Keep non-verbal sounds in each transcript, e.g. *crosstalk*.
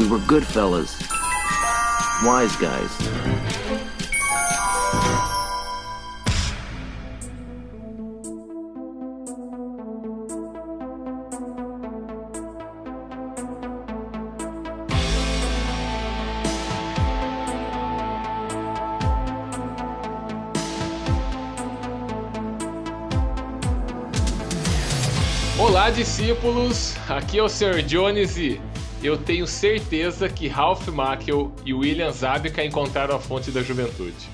We were good fellas. Wise guys. Olá, discípulos! Aqui é o Sr. Jones e eu tenho certeza que Ralph Macchio e William Zabka encontraram a fonte da juventude.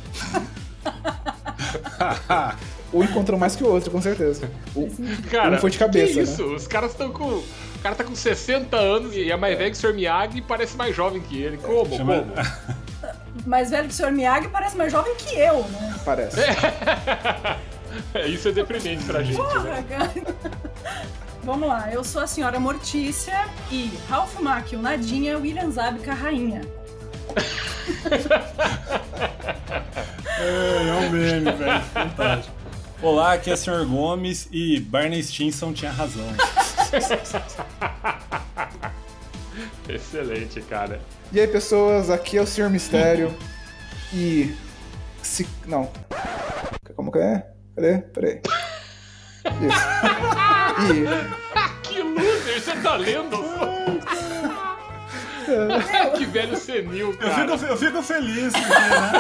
*laughs* um encontrou mais que o outro, com certeza. Um, cara, um foi de cabeça. Que isso? Né? Os caras estão com. O cara tá com 60 anos e é mais velho que o Sr. Miyagi e parece mais jovem que ele. Como? Chama... Como? *laughs* Mais velho que o Sr. Miyagi parece mais jovem que eu, né? Parece. *laughs* É, isso é deprimente pra gente. Porra, né? cara. Vamos lá, eu sou a senhora Mortícia e Ralph Macchio, Nadinha, William Zabka, Rainha. é, é um meme, velho. Fantástico. Olá, aqui é o Sr. Gomes e Barney Stinson tinha razão. *laughs* Excelente, cara. E aí, pessoas, aqui é o Sr. Mistério e. Se... Não. Como que é? Cadê? Peraí. Isso. *laughs* E... *laughs* que loser, você tá lendo? que velho senil, cara. Eu fico, eu fico feliz, porque, né?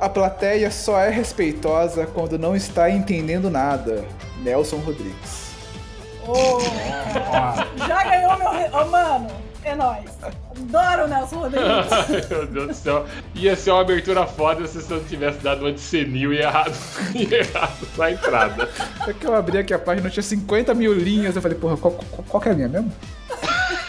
A plateia só é respeitosa quando não está entendendo nada. Nelson Rodrigues. Oh, já ganhou meu. Re... Oh, mano, é nóis. Adoro o Nelson Rodrigues. *laughs* Meu Deus do céu. Ia ser uma abertura foda se você não tivesse dado uma de senil e errado, *laughs* e errado na entrada. É que eu abri aqui a página, tinha 50 mil linhas. Eu falei, porra, qual, qual, qual que é a minha mesmo?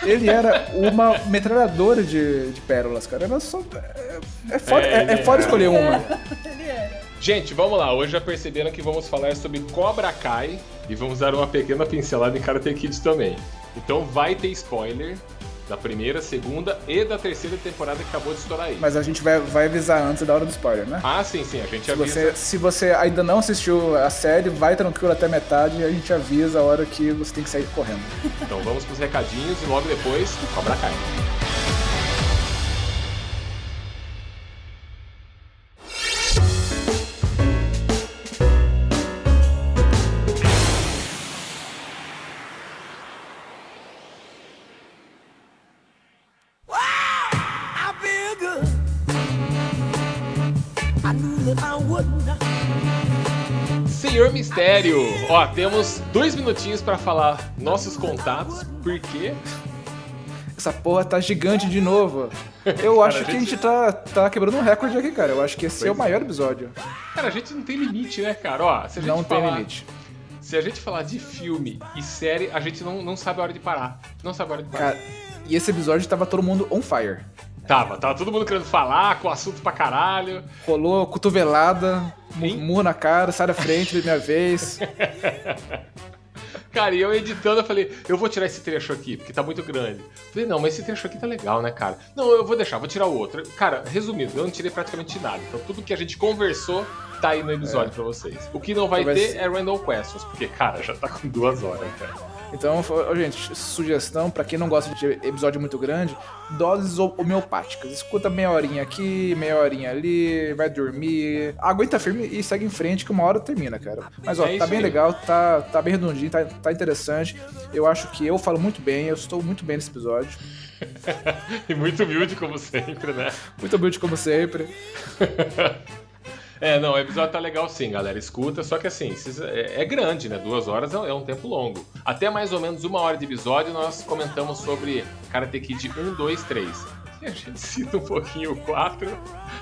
Ele era uma metralhadora de, de pérolas, cara. Era só. É, é foda, é, é, é foda escolher uma. Ele era. Gente, vamos lá. Hoje já perceberam que vamos falar sobre Cobra Kai e vamos dar uma pequena pincelada em Karate Kid também. Então vai ter spoiler, da primeira, segunda e da terceira temporada que acabou de estourar aí. Mas a gente vai, vai avisar antes da hora do spoiler, né? Ah, sim, sim, a gente se avisa. Você, se você ainda não assistiu a série, vai tranquilo até metade e a gente avisa a hora que você tem que sair correndo. Então vamos pros recadinhos e logo depois, Cobra Kai. Mistério, ó, temos dois minutinhos para falar nossos contatos, porque essa porra tá gigante de novo. Eu cara, acho a que a gente tá, tá quebrando um recorde aqui, cara. Eu acho que esse pois é o maior episódio. Cara, a gente não tem limite, né, cara? Ó, se a gente não falar, tem limite. Se a gente falar de filme e série, a gente não, não sabe a hora de parar. Não sabe a hora de parar. Cara, e esse episódio tava todo mundo on fire. Tava, tava todo mundo querendo falar, com assunto pra caralho. Rolou cotovelada, murro na cara, sai da frente, minha vez. *laughs* Cara, e eu editando, eu falei, eu vou tirar esse trecho aqui, porque tá muito grande. Falei, não, mas esse trecho aqui tá legal, né, cara? Não, eu vou deixar, vou tirar o outro. Cara, resumindo, eu não tirei praticamente nada. Então tudo que a gente conversou tá aí no episódio é. pra vocês. O que não vai então, ter é random questions, porque, cara, já tá com duas horas, cara. Então, gente, sugestão para quem não gosta de episódio muito grande, doses homeopáticas. Escuta meia horinha aqui, meia horinha ali, vai dormir, aguenta firme e segue em frente que uma hora termina, cara. Mas ó, é tá bem aí. legal, tá, tá bem redondinho, tá, tá interessante. Eu acho que eu falo muito bem, eu estou muito bem nesse episódio. *laughs* e muito humilde como sempre, né? Muito humilde como sempre. *laughs* É, não, o episódio tá legal sim, galera. Escuta, só que assim, é, é grande, né? Duas horas é um tempo longo. Até mais ou menos uma hora de episódio, nós comentamos sobre Karate Kid 1, 2, 3. E a gente *laughs* cita um pouquinho o 4,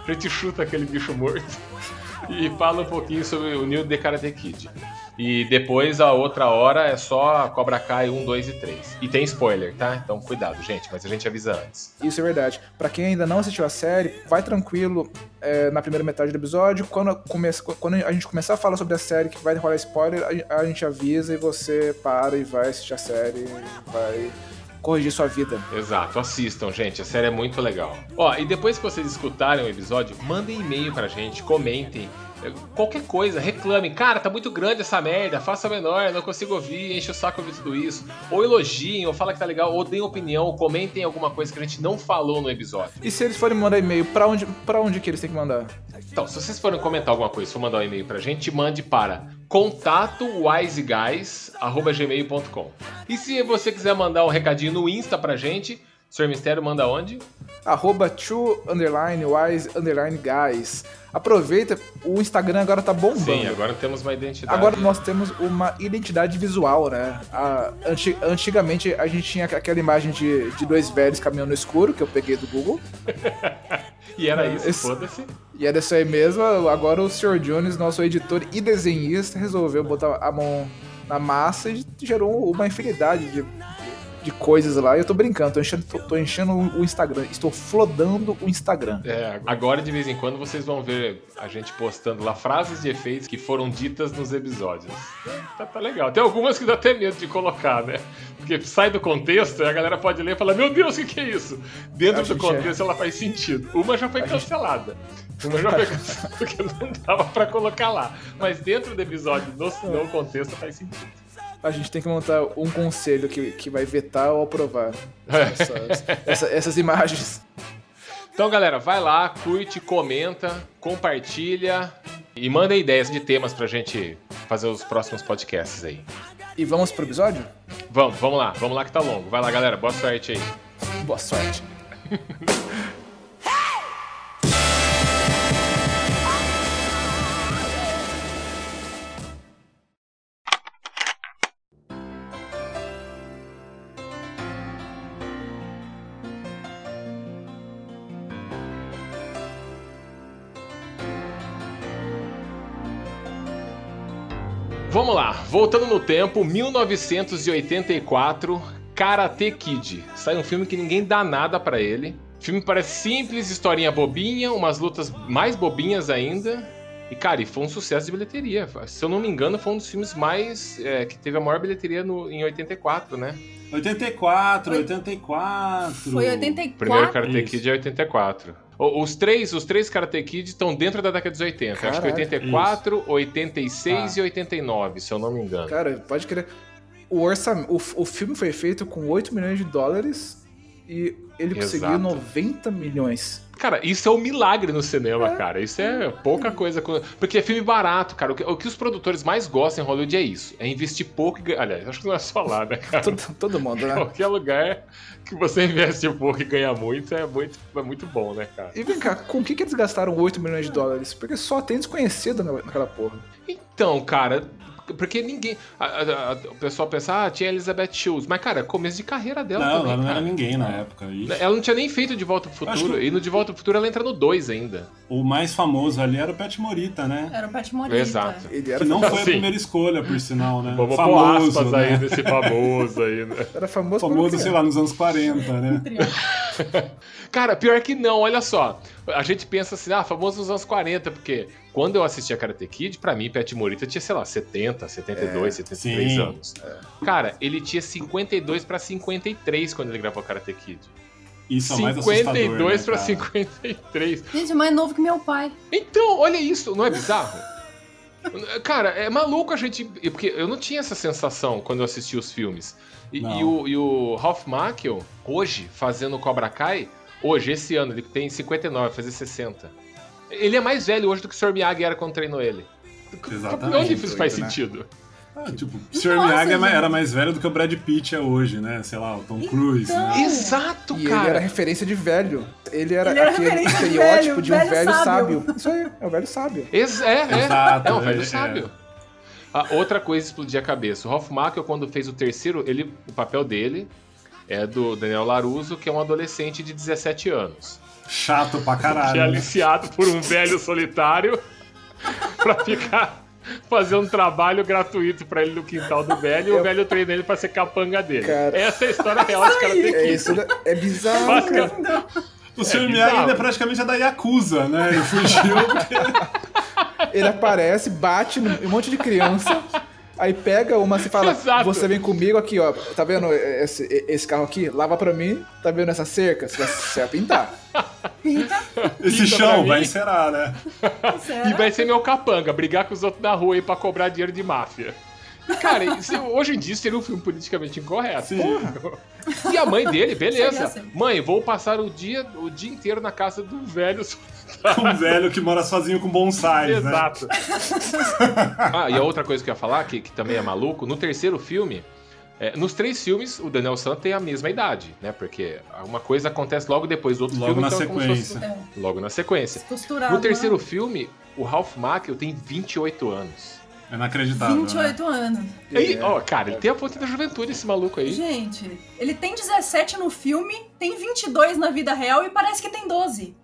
a gente chuta aquele bicho morto *laughs* e fala um pouquinho sobre o New The Karate Kid. E depois a outra hora é só Cobra Kai 1, 2 e 3. E tem spoiler, tá? Então cuidado, gente, mas a gente avisa antes. Isso é verdade. Para quem ainda não assistiu a série, vai tranquilo é, na primeira metade do episódio. Quando. Quando a gente começar a falar sobre a série que vai rolar spoiler, a gente avisa e você para e vai assistir a série e vai corrigir sua vida. Exato, assistam, gente. A série é muito legal. Ó, e depois que vocês escutarem o episódio, mandem e-mail pra gente, comentem qualquer coisa, reclame. Cara, tá muito grande essa merda, faça menor, não consigo ouvir, enche o saco ouvir tudo isso. Ou elogiem, ou fala que tá legal, ou deem opinião, ou comentem alguma coisa que a gente não falou no episódio. E se eles forem mandar e-mail, pra onde, pra onde que eles têm que mandar? Então, se vocês forem comentar alguma coisa, se for mandar um e-mail pra gente, mande para contatowiseguys.gmail.com E se você quiser mandar um recadinho no Insta pra gente, Sr. Mistério manda onde? Arroba true, underline, wise, underline, guys. Aproveita, o Instagram agora tá bombando. Sim, agora temos uma identidade. Agora nós temos uma identidade visual, né? A, anti- antigamente a gente tinha aquela imagem de, de dois velhos caminhando no escuro, que eu peguei do Google. *laughs* E era isso, Esse- foda-se. E era isso aí mesmo. Agora o Sr. Jones, nosso editor e desenhista, resolveu botar a mão na massa e gerou uma infinidade de, de coisas lá. E eu tô brincando, tô enchendo, tô, tô enchendo o Instagram. Estou flodando o Instagram. É, agora de vez em quando vocês vão ver a gente postando lá frases de efeitos que foram ditas nos episódios. Tá, tá legal. Tem algumas que dá até medo de colocar, né? Porque sai do contexto e a galera pode ler e falar: Meu Deus, o que, que é isso? Dentro A do gente contexto ela faz sentido. Uma já foi cancelada. Uma já foi *laughs* cancelada porque não dava pra colocar lá. Mas dentro do episódio, no, no contexto, faz sentido. A gente tem que montar um conselho que, que vai vetar ou aprovar essas, essa- essas imagens. Então, galera, vai lá, curte, comenta, compartilha e manda ideias de temas pra gente fazer os próximos podcasts aí. E vamos pro episódio? Vamos, vamos lá, vamos lá que tá longo. Vai lá, galera, boa sorte aí. Boa sorte. *laughs* voltando no tempo, 1984, Karate Kid. Sai um filme que ninguém dá nada pra ele. O filme parece simples, historinha bobinha, umas lutas mais bobinhas ainda. E, cara, e foi um sucesso de bilheteria. Se eu não me engano, foi um dos filmes mais. é, que teve a maior bilheteria no- em 84, né? 84, 84. Foi 84. O primeiro Karate Isso. Kid é 84. Os três, os três Karate Kid estão dentro da década de 80. Acho que Caraca. 84, 86 Tá. e 89, se eu não me engano. Cara, pode crer. O, orçam... o, o filme foi feito com 8 milhões de dólares e ele conseguiu Exato. 90 milhões. Cara, isso é um milagre no cinema, cara. Isso é pouca coisa. Porque é filme barato, cara. O que, o que os produtores mais gostam em Hollywood é isso. É investir pouco e ganhar. Aliás, acho que não é só lá, né, cara? Todo, todo mundo, né? *laughs* Qualquer lugar que você investe pouco e ganha muito é muito, é muito bom, né, cara? E vem cá, com o que, que eles gastaram 8 milhões de dólares? Porque só tem desconhecido na- naquela porra. Então, cara, porque ninguém. a- a- a- o pessoal pensa, ah, tinha Elizabeth Shields. Mas, cara, começo de carreira dela Não, também, ela não cara. era ninguém na época. Ela não tinha nem feito De Volta pro Futuro. que- E no De Volta pro Futuro ela entra no 2 ainda. o mais famoso ali era o Pet Morita, né? Era o Pat Morita. Exato. Ele era, Que não foi a Sim. primeira escolha, por sinal, né? Vamos pôr famoso, aspas né? aí nesse famoso aí, né? *laughs* era famoso, Famoso, sei lá, nos anos 40, né? *laughs* Cara, pior que não, olha só. A gente pensa assim, ah, famoso nos anos 40, porque quando eu assisti a Karate Kid, pra mim, Pet Morita tinha, sei lá, 70, 72, 73 sim. anos. Cara, ele tinha 52 pra 53 quando ele gravou Karate Kid. Isso é o mais assustador, 52 né, pra cara? 53. Gente, é mais novo que meu pai. Então, olha isso, não é bizarro? *laughs* Cara, é maluco a gente. Porque eu não tinha essa sensação quando eu assisti os filmes. E, e o, e o Ralph Macchio, hoje, fazendo Cobra Kai, hoje, esse ano, ele tem 59, vai fazer 60. Ele é mais velho hoje do que o Sr. Miyagi era quando treinou ele. Exatamente. Onde isso faz né? sentido? Ah, tipo, o Sr. Miyagi é gente. era mais velho do que o Brad Pitt é hoje, né? Sei lá, o Tom Cruise, Então. né? Exato, E ele era cara. referência de velho. Ele era Ele era aquele estereótipo velho, de um velho velho sábio. sábio. Isso aí, é o velho sábio. Ex é, é. Exato, é um ele- velho é. sábio. Ah, outra coisa explodir a cabeça. O Ralph Macchio, quando fez o terceiro, ele, o papel dele é do Daniel Laruso, que é um adolescente de 17 anos. Chato pra que é caralho. né? aliciado por um velho solitário *laughs* pra ficar fazer um trabalho gratuito pra ele no quintal do velho e o velho treina ele pra ser capanga dele. Cara. Essa é a história real de Karate É, Kid. isso é bizarro, cara. O Sr. É Miyagi bizarro. ele é praticamente é da Yakuza, né? Ele fugiu porque... *laughs* Ele aparece, bate um monte de criança Aí pega uma e fala, *laughs* Exato. você vem comigo aqui, ó. Tá vendo esse, esse carro aqui? Lava pra mim. Tá vendo essa cerca? Você vai, você vai pintar. *laughs* Pinta. Esse Pinta chão vai encerar, né? será? E vai ser meu capanga, brigar com os outros na rua aí pra cobrar dinheiro de máfia. E, Cara, isso- hoje em dia seria um filme politicamente incorreto. Sim. E a mãe dele, beleza. Assim. Mãe, vou passar o dia, o dia inteiro na casa do velho. *laughs* Um velho que mora sozinho com bonsais, né? Exato. *laughs* ah, e a outra coisa que eu ia falar, que, que também é maluco, no terceiro filme, é, nos três filmes, o Daniel San tem a mesma idade, né? Porque uma coisa acontece logo depois do outro Logo filme, na então é como se fosse- sequência. É, logo na sequência. costurado. No terceiro né? filme, o Ralph Macchio tem 28 anos. É inacreditável. 28 anos. E É. ó, cara, ele tem a fonte da juventude, esse maluco aí. Gente, ele tem 17 no filme, tem 22 na vida real e parece que tem 12.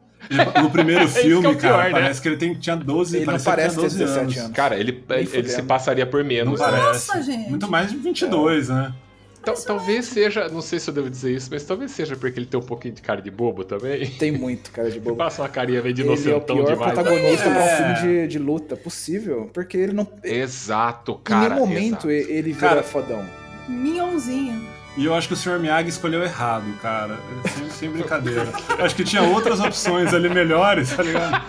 No primeiro *laughs* que é filme, o pior, cara, né? parece que ele tem, tinha 12, Ele não que parece ter tinha 12 17 anos. anos. Cara, ele, ele se passaria por Não menos. né? parece. Nossa, gente. Muito mais de 22, né? Tal- talvez seja, não sei se eu devo dizer isso, mas talvez seja porque ele tem um pouquinho de cara de bobo também. Tem muito, cara de bobo. *laughs* Passa uma carinha meio de Ele é o inocentão pior demais. protagonista pra É. um filme de, de luta possível. Porque ele não. Exato, em cara. nenhum momento exato. ele vira Cara, fodão. Minhãozinho. E eu acho que o Sr. Miyagi escolheu errado, cara. Sem, sem brincadeira. Eu acho que tinha outras opções ali melhores, tá ligado?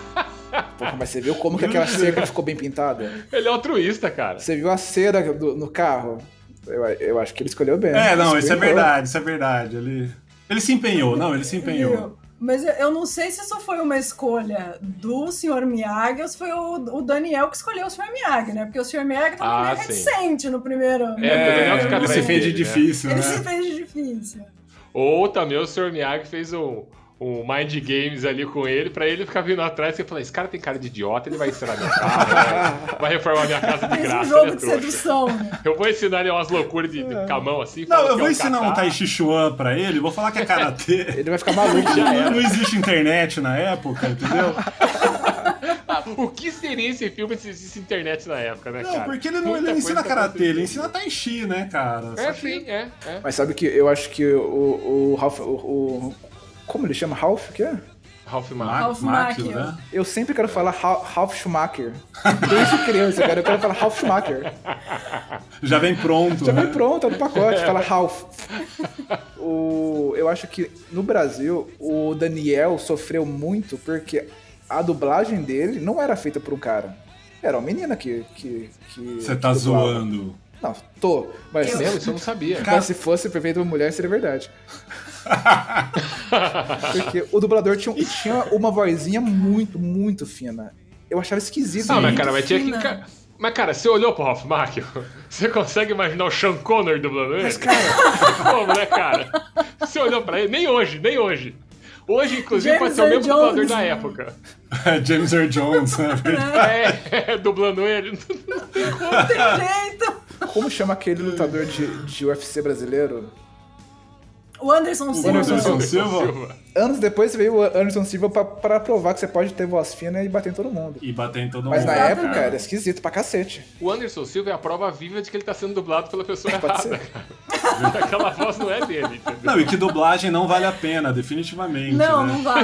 Porra, mas você viu como que aquela cerca ficou bem pintada? Ele é altruísta, cara. Você viu a cera do- no carro? Eu, eu acho que ele escolheu bem. É, não, isso é verdade, isso é verdade. Ele, ele se empenhou, não, ele se empenhou. Mas eu- não sei se isso foi uma escolha do Sr. Miyagi ou se foi o, o Daniel que escolheu o Sr. Miyagi, né? Porque o Sr. Miyagi tava Ah, meio sim. reticente no primeiro. É, o Daniel fica ele se fez de né? difícil, Ele né? se fez de difícil. Ou também o Sr. Miyagi fez um, um Mind Games ali com ele, pra ele ficar vindo atrás e falar: esse cara tem cara de idiota, ele vai ensinar minha casa, vai, vai reformar minha casa de Fez um graça, jogo ele é de trouxa. sedução, né? Eu vou ensinar ele umas loucuras de, de com a mão assim. Não, eu é vou um ensinar um. Tai Chi Chuan pra ele, vou falar que é karatê. *laughs* Ele vai ficar maluco. Não existe internet na época, entendeu? *laughs* Ah, o que seria esse filme se existisse internet na época, né, Não, cara? porque ele não, ele não ensina karatê, ele ensina Tai Chi, né, cara? É, Só que- sim, é, é. Mas sabe que eu acho que o, o Ralph. O, o- como ele chama? Ralph? O que é? Ralph Ma- Macchio. Ralph Macchio, Macchio. né? Eu sempre quero falar Ra- Ralph Schumacher. Desde criança, cara. Eu quero falar Ralph Schumacher. *laughs* Já vem pronto, Já né? vem pronto, no pacote, fala Ralph. *laughs* O, eu acho que no Brasil o Daniel sofreu muito porque a dublagem dele não era feita por um cara. Era uma menina que. que, que Você tá dublava. zoando. Não, tô. Mas, É mesmo? Isso eu não sabia. mas se fosse feito por mulher, seria verdade. *laughs* Porque o dublador tinha, tinha uma vozinha muito, muito fina. Eu achava esquisito. Ah, mas cara, mas tinha que. Mas, cara, você olhou pro Macchio? *laughs* Você consegue imaginar o Sean Connor dublando ele? Mas, cara, *laughs* Como, né, cara? Você olhou pra ele? Nem hoje, nem hoje. Hoje, inclusive, James pode ser o mesmo Earl dublador Jones, da época. James Earl Jones, né? É, dublando ele. Não tem jeito. como chama aquele lutador de, de UFC brasileiro? O Anderson Silva. Anderson Silva. Anos depois veio o Anderson Silva pra, pra provar que você pode ter voz fina e bater em todo mundo. E bater em todo Mas mundo. na Exatamente. época era esquisito pra cacete. O Anderson Silva é a prova viva de que ele tá sendo dublado pela pessoa Pode errada. ser. Aquela voz não é dele, entendeu? Não, e que dublagem não vale a pena, definitivamente. Não, né? não vale.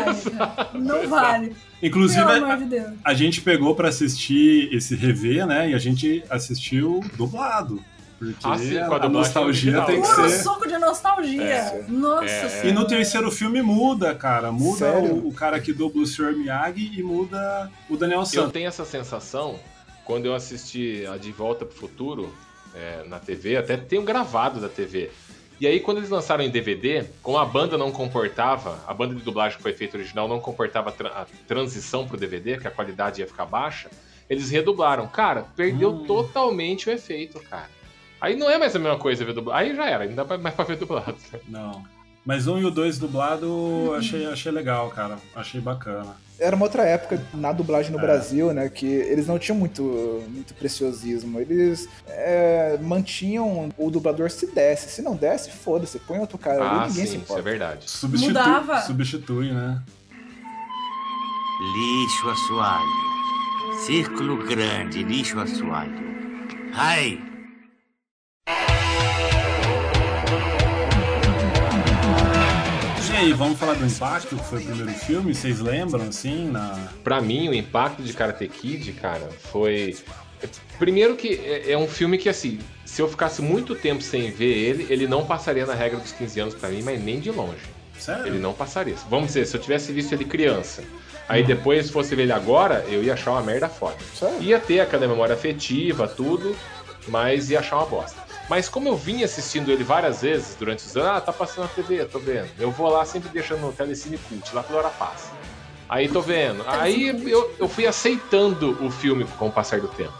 *laughs* Não vale. Inclusive, de a gente pegou pra assistir esse rever, né? E a gente assistiu dublado. Porque Ah, sim, com a a, nostalgia tem que Puro ser. suco de nostalgia. É. Nossa É. E senhora. no terceiro filme muda, cara. Muda o, o cara que dubla o Sr. Miyagi e muda o Daniel Eu Santos. tenho essa sensação quando eu assisti a De Volta pro Futuro é, na TV, até tem um gravado da TV. E aí, quando eles lançaram em DVD, como a banda não comportava, a banda de dublagem que foi feita original não comportava a transição pro DVD, que a qualidade ia ficar baixa, eles redublaram. Cara, perdeu Hum. totalmente o efeito, cara. Aí não é mais a mesma coisa ver dublado. Aí já era, ainda dá mais pra ver dublado. *laughs* Não. Mas um e o dois dublado achei, achei legal, cara. Achei bacana. Era uma outra época na dublagem no É. Brasil, né? Que eles não tinham muito, muito preciosismo. Eles é, mantinham o dublador se desse. Se não desse, foda-se. Põe outro cara ali Ah, ninguém sim, se isso é importa. verdade. Substitui, Mudava. substitui, né? Lixo assoalho. Círculo grande, lixo assoalho. Ai! E aí, vamos falar do impacto que foi o primeiro filme? Vocês lembram, assim, na... Pra mim, o impacto de Karate Kid, cara, foi Primeiro que é, é um filme que, assim, se eu ficasse muito tempo sem ver ele, ele não passaria na regra dos 15 anos pra mim, mas nem de longe. Sério? Ele não passaria. Vamos dizer, se eu tivesse visto ele criança, aí depois fosse ver ele agora, eu ia achar uma merda foda. Sério? Ia ter aquela memória afetiva, tudo, mas ia achar uma bosta. Mas como eu vinha assistindo ele várias vezes durante os anos, ah, tá passando na TV, tô vendo. Eu vou lá sempre deixando no Telecine Cult, lá pela hora passa. Aí tô vendo. Aí eu, eu fui aceitando o filme com o passar do tempo.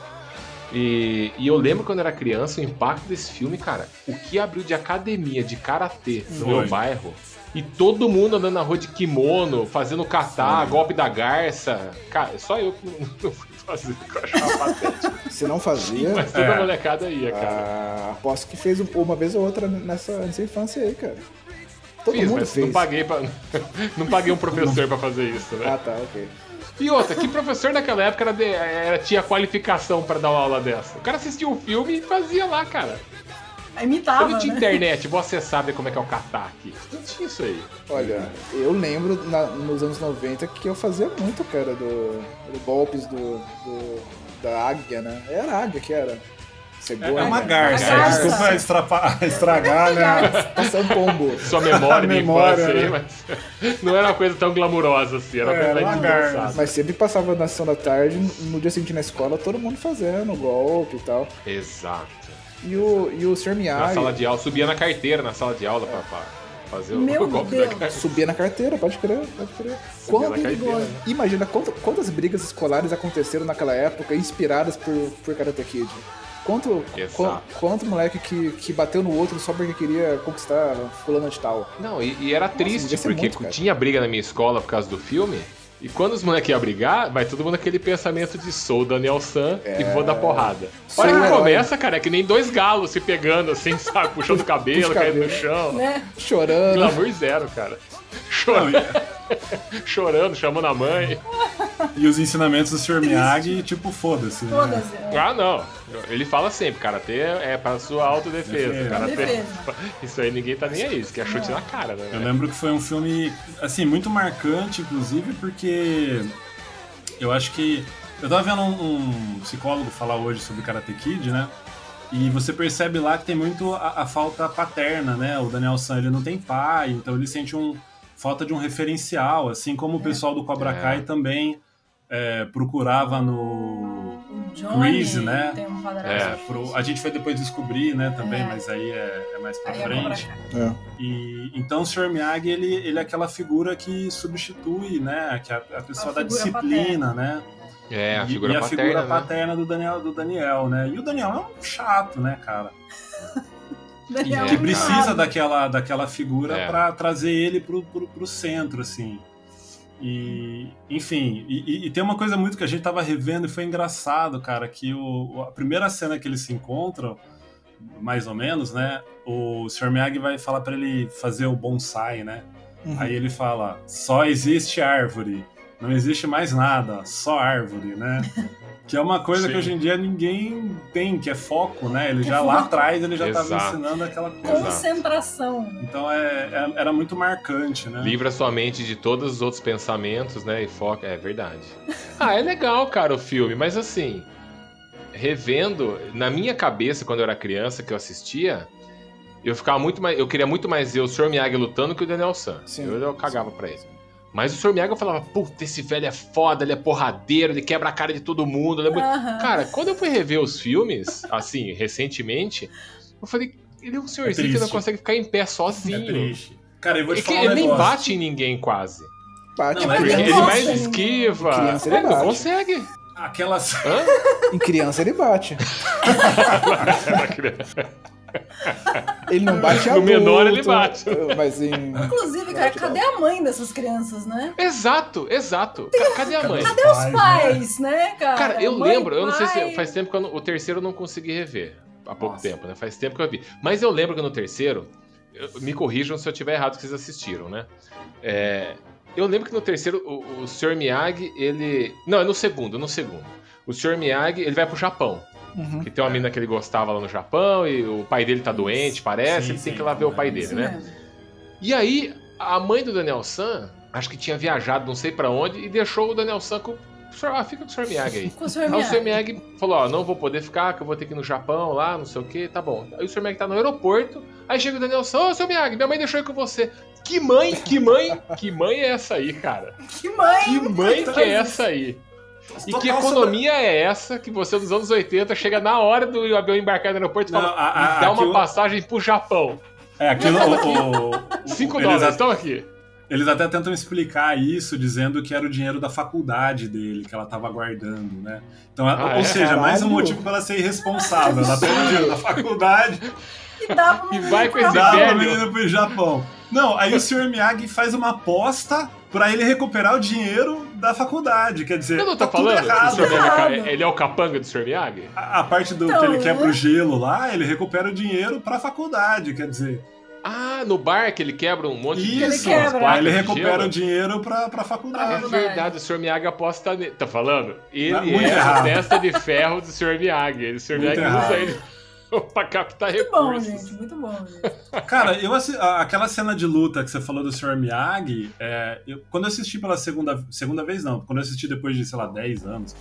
E, e eu lembro quando era criança, o impacto desse filme, cara, o que abriu de academia de karatê no Foi. meu bairro. E todo mundo andando na rua de kimono, fazendo kata, golpe da garça. Cara, só eu que não *laughs* fui fazer, que eu achava *laughs* patético. Se não fazia, Mas toda É. a molecada ia, cara. ah, aposto que fez uma vez ou outra nessa, nessa infância aí, cara. Todo Fiz, mundo mas fez. não paguei pra, *laughs* não paguei um professor pra fazer isso, né? Ah, tá, ok. E outra, que professor naquela época era de- era- tinha qualificação pra dar uma aula dessa? O cara assistia um filme e fazia lá, cara. Aí Eu Imitava, não tinha né? internet, acessar ver como é que é o catar aqui. Não tinha isso aí. Olha, eu lembro na- nos anos 90 que eu fazia muito, cara, do, do golpes do, do- da águia, né? Era a águia que era. É, Cegonha. é uma garça. garça. Desculpa estrapa- *laughs* estragar, né? Passando pombo. Sua memória Memória, aí, né? mas *laughs* não era uma coisa tão glamurosa assim, era uma É, coisa mais uma garça. desgraçada. Mas sempre passava na sessão da tarde, no dia seguinte na escola, todo mundo fazendo golpe e tal. Exato. E o, e o Sr. Na Miyagi sala de aula, subia na carteira na sala de aula pra, pra fazer o, Meu *laughs* o golpe Deus. da carteira. subia na carteira, pode crer, pode crer. Subia Quanto- na né? Imagina quanta- quantas brigas escolares aconteceram naquela época inspiradas por, por Karate Kid. Quanto, quan- quanto moleque que, que bateu no outro só porque queria conquistar fulano de tal. Não, e, e era triste, devia ser porque muito, tinha briga na minha escola por causa do filme. E quando os moleques iam brigar, vai todo mundo naquele pensamento de sou o Daniel San e vou dar porrada. Sou Olha o que herói. começa, cara, é que nem dois galos se pegando assim, sabe? Puxando o *laughs* cabelo, Puxa caindo no chão. Né? Chorando. Glamour zero, cara. Chorando, *laughs* chorando, chamando a mãe. E os ensinamentos do Sr. Miyagi, tipo, foda-se. né? Todas. é. Ah, não. Ele fala sempre, karatê é pra sua autodefesa. Defesa. Karatê... Isso aí ninguém tá nem aí, isso que é chute na cara, né? Eu lembro que foi um filme, assim, muito marcante, inclusive, porque eu acho que. Eu tava vendo um, um psicólogo falar hoje sobre Karate Kid, né? E você percebe lá que tem muito a, a falta paterna, né? O Daniel San, ele não tem pai, então ele sente um falta de um referencial, assim como o pessoal do Cobra É. Kai também é, procurava no O Johnny Grease, né? um É, é, pro- a gente foi depois descobrir, né, também, É. mas aí é, é mais pra Aí é frente. É. E então o Sr. Miyagi ele, ele é aquela figura que substitui, né, que a, a pessoa A da disciplina, né? É, a E- figura e, a paterna, figura né? paterna do Daniel, do Daniel, né? E o Daniel é um chato, né, cara? Daniel que precisa nada. daquela, daquela figura É. pra trazer ele pro, pro, pro centro, assim. E, enfim, e, e- e tem uma coisa muito que a gente tava revendo e foi engraçado, cara, que o, a primeira cena que eles se encontram, mais ou menos, né? O Sr. Miyagi vai falar pra ele fazer o bonsai, né? Uhum. Aí ele fala: só existe árvore, não existe mais nada, só árvore, né? *laughs* Que é uma coisa Sim. que hoje em dia ninguém tem, que é foco, né? Ele Que já lá atrás ele já estava ensinando aquela coisa. Concentração. Então é, é- era muito marcante, né? Livra sua mente de todos os outros pensamentos, né? E foca. É verdade. *laughs* Ah, é legal, cara, o filme, mas assim, revendo, na minha cabeça, quando eu era criança, que eu assistia, eu ficava muito mais. Eu queria muito mais ver o Sr. Miyagi lutando que o Daniel San. Sim. Eu, eu cagava pra ele. Mas o Sr. Miyagi eu falava, puta, esse velho é foda, ele é porradeiro, ele quebra a cara de todo mundo. Ele é muito... Aham. Cara, quando eu fui rever os filmes, assim, recentemente, eu falei, ele é um senhorzinho que não consegue ficar em pé É sozinho. triste. Cara, eu vou te É falar um ele nem negócio. bate em ninguém quase. Bate Não, em é Porque Ele mais esquiva. Criança, ele É, não bate. consegue. Aquelas. Hã? Em criança ele bate. *laughs* *laughs* Ele não bate No adulto, menor ele bate. Mas em... Inclusive, cara, cadê a mãe dessas crianças, né? exato, exato. Ca- Cadê a mãe? Cadê os pais, né, cara? Cara, eu Mãe, lembro, eu não sei pai. se faz tempo que eu não- o terceiro eu não consegui rever. Há pouco Nossa. tempo, né? Faz tempo que eu vi. Mas eu lembro que no terceiro, me corrijam se eu tiver errado que vocês assistiram, né? É, eu lembro que no terceiro, o, o Sr. Miyagi, ele. Não, é no segundo, no segundo. O Sr. Miyagi, ele vai pro Japão. Uhum. Que tem uma menina que ele gostava lá no Japão e o pai dele tá doente, parece, Sim, ele tem sim, que ir lá ver o pai dele, né? mesmo. E aí, a mãe do Daniel San, acho que tinha viajado não sei pra onde, e deixou o Daniel San com, Ah, fica com o Sr. Miyagi aí. *laughs* Com o Sr. Aí o Sr. Miyagi. Miyagi falou, ó, não vou poder ficar, que eu vou ter que ir no Japão lá, não sei o que, tá bom. Aí o Sr. Miyagi tá no aeroporto, aí chega o Danielson, ô, Sr. Miyagi, minha mãe deixou eu ir com você. Que mãe, que mãe, que mãe é essa aí, cara? Que mãe! Que mãe que é essa aí? E que economia é essa que você, dos anos 80, chega na hora do avião embarcar no aeroporto e fala, Não, a- a- "Me dá uma passagem pro Japão. É, aquilo. O, o- Cinco eles dólares, a- estão aqui. Eles até tentam explicar isso dizendo que era o dinheiro da faculdade dele, que ela tava guardando, né? Então, Ah, ou é? seja, mais um Caralho. motivo pra ela ser irresponsável. Ela pega o dinheiro da faculdade E dá E vai com esse dá velho. menina pro Japão. Não, aí o Sr. Miyagi faz uma aposta pra ele recuperar o dinheiro da faculdade. Quer dizer, Eu não tô tá falando errado. Miyagi, é- ele é o capanga do Sr. Miyagi? A, a parte do Então, que ele quebra né? o gelo lá, ele recupera o dinheiro pra faculdade, quer dizer. Ah, no bar que ele quebra um monte de Isso, ele ele recupera o dinheiro pra, pra É faculdade. faculdade. verdade, o Sr. Miyagi aposta nele. Tá falando? Ele muito é a errado. testa de ferro do Sr. Miyagi. O Sr. Miyagi errado. usa ele *laughs* pra captar Muito bom, recursos. gente. Muito bom, gente. *laughs* Cara, eu aquela cena de luta que você falou do Sr. Miyagi, é, eu- quando eu assisti pela segunda, segunda vez, não, quando eu assisti depois de, sei lá, 10 anos,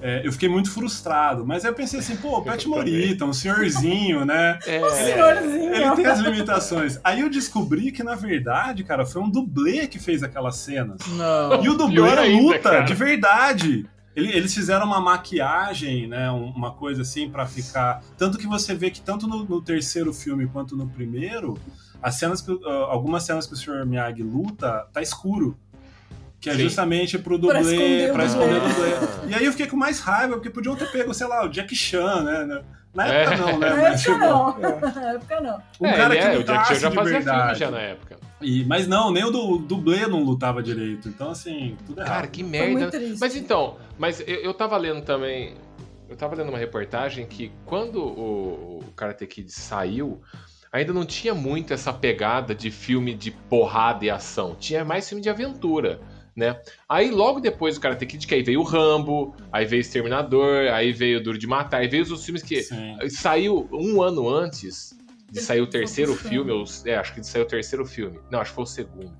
é, eu fiquei muito frustrado. Mas aí eu pensei assim, pô, o Pat também. Morita, um senhorzinho, né? É, Senhorzinho. Ele tem as limitações. Aí eu descobri que, na verdade, cara, foi um dublê que fez aquelas cenas. Não. E o dublê ainda, luta cara. de verdade. Ele- eles fizeram uma maquiagem, né? um- Uma coisa assim pra ficar. Tanto que você vê que tanto no, no terceiro filme quanto no primeiro, as cenas que, ah, algumas cenas que o Sr. Miyagi luta, tá escuro. Que é Sim. justamente pro Pra dublê, pra esconder o dublê. dublê. E aí eu fiquei com mais raiva, porque podiam ter pego, sei lá, o Jack Chan, né? Na É. época não, né? Na Mas, época tipo, não. *laughs* Na época não. um É, cara que é, o Jack Chan lutasse já de fazia filme verdade. já na época. E, mas não, nem o do dublê não lutava direito. Então, assim, tudo errado. Cara, que Foi merda. Mas então, mas eu, eu tava lendo também. Eu tava lendo uma reportagem que quando o, o Karate Kid saiu, ainda não tinha muito essa pegada de filme de porrada e ação. Tinha mais filme de aventura, né? Aí logo depois do Karate Kid, que aí veio o Rambo, aí veio o Exterminador, aí veio o Duro de Matar, aí veio os filmes que Sim. saiu um ano antes de sair o terceiro filme, ou, é, acho que saiu o terceiro filme. Não, acho que foi o segundo.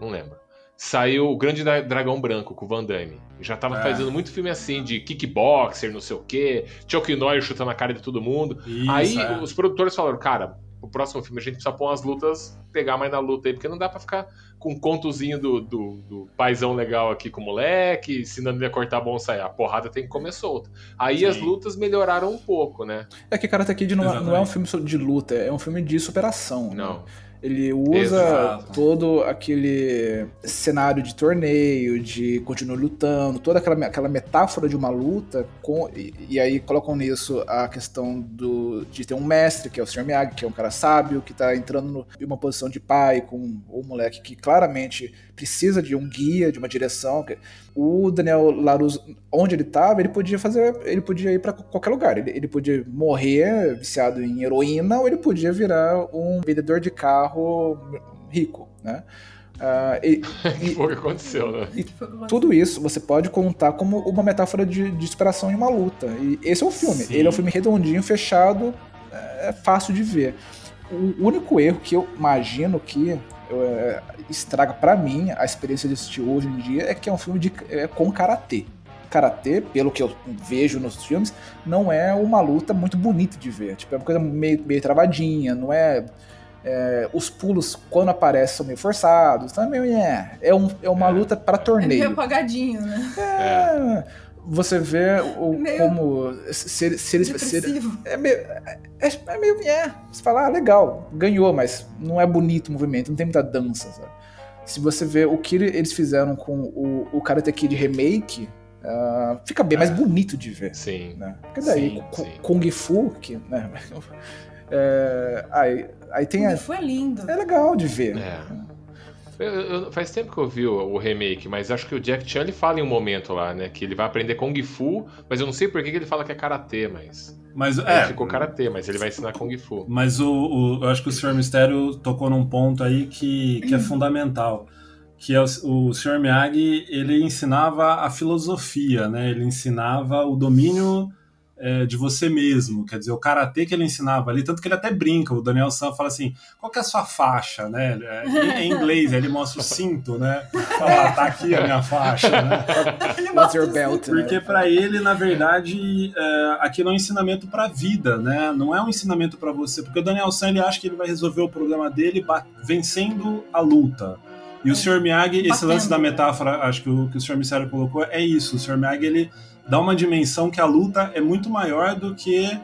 Não lembro. Saiu o Grande Dra- Dragão Branco com o Van Damme. Já tava É. fazendo muito filme assim, de kickboxer, não sei o quê, Chuck Norris chutando a cara de todo mundo. Isso, aí é. os produtores falaram, cara, o próximo filme a gente precisa pôr umas lutas, pegar mais na luta aí, porque não dá pra ficar com um contozinho do, do, do paizão legal aqui com o moleque, ensinando ele a cortar bonsai. A porrada tem que comer solta. Aí Sim. as lutas melhoraram um pouco, né? É que Karate Kid não, é- não é um filme de luta, é um filme de superação. né? Ele usa Exato. todo aquele cenário de torneio, de continuar lutando, toda aquela, aquela metáfora de uma luta, com, e, e aí colocam nisso a questão do, de ter um mestre, que é o Sr. Miyagi, que é um cara sábio, que tá entrando no- em uma posição de pai com um moleque que claramente precisa de um guia, de uma direção. O Daniel Larus, onde ele tava, ele podia fazer, ele podia ir para qualquer lugar. Ele, ele podia morrer viciado em heroína ou ele podia virar um vendedor de carro rico, né? Ah, e- *laughs* e- Foi o que aconteceu, né? Foi o que aconteceu. tudo isso você pode contar como uma metáfora de, de superação em uma luta. E esse é o filme. Sim. Ele é um filme redondinho, fechado, é fácil de ver. O único erro que eu imagino que é, estraga pra mim a experiência de assistir hoje em dia é que é um filme de, é, com karatê. Karatê, pelo que eu vejo nos filmes, não é uma luta muito bonita de ver. Tipo, é uma coisa meio, meio travadinha, não é, é, Os pulos, quando aparecem, são meio forçados. Então é meio. É, é, um, é uma É. luta pra É meio torneio. apagadinho, né? É, você vê o, Meio como. Se, se eles. se é meio. É, é meio. É. Você fala, ah, legal, ganhou, mas não é bonito o movimento, não tem muita dança, sabe? Se você vê o que eles fizeram com o, o Karate Kid Remake, ah, fica bem mais bonito de ver. Sim. Né? Porque daí, Sim, sim. Kung Fu, que. Né? *laughs* é, aí, aí tem. a- Foi lindo. é legal de ver. É. Eu- eu- faz tempo que eu vi o, o remake, mas acho que o Jack Chan ele fala em um momento lá, né? Que ele vai aprender Kung Fu, mas eu não sei por que, que ele fala que é karatê, mas. Mas, Ele é, ficou karatê, mas ele vai ensinar Kung Fu. mas o, o- eu acho que o Sr. Mistério tocou num ponto aí que, que é *clears throat* fundamental. Que é o, o Sr. Miyagi, ele ensinava a filosofia, né? Ele ensinava o domínio é, de você mesmo. Quer dizer, o karatê que ele ensinava ali, tanto que ele até brinca, o Daniel San fala assim: qual que é a sua faixa, né? É, Em, inglês, ele mostra o cinto, né? Fala, "Ah, tá aqui a minha faixa, né? *laughs* What's your belt? né? Porque para ele, na verdade, é, aquilo é um ensinamento para a vida, né? Não é um ensinamento para você, porque o Daniel San ele acha que ele vai resolver o problema dele vencendo a luta. E o Sr. Miyagi, esse lance da metáfora, acho que o que o Sr. Mistério colocou é isso. O Sr. Miyagi ele dá uma dimensão que a luta é muito maior do que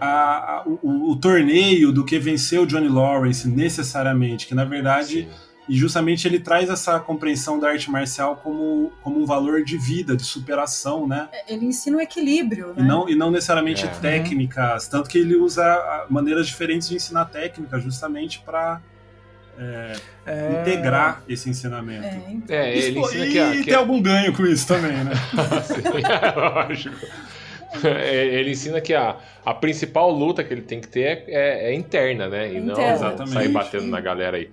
a- a- o, o torneio, do que vencer o Johnny Lawrence necessariamente, que na verdade e justamente ele traz essa compreensão da arte marcial como, como um valor de vida, de superação, né? Ele ensina o equilíbrio, né? E não, e não necessariamente É. técnicas, tanto que ele usa maneiras diferentes de ensinar técnica, justamente para É, integrar esse ensinamento. É, então. É, ele ensina e que a. e que tem a- algum ganho com isso também, né? *laughs* Sim, é lógico. É, Ele ensina que a, a principal luta que ele tem que ter é, é interna, né? E não Interna. Exatamente. sair batendo na galera aí.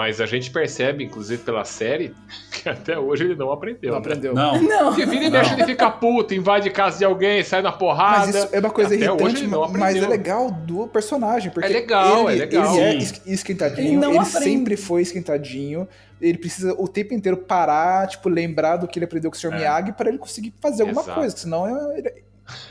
Mas a gente percebe, inclusive pela série, *laughs* que até hoje ele não aprendeu. Não né? aprendeu. Não, Não, Porque vira e mexe, ele fica puto, invade casa de alguém, sai na porrada. Mas isso é uma coisa Até hoje irritante, mas é legal do personagem. Porque É legal, ele, é legal. Ele é esquentadinho, Ele ele, sempre foi esquentadinho. Ele precisa o tempo inteiro parar, tipo, lembrar do que ele aprendeu com o Sr. É. Miyagi pra ele conseguir fazer alguma Exato. coisa, senão ele,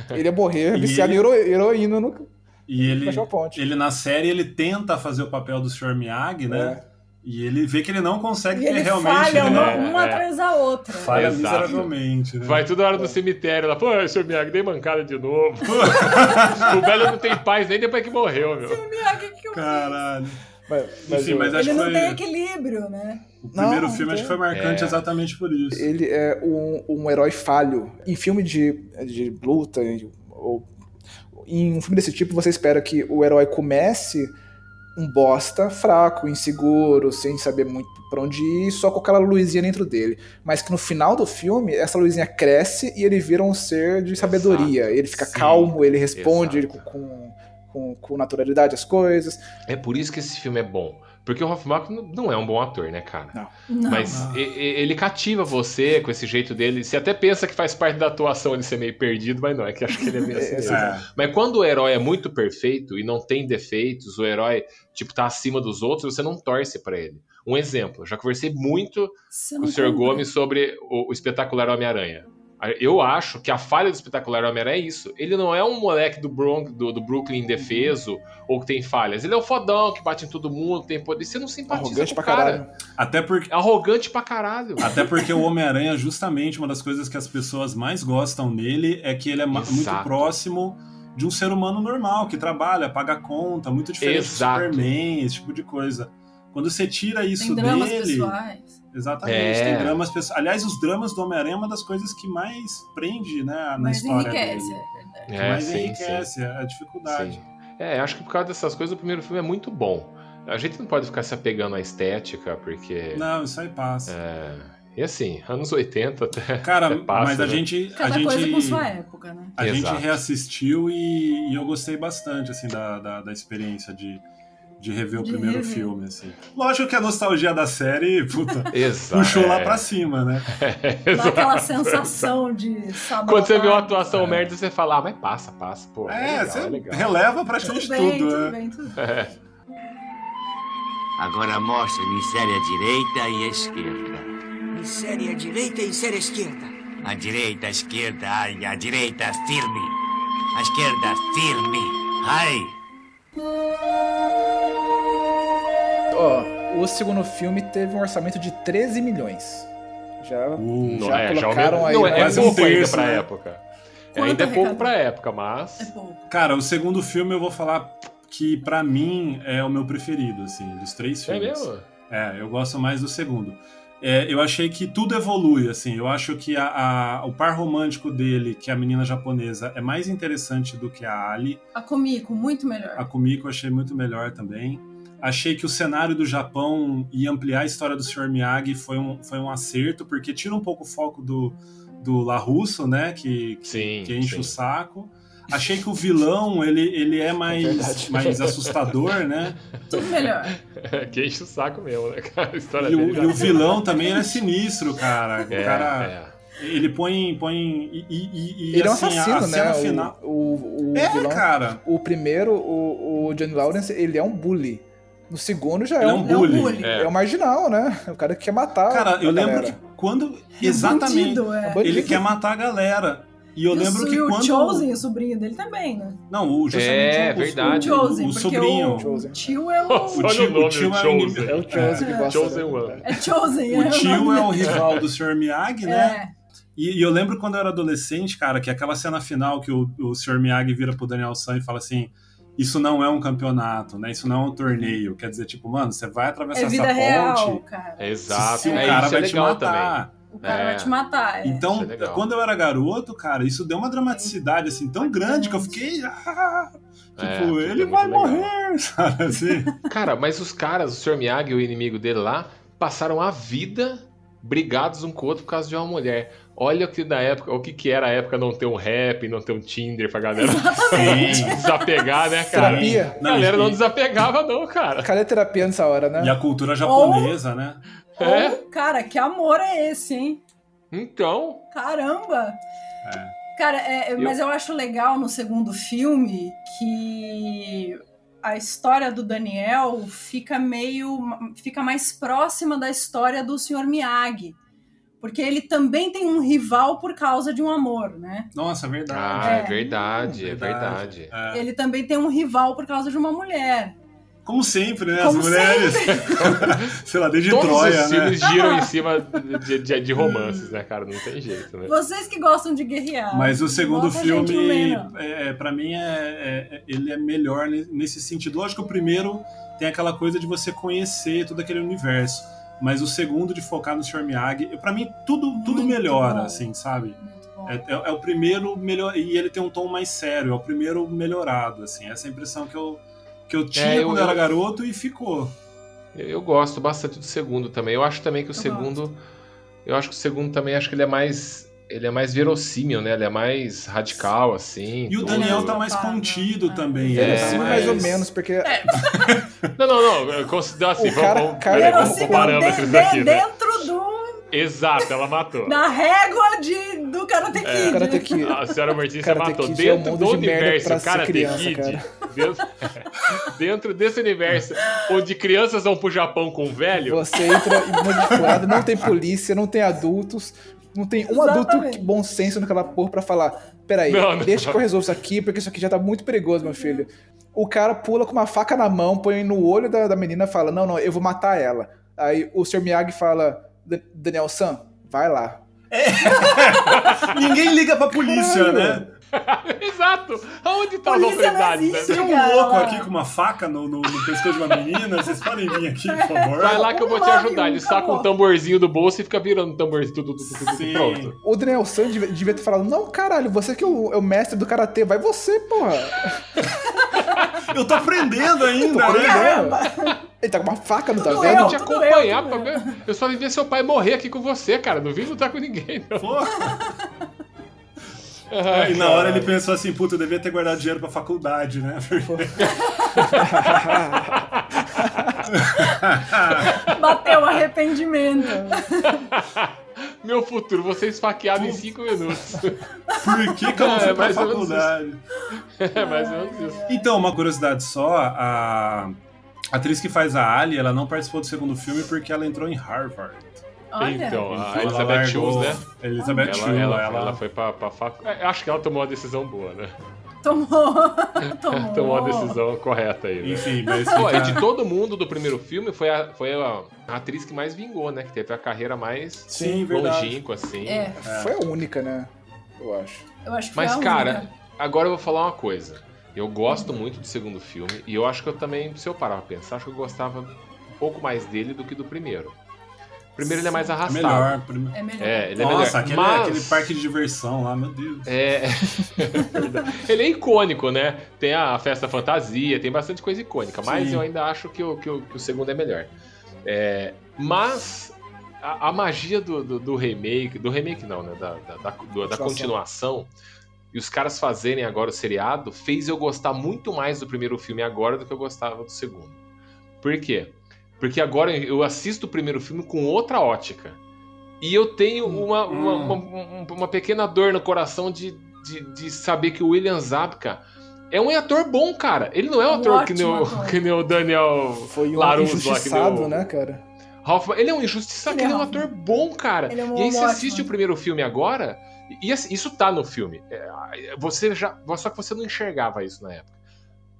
ele ia morrer *laughs* E viciado ele- em hero- heroína no e ele, ele na série ele tenta fazer o papel do Sr. Miyagi, né? É. E ele vê que ele não consegue e ele realmente falha né? uma, É, uma é. atrás da outra. falha Exato. miseravelmente, né? Vai toda hora no cemitério lá, pô, seu Miyagi, dei mancada de novo. *laughs* o velho não tem paz nem depois que morreu, meu. Miyagi, o que, que eu Caralho. Mas, mas Enfim, o- mas acho Ele não foi tem equilíbrio, né? o primeiro Não, filme não acho que foi marcante É. exatamente por isso. ele é um, um herói falho. Em filme de, de luta, ou em um filme desse tipo, você espera que o herói comece um bosta fraco, inseguro, sem saber muito pra onde ir, só com aquela luzinha dentro dele. Mas que no final do filme, essa luzinha cresce e ele vira um ser de sabedoria. Ele fica Sim, calmo, ele responde exato. ele com, com, com naturalidade as coisas. É por isso que esse filme é bom. Porque o Hoffman não é um bom ator, né, cara? Não. Não. Mas não. ele cativa você com esse jeito dele. Você até pensa que faz parte da atuação ele ser meio perdido, mas não, é que acho que ele é bem *laughs* assim. É, mesmo. É. Mas quando o herói é muito perfeito e não tem defeitos, o herói, tipo, tá acima dos outros, você não torce pra ele. Um exemplo, já conversei muito Você com o Sr. Gomes sobre o, o espetacular Homem-Aranha. Eu acho que a falha do espetacular Homem-Aranha é isso. Ele não é um moleque do, Bronx, do, do Brooklyn indefeso ou que tem falhas. Ele é o fodão que bate em todo mundo, tem poder. Você não simpatiza Arrogante com o pra cara. caralho. Até porque É arrogante pra caralho. Até porque o Homem-Aranha, justamente, uma das coisas que as pessoas mais gostam nele é que ele é ma- muito Exato. próximo de um ser humano normal, que trabalha, paga conta, muito diferente Exato. do Superman, esse tipo de coisa. Quando você tira isso dele. pessoais. Exatamente, É. tem dramas pessoais. Aliás, os dramas do Homem-Aranha é uma das coisas que mais prende né, na Mas história enriquece, dele. é É, mais sim, sim. enriquece, é a dificuldade. Sim. É, acho que por causa dessas coisas, o primeiro filme é muito bom. A gente não pode ficar se apegando à estética, porque. Não, isso aí passa. É, e assim, anos 80 até. Cara, até passa, mas a né? gente. Cada a gente... coisa com sua época, né? A gente Exato. reassistiu e, e eu gostei bastante, assim, da, da, da experiência de, de rever o De primeiro rever. filme, assim. Lógico que a nostalgia da série, puta, *laughs* puxou lá é. pra cima, né? *laughs* Dá aquela sensação de sábado. Quando você vê uma atuação É. merda, você fala, ah, mas passa, passa. Pô, é, É, legal, você é legal. releva praticamente Tudo bem, tudo, tudo né? bem, tudo *laughs* bem. É. Agora mostre-me série à direita e à esquerda. Em série à direita e em série à esquerda. À direita, à esquerda, ai, à direita, firme. À esquerda, firme. Ai. Ó, o segundo filme teve um orçamento de 13 milhões. Já, Uh, já é, já colocaram aumentou- aí. não, é quase um ainda pra né? época. É, ainda é pouco pra época, mas. É pouco. Cara, o segundo filme eu vou falar que pra mim é o meu preferido, assim, dos três É filmes. mesmo? É, eu gosto mais do segundo. É, eu achei que tudo evolui, assim. Eu acho que a, a- o par romântico dele, que é a menina japonesa, é mais interessante do que a Ali. A Comico, muito melhor. A Kumiko eu achei muito melhor também. Achei que o cenário do Japão e ampliar a história do Sr. Miyagi foi um, foi um acerto, porque tira um pouco o foco do, do La Russo, né? Que, que, Sim. que enche sim. o saco. Achei que o vilão, ele, ele é mais, verdade. mais assustador, né? Tudo melhor. *laughs* que enche o saco mesmo, né, cara? A história E o, e o vilão também é sinistro, cara. O É, cara é. Ele põe. põe e, e- e- Ele é um assim, a- assassino, né? final- O, o, o É, vilão. cara. O primeiro, o, o Johnny Lawrence, ele é um bully. No segundo já é, é um, um Ele é um bully. bully. é um marginal, né? O cara que quer matar. Cara, a eu lembro galera. que quando. Exatamente. Bandido, é. Bandido. Ele quer matar a galera. E eu E o lembro que e o quando. Chosen, o sobrinho dele também, né? Não, o justamente É, o, verdade. O, O o, Chosen, o porque sobrinho. o, Chosen. o tio é o... Nossa, O tio- o nome, o tio o é o Chosen. inimigo. É o Chosen que gosta. Chosen One. É Chosen, O é tio é o *laughs* rival do Sr. Miyagi, né? É. E, e eu lembro quando eu era adolescente, cara, que aquela cena final que o, o Sr. Miyagi vira pro Daniel San e fala assim: Isso não é um campeonato, né? Isso não é um torneio. Quer dizer, tipo, mano, você vai atravessar É essa vida ponte. real, cara. Exato. se o é, cara isso vai é te legal também. matar. O cara É. vai te matar. É. Então, é quando eu era garoto, cara, isso deu uma dramaticidade assim tão grande que eu fiquei. ah, É, tipo, ele vai legal. morrer, *laughs* sabe assim? Cara, mas os caras, o Sr. Miyagi e o inimigo dele lá, passaram a vida brigados um com o outro por causa de uma mulher. Olha o que da época, o que, que era a época não ter um rap, não ter um Tinder pra galera Sim. *laughs* desapegar, né, cara? Terapia. A galera não desapegava, não, cara. Cadê a terapia nessa hora, né? E a cultura japonesa, né? É? Ou, cara, que amor é esse, hein? Então, Caramba! Cara, é, é, mas eu acho legal no segundo filme que a história do Daniel fica meio. fica mais próxima da história do Sr. Miyagi. Porque ele também tem um rival por causa de um amor, né? Nossa, verdade. ah, é É. verdade, é verdade. É. Ele também tem um rival por causa de uma mulher. Como sempre, né? Como As mulheres. *laughs* Sei lá, desde Todos Troia, os né? filmes *laughs* giram em cima de, de- de romances, né, cara? Não tem jeito, né? Vocês que gostam de guerrear. Mas o segundo filme, é, para mim, é, é- ele é melhor ne- nesse sentido. Lógico que o primeiro tem aquela coisa de você conhecer todo aquele universo. Mas o segundo, de focar no Sr. Miyagi, pra mim, tudo, tudo Muito melhora, bom. assim, sabe? É, é- é o primeiro melhor. E ele tem um tom mais sério, é o primeiro melhorado, assim. Essa é a impressão que eu, que eu tinha eu- quando eu era garoto e ficou. Eu, eu gosto bastante do segundo também. Eu acho também que o Eu segundo. Eu acho que o segundo também acho que ele é mais. Ele é mais verossímil, né? Ele é mais radical, assim. E o. Daniel tá mais Ah, contido não. também. É, ele tá Sim, mais ou menos, porque *laughs* Não, não, não. Eu considero assim. O vamos, cara- vamos, cara- vamos com parâmetros de- aqui, de- né? dentro do. Exato, ela matou. Na régua de, do Karate Kid. o Karate Kid. A senhora Martins você matou. Kid é um Dentro do de universo Karate criança, Kid, cara. dentro, *laughs* dentro desse universo onde crianças vão pro Japão com um velho, Você entra furado, não tem polícia, não tem adultos, não tem um adulto Exatamente. que bom senso naquela porra pra falar: peraí, Não, não. deixa que eu resolvo isso aqui, porque isso aqui já tá muito perigoso, meu filho. O cara pula com uma faca na mão, põe no olho da, da menina e fala: Não, não, eu vou matar ela. Aí o Sr. Miyagi fala: "Da- Daniel San, vai lá. *laughs* Ninguém liga pra polícia, Caralho. né? *laughs* Exato! Aonde tá autoridades? existe. né? Tem um Cara. louco aqui com uma faca no, no, no pescoço de uma menina. Vocês podem vir aqui, por favor? Vai lá que eu vou te ajudar. Ele saca um tamborzinho do bolso e fica virando o tamborzinho. Tudo, tudo, tudo, tudo, pronto. O Daniel San devia, devia ter falado: Não, caralho, você que é o, é o mestre do karatê, vai você, porra. *laughs* Eu tô aprendendo ainda, Tô né? aprendendo. Ele tá com uma faca, não tá Tudo Eu vendo? te acompanhar eu, pra ver. Eu só vi ver seu pai morrer aqui com você, cara. Não vim lutar com ninguém, não. Pô. *laughs* E na hora ele pensou assim, puta, eu devia ter guardado dinheiro pra faculdade, né? *laughs* Bateu arrependimento. Meu futuro, você esfaqueado em 5 minutos. Por que, que eu não É, fui pra mais ou menos faculdade? É mais ou menos isso. Então, uma curiosidade só, a atriz que faz a Ali, ela não participou do segundo filme porque ela entrou em Harvard. Olha. Então, a Elizabeth Schultz, né? Elizabeth Ela, ela, ela, ela foi pra, pra facu... é, Acho que ela tomou uma decisão boa, né? Tomou. *laughs* Tomou. Tomou uma decisão correta aí, né? Enfim, mas Pô, e de todo mundo do primeiro filme, foi a, foi a atriz que mais vingou, né? Que teve a carreira mais Sim, longínqua, assim. É, Foi a única, né? Eu acho. eu acho que foi Mas, a cara, única. agora eu vou falar uma coisa. Eu gosto muito do segundo filme, e eu acho que eu também, se eu parar pra pensar, acho que eu gostava um pouco mais dele do que do primeiro. O primeiro ele é mais É arrastado. melhor. prime- É melhor. É, ele é Nossa, melhor. aquele, Mas- aquele parque de diversão lá, meu Deus. É. *laughs* ele é icônico, né? Tem a festa fantasia, tem bastante coisa icônica, mas Sim. eu ainda acho que o, que o, que o segundo é melhor. É, mas a, a magia do, do, do remake, do remake não, né? Da, da, da, do- da Continuação. continuação, e os caras fazerem agora o seriado, fez eu gostar muito mais do primeiro filme agora do que eu gostava do segundo. Por quê? Porque agora eu assisto o primeiro filme com outra ótica. E eu tenho uma, uma, Hum. uma, um- uma pequena dor no coração de, de, de saber que o William Zabka é um ator bom, cara. Ele não é um ator que nem, o, ator. *laughs* que nem o Daniel Foi um lá, injustiçado, o- né, cara? Hoffman. Ele é um injustiçado, Ele ele é é um Hoffman. ator bom, cara. Ele é um e aí você ótimo assiste o primeiro filme agora, e assim, isso tá no filme. É, Você já. Só que você não enxergava isso na época.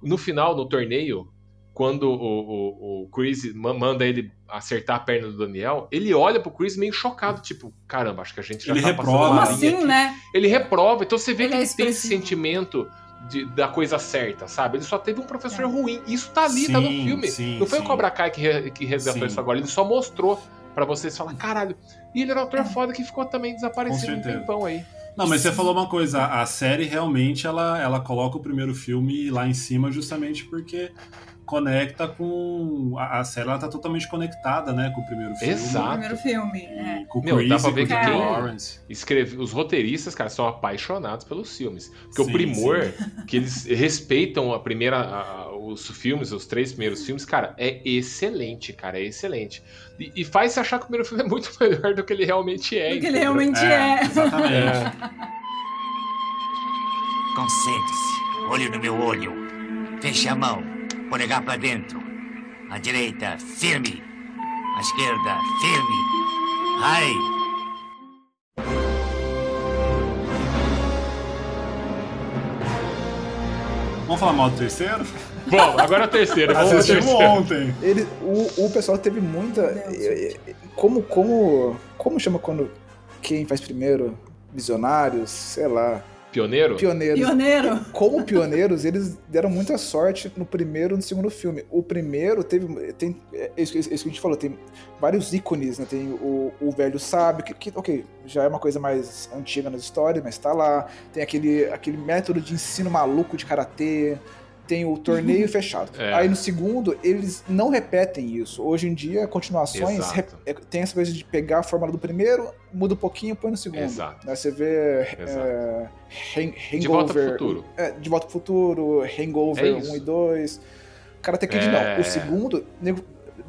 No final, no torneio, quando o, o, o Chris ma- manda ele acertar a perna do Daniel, ele olha pro Chris meio chocado, tipo, caramba, acho que a gente já Ele tá reprova. passando Como assim, aqui. né? Ele reprova, então você vê Ele que é ele tem esse sentimento de- da coisa certa, sabe? Ele só teve um professor É. ruim. Isso tá ali, tá no Sim, filme. sim, não foi sim. o Cobra Kai que, re, que resgatou Sim. isso agora, ele só mostrou pra vocês falar, caralho. E ele era um ator foda que ficou também desaparecido um tempão aí. Não, mas você falou uma coisa, a série realmente ela, ela coloca o primeiro filme lá em cima justamente porque conecta com. A, a série ela tá totalmente conectada, né, com o primeiro filme. O Exato. primeiro filme. É. Com o Meu, Chris, dá pra e ver com que o Lawrence. Escreve, os roteiristas, cara, são apaixonados pelos filmes. Porque o Sim, primor, *laughs* que eles respeitam a primeira, a- os filmes, os três primeiros filmes, cara, é excelente, cara, é excelente. E, e faz você achar que o primeiro filme é muito *laughs* melhor do que ele realmente é. Do que ele entendeu? realmente é. Exatamente. É. Concentre-se. Olho no meu olho. Feche a mão. Polegar pra dentro. A direita, firme. A esquerda, firme. Ai. Vamos falar mal do terceiro? Bom, agora é o terceiro. Vamos Assistimos terceiro. ontem. Ele, o, o pessoal teve muita. Eh, eh, Como, como, como chama quando quem faz primeiro? Visionários, sei lá. Pioneiro? Pioneiros. Pioneiro. Como pioneiros, eles deram muita sorte no primeiro e no segundo filme. O primeiro teve. Tem, é isso, que- isso que a gente falou, tem vários ícones, né? Tem o, o velho sábio, que, que, ok, já é uma coisa mais antiga nas histórias, mas tá lá. Tem aquele, aquele método de ensino maluco de karatê. Tem o torneio *laughs* fechado. É. Aí no segundo, eles não repetem isso. Hoje em dia, continuações rep- é, tem essa coisa de pegar a fórmula do primeiro, muda um pouquinho, põe no segundo. Exato. Né? Você vê Exato. é, Hang- Hangover. De volta pro futuro. É, de Volta pro Futuro, Hangover É isso. 1 e 2. Karate Kid É. não. O segundo, nego,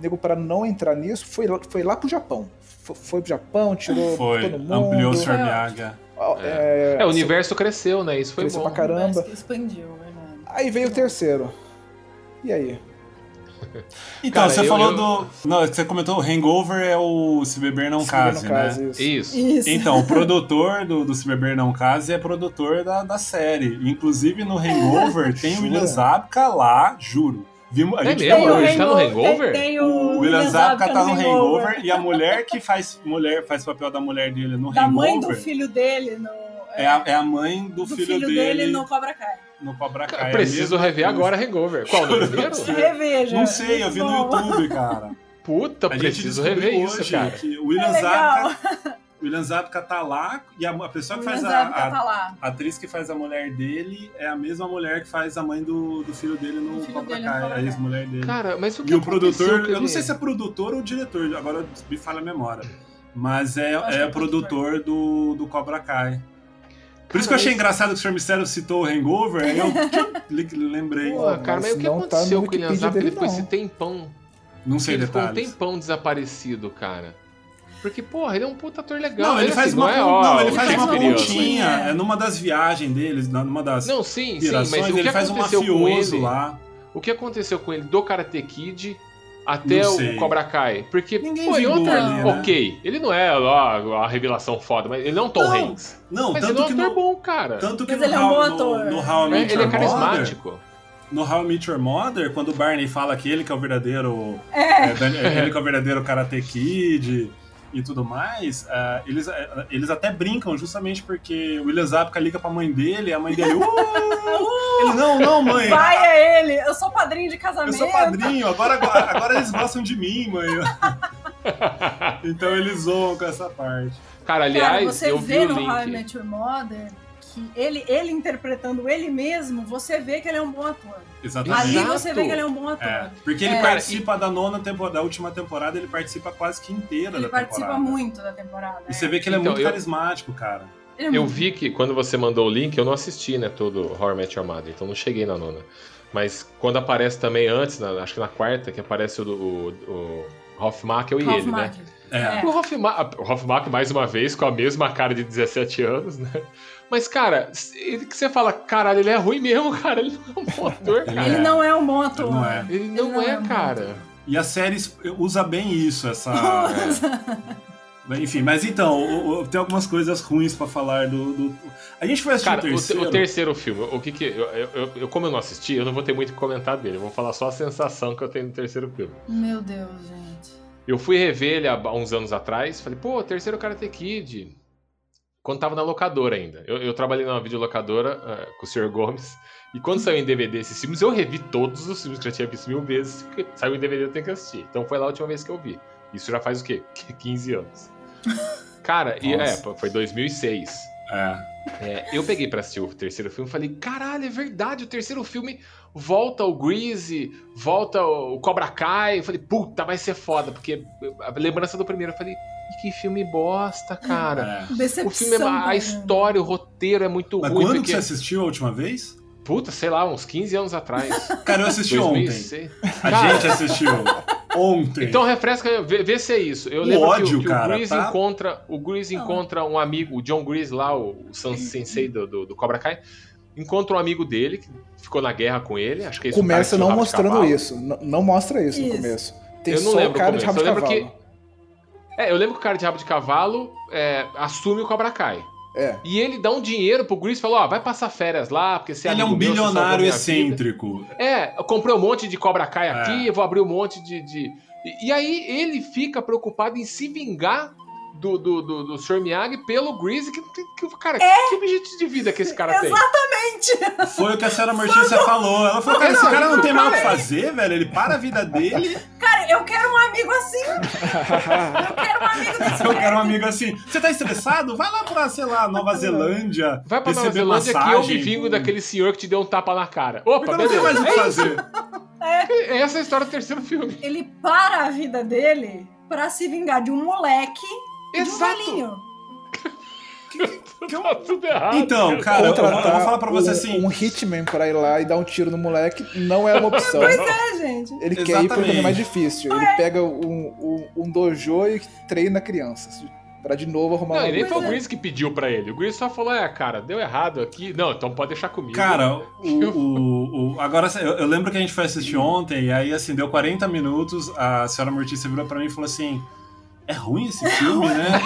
nego para não entrar nisso, foi lá, foi lá pro Japão. Foi, foi pro Japão, tirou Foi, todo mundo. ampliou o Sr. Miyagi. É, é, o universo cresceu, né? Isso foi Cresceu bom. pra caramba. Expandiu. Aí veio o terceiro. E aí? Então, Cara, você eu- falou eu- do. Não, você comentou o Hangover é o Se Beber Não Se Case, no né? caso, isso. Isso. Isso. Então, o *laughs* produtor do, do Se Beber Não Case é produtor da, da série. Inclusive, no Hangover *laughs* tem o? William Zabka lá, juro. Vimos, a É gente mesmo? Ele hoje. tá no Hangover? Tem, tem O o William Zabka tá no Hangover. Hangover e a mulher que faz mulher faz o papel da mulher dele no Da mãe do Hangover filho dele no. é, a, é a mãe do, do filho, dele, no Cobra Kai. No Cobra Kai. É a preciso mesma rever coisa. agora Hangover. Qual, no *laughs* primeiro? Reveja. Não sei, eu vi no. YouTube, cara. *laughs* Puta, A preciso rever hoje isso, cara. que o William É. Zabka, *laughs* o William Zabka tá lá e a, a pessoa que O faz a, a- tá a atriz que faz a mulher dele é a mesma mulher que faz a mãe do, do filho dele no filho Cobra Kai, a ex-mulher dele. Cara, mas o que E o produtor, que eu não sei se é produtor ou diretor, agora me falha a memória. Mas é, é é produtor do, do Cobra Kai. Por isso que eu achei esse- engraçado que o Sr. Mistério citou o Hangover, aí eu *laughs* lembrei. Pô, cara, mas mas o que não tá aconteceu no com o William Zabka? Ele ficou não. esse tempão. Não sei ele ficou um detalhes. tempão desaparecido, cara. Porque, porra, ele é um puta ator legal. Não, ele faz assim, uma, não é, ó, não, ele faz uma Shakespeareano. pontinha, É. é numa das viagens deles, numa das Não, sim, sim, virações, mas o que ele faz um aconteceu com mafioso ele? lá. O que aconteceu com ele do Karate Kid até o. Cobra Kai? Porque, Ninguém pô, né? ok, ele não é ó, a revelação foda, mas ele não é um Tom Não, Hanks. Não, Mas ele é tanto um que ator no, bom, cara. tanto que Mas no ele é um How, bom no- ator. no, How I É, Met ele é Your Mother, carismático. no How I Met Your Mother, quando o Barney fala que ele que é o verdadeiro, é, Dan- ele que é o verdadeiro Karate Kid e tudo mais, ah, eles, ah, eles até brincam justamente porque o William Zabka liga pra mãe dele, e a mãe dele, "Uh!" *laughs* ele não, não, mãe. Vai é ele. Eu sou padrinho de Eu casamento. sou padrinho, agora, agora, agora eles gostam de mim, mãe. *laughs* então eles zoam com essa parte. Cara, aliás, Cara, você eu vi vê o no link. How I Met Your Mother que ele, ele interpretando ele mesmo, você vê que ele é um bom ator. Exatamente. Ali Exato. você vê que ele é um bom ator. É, porque ele É. participa da nona temporada, da última temporada, ele participa quase que inteira Ele da participa temporada. muito da temporada. E você vê que ele é Então, muito eu- carismático, cara. Ele é Eu muito- vi que quando você mandou o link, eu não assisti, né, todo Horror Your Mother, então não cheguei na nona. Mas quando aparece também antes, na- acho que na quarta, que aparece o, o, o Hoffmacher e ele, né? É. O o Hoffmacher, mais uma vez, com a mesma cara de 17 anos, né? Mas, cara, ele que você fala, caralho, ele é ruim mesmo, *laughs* cara. Ele não é um bom ator, cara. Ele não é um bom ator. Ele não é. Ele não, não é, é um cara. E a série usa bem isso, essa. *laughs* Enfim, mas então, o- o- tem algumas coisas ruins pra falar do. do- A gente foi assistir Cara, o o, te- terceiro. o terceiro filme, o que que. Eu, eu- eu- como eu não assisti, eu não vou ter muito o que comentar dele. Eu vou falar só a sensação que eu tenho no terceiro filme. Meu Deus, gente. Eu fui rever ele há uns anos atrás, falei, pô, terceiro Karate Kid. Quando tava na locadora ainda. Eu, eu trabalhei numa videolocadora eh, com o Sr. Gomes. E quando saiu em DVD esses filmes, eu revi todos os filmes que eu já tinha visto mil vezes. Saiu em DVD eu tenho que assistir. Então foi lá a última vez que eu vi. Isso já faz o quê? *laughs* 15 anos. Cara, e, é, foi 2006. É. É, eu peguei pra assistir o terceiro filme e falei, caralho, é verdade, o terceiro filme volta o Greasy, volta o Cobra Kai. Eu falei, puta, vai ser foda, porque a lembrança do primeiro, eu falei, que filme bosta, cara. é. Decepção. O filme, é, a cara. história, o roteiro é muito Mas ruim. quando que porque, você assistiu a última vez? puta, sei lá, uns 15 anos atrás. *laughs* Cara, eu assisti ontem. 2006. A Cara, gente assistiu ontem. Então refresca, vê, vê se é isso. Eu O lembro que, ódio, o- que cara, o Grease tá? encontra, o Grease Não. encontra um amigo, o John Grease lá, o, o sensei do, do, do Cobra Kai, encontra um amigo dele que ficou na guerra com ele. Acho que é Começa não que mostrando isso. Não mostra isso, no Isso. começo. Tem Eu não só lembro o cara de rabo de eu lembro cavalo. É, eu lembro que o cara de rabo de cavalo é, assume o Cobra Kai. É. E ele dá um dinheiro pro Grease e fala: Ó, vai passar férias lá, porque você é Ele é um bilionário minha vida." excêntrico. É, eu comprei um monte de Cobra Kai É. aqui, eu vou abrir um monte de. de... E, e aí ele fica preocupado em se vingar do, do, do, do Sr. Miyagi pelo Greasy. Que, que, cara, que objetivo de vida que esse cara tem? Exatamente. Foi o que a senhora Mortícia falou. Ela falou, cara, esse cara não tem mais o que fazer, velho. Ele para a vida dele. Cara, eu quero um amigo assim. Eu quero um amigo desse Eu quero um amigo assim. Você tá estressado? Vai lá pra, sei lá, Nova Zelândia. Vai pra Nova Zelândia que eu me massagem. vingo daquele senhor que te deu um tapa na cara. Opa, Porque eu não beleza. mais o que fazer. É, essa é a história do terceiro filme. Ele para a vida dele pra se vingar de um moleque e de um Exato. velhinho. *laughs* Tá tudo errado. Então, cara, eu, eu vou Contratar falar pra você um, assim. um hitman pra ir lá e dar um tiro no moleque não é uma opção. É, gente. Ele quer ir pro Exatamente. caminho mais difícil. Ele pega um, um, um dojo e treina crianças. Pra de novo arrumar Não, uma e nem foi o Grease que pediu pra ele. O Grease só falou: é, cara, deu errado aqui. Não, então pode deixar comigo. Cara, *laughs* o, o- o- agora eu, eu lembro que a gente foi assistir ontem, e aí assim, deu 40 minutos, a senhora Mortícia virou pra mim e falou assim: é ruim esse filme, né?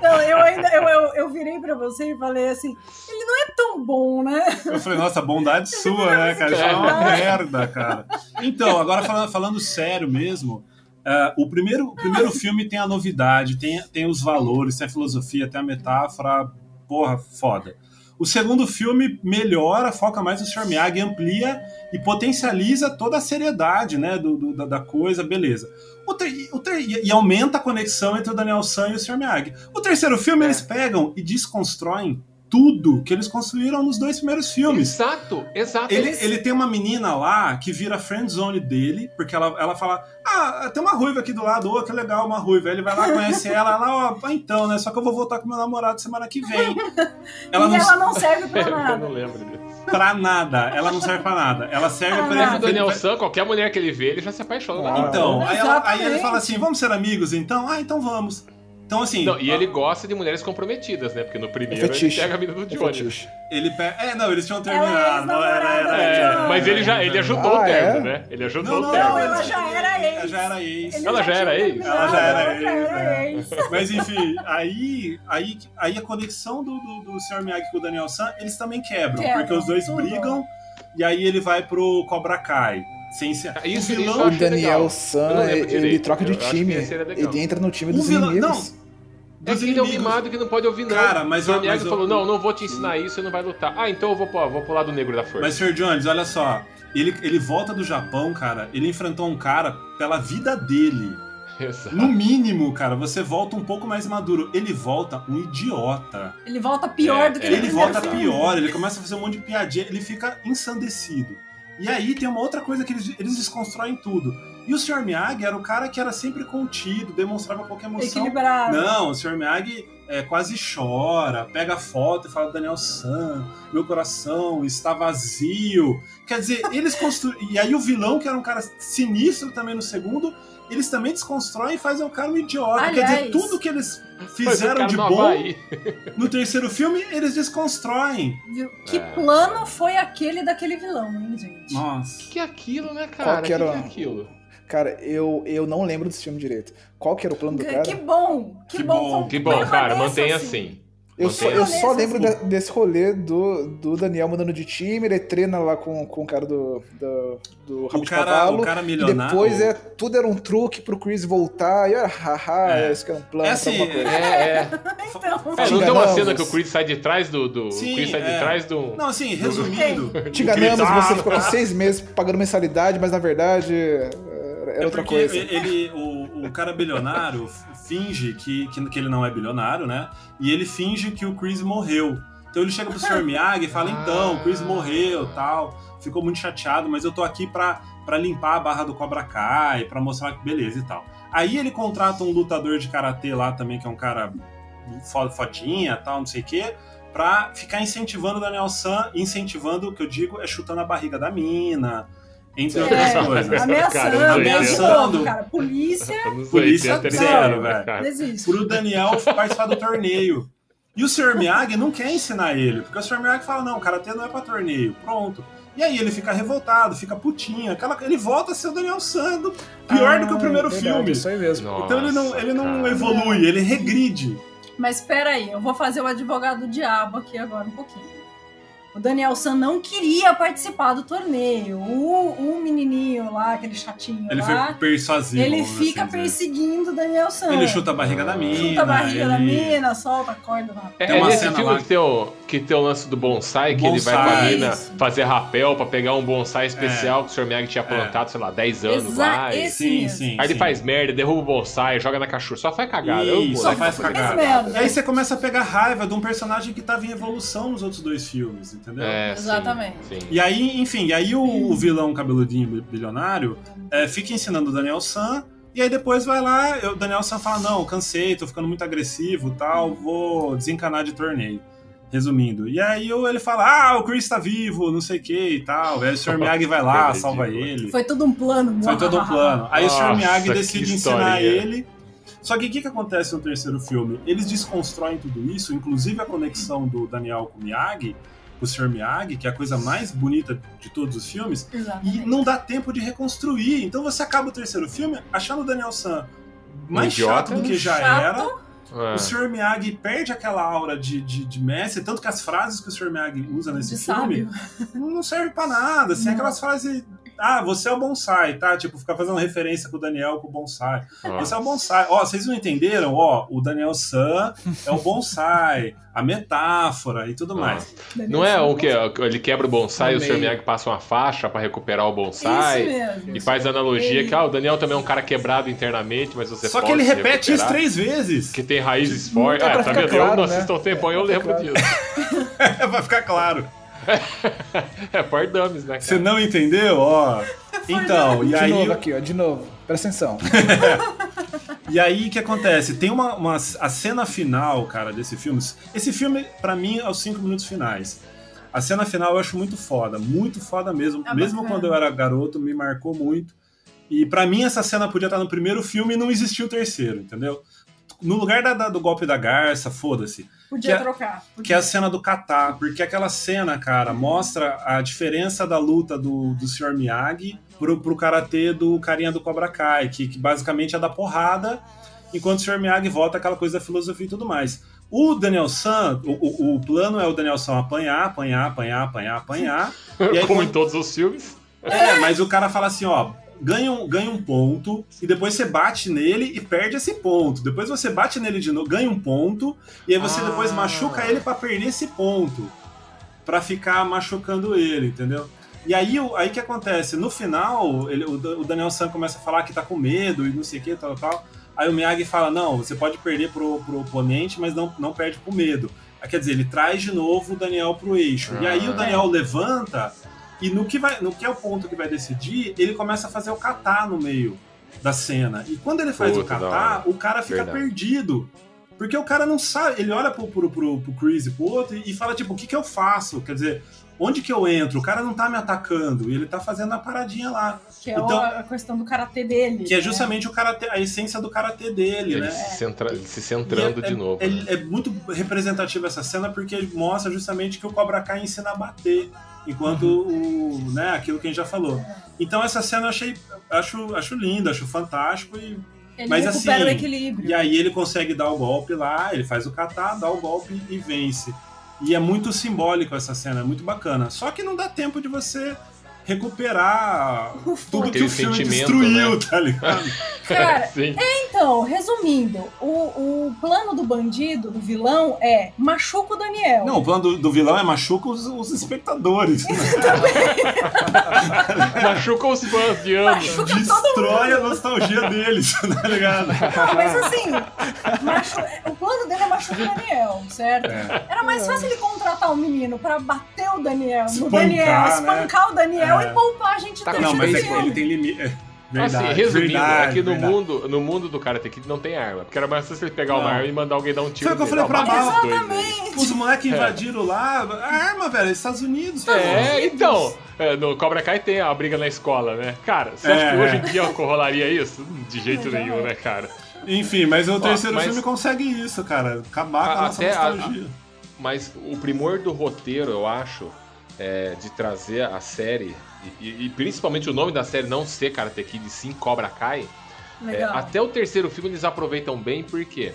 Não, eu ainda eu, eu, eu virei pra você e falei assim: ele não é tão bom, né? Eu falei, nossa, bondade sua, né, cara? Isso é uma merda, cara. Então, agora falando, falando sério mesmo, é, o, primeiro, o primeiro filme tem a novidade, tem, tem os valores, tem a filosofia, tem a metáfora, porra, foda. O segundo filme melhora, foca mais no Sr. Miyagi, amplia e potencializa toda a seriedade né, do, do- da, da coisa, beleza. O ter- o ter- e, aumenta a conexão entre o Daniel San e o Sr. Miyagi. O terceiro filme, É. eles pegam e desconstroem tudo que eles construíram nos dois primeiros filmes. Exato, exato. Ele, ele tem uma menina lá que vira friend zone dele, porque ela, ela fala: Ah, tem uma ruiva aqui do lado, ô, que legal, uma ruiva. Aí ele vai lá, conhece *laughs* ela, ela, ó, ah, então, né? Só que eu vou voltar com meu namorado semana que vem. *laughs* Ela e não ela não serve pra *laughs* Eu não nada. lembro disso. Pra nada, ela não serve pra nada. Ela serve Ah, pra ele. Daniel San, qualquer mulher que ele vê, ele já se apaixona. Ah, Então, aí, ela- aí ele fala assim: vamos ser amigos então? Ah, então vamos. Então, assim. Não, e ele gosta de mulheres comprometidas, né? Porque no primeiro ele fetiche. pega a vida do É Johnny. fetiche. Ele pega. É, não, eles tinham Ela é terminado. não, era, era, É, mas ele já ele ajudou Ah, o terno, é? né? Ele ajudou Não, o não, terno. Não, ela já era ex. Ela já era ex. Ele Ela já era tinha ex? Ela já era ela já ex, era é. ex. *laughs* Mas enfim, aí, aí, aí a conexão do, do, do Sr. Miyagi com o Daniel San, eles também quebram, Quebram, porque os dois tudo. brigam e aí ele vai pro Cobra Kai. Sem ser... Ah, Isso- o vilão, O Daniel legal. San, não ele, troca de Eu time. era. Ele entra no time O dos vilão- inimigos. É dos que ele é um mimado que não pode ouvir, não. Cara, mas o Miyagi mas eu- falou: não, não vou te ensinar isso, você não vai lutar. Ah, então eu vou, pro- vou pro lado negro da força. Mas, Sr. Jones, olha só. Ele, ele volta do Japão, cara. Ele enfrentou um cara pela vida dele. *laughs* Exato. No mínimo, cara, você volta um pouco mais maduro. Ele volta um idiota. Ele volta pior É, do que é, Ele primeiro volta filme. pior, ele começa a fazer um monte de piadinha, ele fica ensandecido. E aí tem uma outra coisa que eles, eles desconstroem tudo. E o Sr. Miyagi era o cara que era sempre contido, demonstrava qualquer emoção. Equilibrado. Não, o Sr. Miyagi é, quase chora, pega foto e fala Daniel San, meu coração está vazio. Quer dizer, eles construíram. *laughs* E aí o vilão, que era um cara sinistro também no segundo, eles também desconstroem e fazem o cara um idiota. Quer dizer, Aliás- tudo que eles fizeram de bom *laughs* no terceiro filme, eles desconstroem. Que É. plano foi aquele daquele vilão, hein, gente? Nossa. O que é aquilo, né, Qual cara? que O que, era? que é aquilo? Cara, eu, eu não lembro desse filme direito. Qual que era o plano do cara? Que bom, que, Que bom. bom, Que bom, cara, permaneça mantenha assim. Eu só, eu assim. só lembro de- desse rolê do, do Daniel mudando de time, ele treina lá com, com o cara do, do, do rabo O de cara, cavalo. o cara e milionário. depois é, tudo era um truque pro Chris voltar. E ah, haha, É. esse que é um plano É assim, coisa. É, é. *laughs* Então, É, não tem uma cena que o Chris sai de trás do. do Sim, o Chris sai é. de trás do. Não, assim, resumindo. Te enganamos, você Ah, ficou seis meses pagando mensalidade, mas na verdade era É outra porque coisa. Ele, o, o cara bilionário finge que, que, que ele não é bilionário, né? E ele finge que o Chris morreu. Então ele chega pro Sr. *laughs* Miyagi e fala: então, o Chris morreu tal. Ficou muito chateado, mas eu tô aqui pra, pra limpar a barra do Cobra Kai, pra mostrar que beleza e tal. Aí ele contrata um lutador de karatê lá também, que é um cara fo- fodinha tal, não sei o quê, pra ficar incentivando o Daniel San, incentivando, o que eu digo, é chutando a barriga da mina, entre outras É, coisas. ameaçando, Cara, ameaçando. novo, cara. Polícia Polícia 80, zero, velho. cara? pro Daniel participar do torneio. E o Sr. Miyagi não quer ensinar ele, porque o Sr. Miyagi fala: não, karatê não é pra torneio, pronto. E aí ele fica revoltado, fica putinho, aquela... ele volta a ser o Daniel Sando, pior do que o Ah, primeiro verdade, filme. Isso aí mesmo. Então ele não, Nossa, ele não cara. evolui, ele regride. Mas espera aí, eu vou fazer o advogado do diabo aqui agora um pouquinho. O Daniel San não queria participar do torneio. O, o menininho lá, aquele chatinho Ele lá, foi persuasivo. ele fica assim perseguindo o Daniel San. Ele chuta a barriga da mina. Chuta a barriga da ele- mina, solta a corda na É, Tem é uma nesse cena filme lá que tem, o, que tem o lance do bonsai, que ele vai com a Bonsai. mina Isso. fazer rapel pra pegar um bonsai especial que o Sr. Miyagi tinha plantado, sei lá, 10 anos Exa- lá. esse Sim, mesmo. sim. Aí ele sim. faz merda, derruba o bonsai, joga na cachorra. Só faz cagada. Eu, Isso, pô, só faz Faz cagada. merda. Aí você começa a pegar raiva de um personagem que tava em evolução nos outros dois filmes, entendeu? É, sim, Exatamente. sim. E aí, enfim, e aí o, o vilão cabeludinho bi- bilionário é, fica ensinando o Daniel San, e aí depois vai lá, o Daniel San fala, não, cansei, tô ficando muito agressivo tal, vou desencanar de torneio. Resumindo. E aí ele fala, ah, o Chris tá vivo, não sei o que e tal. Aí o Sr. *laughs* Miyagi vai lá, salva ele. Foi todo um plano. Foi todo um plano. Aí o Sr. Nossa, Miyagi decide ensinar ele. Só que o que, que acontece no terceiro filme? Eles desconstroem tudo isso, inclusive a conexão do Daniel com o Miyagi, o Sr. Miyagi, que é a coisa mais bonita de todos os filmes, e Exatamente. não dá tempo de reconstruir. Então você acaba o terceiro filme achando o Daniel San mais idiota, chato do que já chato. era. É. O Sr. Miyagi perde aquela aura de, de, de mestre, tanto que as frases que o Sr. Miyagi usa nesse De filme sábio. não serve pra nada, assim, Não. aquelas frases. Ah, você é o bonsai, tá? Tipo, ficar fazendo referência com o Daniel com o bonsai. Você é o bonsai. Ó, vocês não entenderam? Ó, o Daniel San é o bonsai, a metáfora e tudo mais. Não é o que? Ele quebra o bonsai e o Sr. Miyagi passa uma faixa pra recuperar o Isso bonsai. mesmo. E faz a analogia Ele- que ah, o Daniel também é um cara quebrado internamente, mas você Só que ele repete isso três vezes. Que tem raízes fortes. É Ah, tá vendo? eu claro, não né? assisto ao tempo, eu Pra lembro ficar disso. *laughs* Vai ficar claro. *laughs* É por dummies, né, Você não entendeu? Ó. Então, e De aí. novo aqui, ó, de novo. Presta atenção. *laughs* E aí o que acontece? Tem uma, uma a cena final, cara, desse filme. Esse filme, pra mim, é os cinco minutos finais. A cena final eu acho muito foda, muito foda mesmo. É mesmo bacana. quando eu era garoto, me marcou muito. E pra mim essa cena podia estar no primeiro filme e não existia o terceiro, entendeu? No lugar da- da- do golpe da garça, foda-se. Podia que é- trocar. Que é a cena do kata, porque aquela cena, cara, mostra a diferença da luta do, do Sr. Miyagi pro, pro karatê do carinha do Cobra Kai, que, que basicamente é da porrada, enquanto o Sr. Miyagi volta aquela coisa da filosofia e tudo mais. O Daniel San, o, o, o plano é o Daniel San apanhar, apanhar, apanhar, apanhar, apanhar. *laughs* E aí, Como quando- em todos os filmes. é, mas o cara fala assim, ó, ganha um, ganha um ponto, e depois você bate nele e perde esse ponto. Depois você bate nele de novo, ganha um ponto, e aí você Ah. depois machuca ele pra perder esse ponto. Pra ficar machucando ele, entendeu? E aí o aí que acontece? No final, ele- o, o Daniel San começa a falar que tá com medo e não sei o que, tal, tal. Aí o Miyagi fala: não, você pode perder pro, pro oponente, mas não, não perde pro medo. Aí, quer dizer, ele traz de novo o Daniel pro eixo. E aí o Ah. Daniel levanta E no que, vai, no que é o ponto que vai decidir, ele começa a fazer o catar no meio da cena. E quando ele faz Puta, o catar, o cara fica Verdade. perdido. Porque o cara não sabe, ele olha pro, pro, pro, pro Chris e pro outro e fala, tipo, o que que eu faço? Quer dizer, onde que eu entro? O cara não tá me atacando, e ele tá fazendo a paradinha lá. Que é Então- a questão do karatê dele. Que é né? justamente o karatê, a essência do karatê dele, Ele né? se, centra- ele se centrando é, de é- novo. É, né? é muito representativa essa cena porque mostra justamente que o Cobra Kai ensina a bater, enquanto Uhum. o, né, aquilo que a gente já falou. Então essa cena eu achei, acho, acho linda, acho fantástico e, Ele mas assim, o equilíbrio. e aí ele consegue dar o golpe lá, ele faz o kata, dá o golpe e vence. E é muito simbólico essa cena, é muito bacana. Só que não dá tempo de você recuperar tudo que Aquele o filme sentimento, destruiu, né? tá ligado? *laughs* Cara, Sim. então, resumindo, o, o plano do bandido, do vilão, é machuca o Daniel. Não, o plano do, do vilão é machuca os, os espectadores. *laughs* *laughs* Machuca os fãs de anos. Machuca todo Destrói a nostalgia deles, tá ligado? Não, mas assim, machu- o plano dele é machucar o Daniel, certo? É. Era mais fácil ele contratar um menino pra bater o Daniel, no Espancar, Daniel, né? espancar o Daniel É. e poupar a gente Tá Não, mas é que ele tem limite. É, verdade, assim, resumindo, verdade, é que no verdade. mundo, no mundo do Karate Kid não tem arma. Porque era mais fácil ele pegar uma Não. arma e mandar alguém dar um tiro. Foi o que eu falei pra Ó, Bala. aí. Exatamente. Os moleques É. invadiram lá, a arma, velho, Estados Unidos. É, então, é, no Cobra Kai tem a briga na escola, né? Cara, você acha É, que hoje é. em dia rolaria isso? De jeito nenhum, né, cara? Enfim, mas o terceiro mas- filme consegue isso, cara. Acabar com a A- nossa até a- nostalgia. Mas o primor do roteiro, eu acho, é de trazer a série, e, e- principalmente o nome da série não ser Karate Kid, sim Cobra Kai, é, até o terceiro filme eles aproveitam bem, por quê?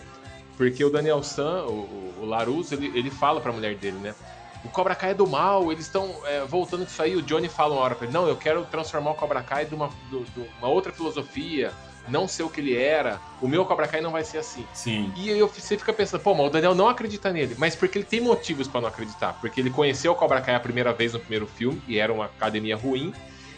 Porque o Daniel San, o, o, ele, ele fala pra mulher dele, né? O Cobra Kai é do mal, eles estão é, voltando disso aí. O Johnny fala uma hora pra ele: Não, eu quero transformar o Cobra Kai de uma, de uma outra filosofia, não ser o que ele era. O meu Cobra Kai não vai ser assim. Sim. E aí eu- você fica pensando, pô, mas o Daniel não acredita nele. Mas porque ele tem motivos pra não acreditar. Porque ele conheceu o Cobra Kai a primeira vez no primeiro filme, e era uma academia ruim.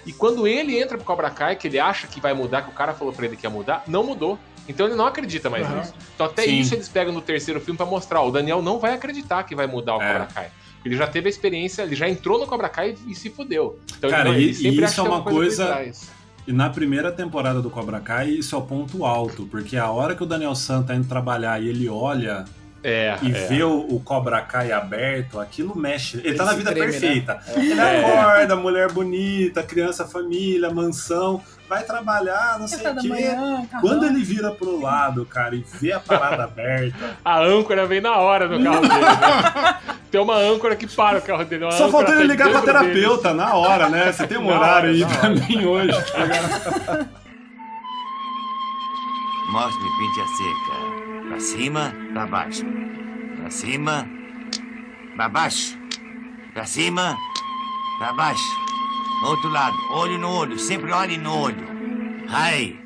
E quando ele entra pro Cobra Kai, que ele acha que vai mudar, que o cara falou pra ele que ia mudar, não mudou. Então ele não acredita mais Uhum. nisso. Então até Sim. isso eles pegam no terceiro filme pra mostrar. O Daniel não vai acreditar que vai mudar o É. Cobra Kai. Ele já teve a experiência, ele já entrou no Cobra Kai e se fudeu. Então Cara, ele, e- ele sempre e acha isso é tem uma coisa- trás. E na primeira temporada do Cobra Kai, isso é o ponto alto, porque a hora que o Daniel San tá indo trabalhar e ele olha É, e é. vê o, o Cobra Kai aberto, aquilo mexe. Ele, tá na se vida treme, né? perfeita. Ele É. acorda, mulher bonita, criança, família, mansão, vai trabalhar, não sei o quê. manhã. Quando ele vira pro lado, cara, e vê a parada *laughs* aberta, A âncora vem na hora no carro dele. Né? *laughs* Tem uma âncora que para o carro dele. só faltou ele tá ligar pra dele. terapeuta na hora, né? Você tem um Na horário hora, aí na pra hora. mim hoje. tá ligado? Mostre pinte a seca. Pra cima, pra baixo. Pra cima, pra baixo. Pra cima, pra baixo. Outro lado, olho no olho, sempre olhe no olho. Ai.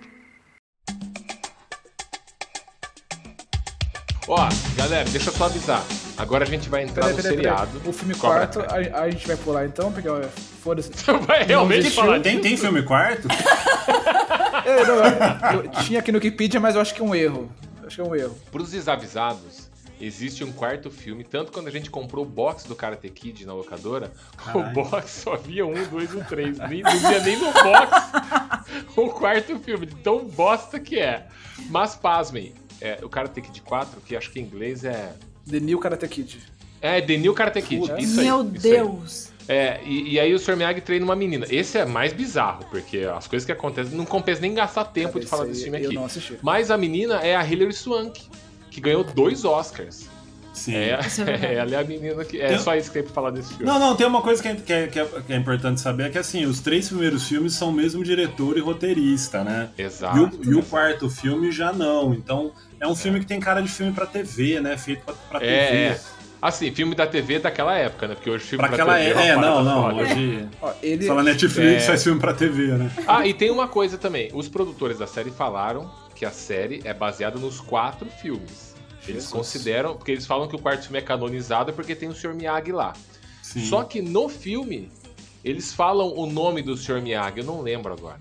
Ó, galera, deixa eu só avisar. Agora a gente vai entrar Peraí, no peraí, peraí. seriado. O filme Cobra quarto, a, a gente vai pular então, porque ó, foda-se. *laughs* Vai realmente falar Tem, tem filme quarto? *laughs* É, não, eu, eu tinha aqui no Wikipedia, mas eu acho que é um erro. Acho que é um erro. Pros desavisados, existe um quarto filme. Tanto quando a gente comprou o box do Karate Kid na locadora, Caralho. o box só via um, dois e um, três. Nem, não via nem no box *laughs* o quarto filme, de tão bosta que é. Mas pasmem, é, o Karate Kid 4, que acho que em inglês é. The New Karate Kid. É, The New Karate Kid. Isso aí, Meu isso aí. É, e, e aí o Sr. Miyagi treina uma menina. Esse é mais bizarro, porque as coisas que acontecem não compensa nem gastar tempo Cara, de falar esse desse filme aqui. Mas a menina é a Hilary Swank, que ganhou dois Oscars. Sim. É, é *laughs* ela é a menina que. É Tem- só isso que tem pra falar desse filme. Não, não, tem uma coisa que é, que, é, que, é, é importante saber, é que assim, os três primeiros filmes são o mesmo diretor e roteirista, né? Exato. E o, e o quarto filme já não. Então, é um filme que tem cara de filme pra TV, né? Feito pra, pra É, TV. É. Assim, filme da TV daquela época, né? Porque hoje filme Pra pra aquela TV é, é, não, não. foda. Hoje. Ó, ele, Fala Netflix, É. faz filme pra TV, né? Ah, e tem uma coisa também. Os produtores da série falaram que a série é baseada nos quatro filmes. Eles Jesus. consideram, porque eles falam que o quarto filme é canonizado porque tem o Sr. Miyagi lá. Sim. Só que no filme, eles falam o nome do Sr. Miyagi, eu não lembro agora.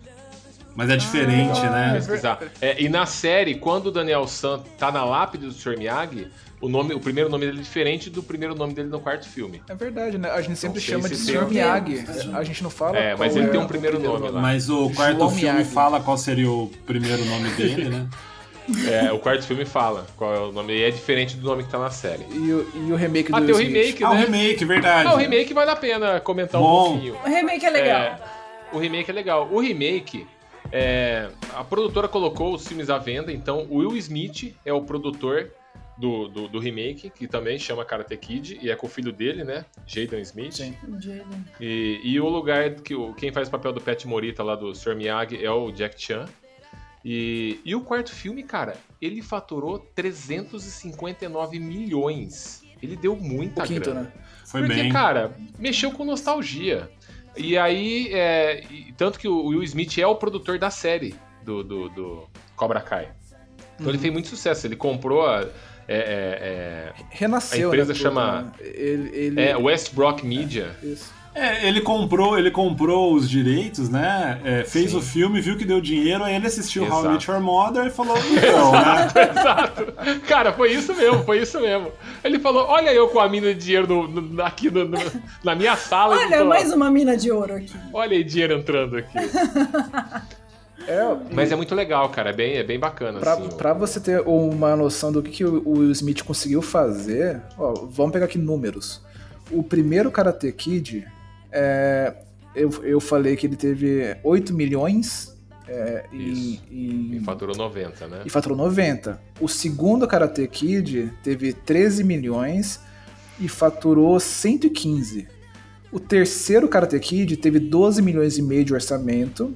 Mas é diferente, né? pesquisar. É, e na série, quando o Daniel San tá na lápide do Sr. Miyagi, o, nome, o primeiro nome dele é diferente do primeiro nome dele no quarto filme. É verdade, né? A gente sempre chama se de tem Sr. um- Miyagi. A gente não fala. É, mas qual ele tem é um primeiro nome lá. Mas o quarto João filme Miyagi. fala qual seria o primeiro nome dele, né? *laughs* É, o quarto filme fala qual é o nome, e é diferente do nome que tá na série. E o, e o remake do Ah, tem o remake, Ah, o né? remake, verdade. Ah, o remake vale a pena comentar um Bom. pouquinho. O remake é legal. É, o remake é legal. O remake, é, a produtora colocou os filmes à venda, então o Will Smith é o produtor do, do, do remake, que também chama Karate Kid, e é com o filho dele, né? Jaden Smith. Sim. Jaden. E, e o lugar que o, quem faz o papel do Pet Morita lá do Sr. Miyagi é o Jack Chan. E, e o quarto filme, cara, ele faturou 359 milhões. Ele deu muita O quinto, grana. né? Foi Porque, bem. cara, mexeu com nostalgia. E aí, é, e tanto que o Will Smith é o produtor da série do, do, do Cobra Kai. Então Uhum. ele fez muito sucesso. Ele comprou a. É, Renasceu, A empresa né, chama- né? Ele, ele... é, é, Westbrook Media. Isso. É, ele comprou, ele comprou os direitos, né? É, fez Sim. o filme, viu que deu dinheiro, aí ele assistiu How I Exato. Met Your Mother e falou, *laughs* então, né? Exato. Cara, foi isso mesmo, foi isso mesmo. Ele falou: Olha eu com a mina de dinheiro no- no- aqui no- no- na minha sala. Olha, mais uma mina de ouro aqui. Olha aí dinheiro entrando aqui. *laughs* É, Mas é muito legal, cara. É bem, é bem bacana. Pra, assim, o- pra você ter uma noção do que, que o o Smith conseguiu fazer, ó, vamos pegar aqui números. O primeiro Karate Kid, é, eu, eu falei que ele teve 8 milhões é, e, Isso. e, E faturou 90, né? e faturou 90. O segundo Karate Kid teve 13 milhões e faturou 115. O terceiro Karate Kid teve 12 milhões e meio de orçamento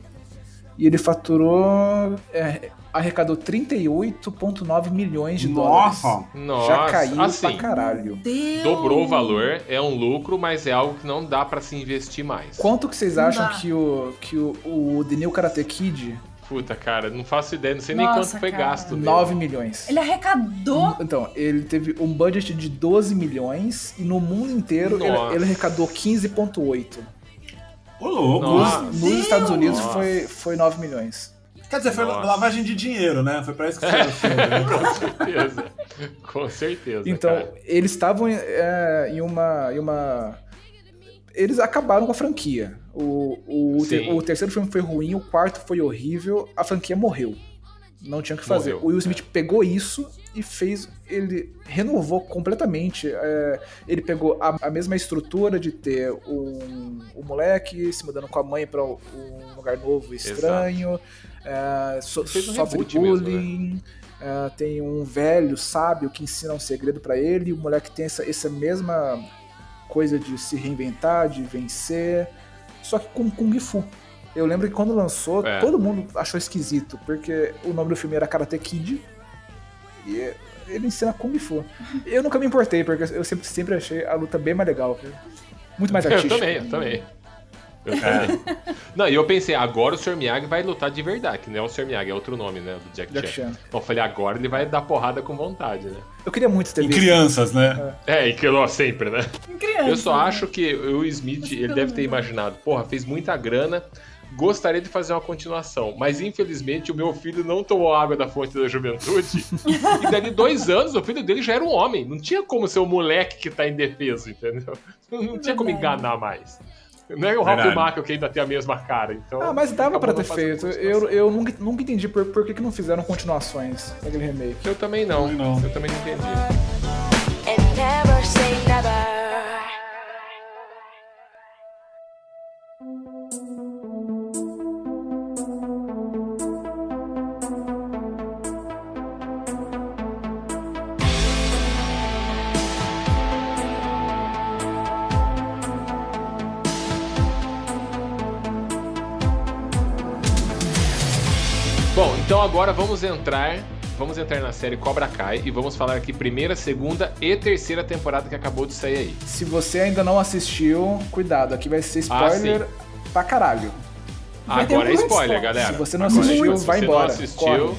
e ele faturou. é, arrecadou 38,9 milhões de dólares. Nossa! Já caiu assim, pra caralho. Dobrou o valor, é um lucro, mas é algo que não dá pra se investir mais. Quanto que vocês acham que o, que o, o The New Karate Kid? Puta, cara, não faço ideia, não sei nem Nossa, quanto foi cara. gasto. dele. 9 milhões. Ele arrecadou. Então, ele teve um budget de 12 milhões e no mundo inteiro ele, ele arrecadou 15,8. Ô, louco! Nos, nos Estados Unidos Nossa. foi, foi 9 milhões. Quer dizer, foi Nossa. lavagem de dinheiro, né? Foi pra isso que foi o filme. né? *laughs* Com certeza. Com certeza. Então, cara. eles estavam é, em, uma, em uma. Eles acabaram com a franquia. O, o, te- o terceiro filme foi ruim, o quarto foi horrível, a franquia morreu. Não tinha o que fazer. Morreu, o Will Smith pegou isso e fez. Ele renovou completamente. é, ele pegou a, a mesma estrutura de ter um, um moleque se mudando com a mãe pra um lugar novo e estranho. é, so, um sofre reboot mesmo, né? bullying. é, tem um velho sábio que ensina um segredo pra ele. O moleque tem essa, essa mesma coisa de se reinventar, de vencer. Só que com Kung Fu. Eu lembro que quando lançou, É. todo mundo achou esquisito, porque o nome do filme era Karate Kid e ele ensina Kung Fu. Eu nunca me importei, porque eu sempre, sempre achei a luta bem mais legal. Muito mais *laughs* Eu artística. também, eu também. Eu também. Não, e eu pensei, agora o Sr. Miyagi vai lutar de verdade, que não é o Sr. Miyagi, é outro nome, né? Do Jack, Jack Chan. Chan. Então eu falei, agora ele vai dar porrada com vontade, né? Eu queria muito ter Em visto. crianças, né? É, e que ó, sempre, né? Criança, Eu só né? acho que o Smith, ele deve ter imaginado, porra, fez muita grana, gostaria de fazer uma continuação, mas infelizmente o meu filho não tomou água da fonte da juventude, *laughs* e dali dois anos o filho dele já era um homem, não tinha como ser o moleque que tá indefeso, entendeu? Não tinha como enganar mais. Não é o. Ralph Macchio que ainda tem a mesma cara, então... Ah, mas dava pra ter feito. Eu, eu nunca, nunca entendi por, por que, que não fizeram continuações daquele remake. Eu também não, Também não. eu também não entendi. and never say never. Então agora vamos entrar, vamos entrar na série Cobra Kai e vamos falar aqui primeira, segunda e terceira temporada que acabou de sair aí. Se você ainda não assistiu, cuidado, aqui vai ser Ah, spoiler pra caralho. Vai Agora é spoiler, spoiler. galera. Se você não Agora é assistiu, spoiler. Se vai você embora, Não assistiu, corre.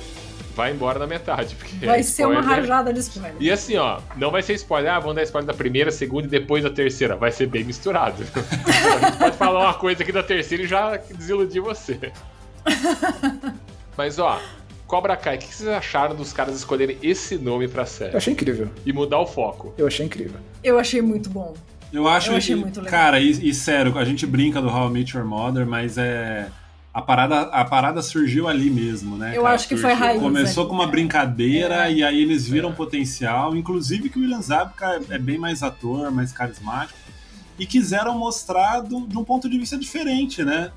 vai embora na metade, porque Vai é ser uma rajada de spoiler. E assim, ó, não vai ser spoiler, ah, vamos dar spoiler da primeira, segunda e depois da terceira. Vai ser bem misturado. A *laughs* gente pode falar uma coisa aqui da terceira e já desiludir você. *laughs* Mas ó, Cobra Kai, o que vocês acharam dos caras escolherem esse nome pra série? Eu achei incrível. E mudar o foco. Eu achei incrível. Eu achei muito bom. Eu acho Eu achei que- muito legal. Cara, e, e sério, a gente brinca do How I Met Your Mother, mas é. A parada, a parada surgiu ali mesmo, né? Eu cara? acho que foi Surgiu. raiz Começou ali, com uma né? brincadeira e aí eles viram potencial. Inclusive que o William Zabka é bem mais ator, mais carismático. E quiseram mostrar do- de um ponto de vista diferente, né?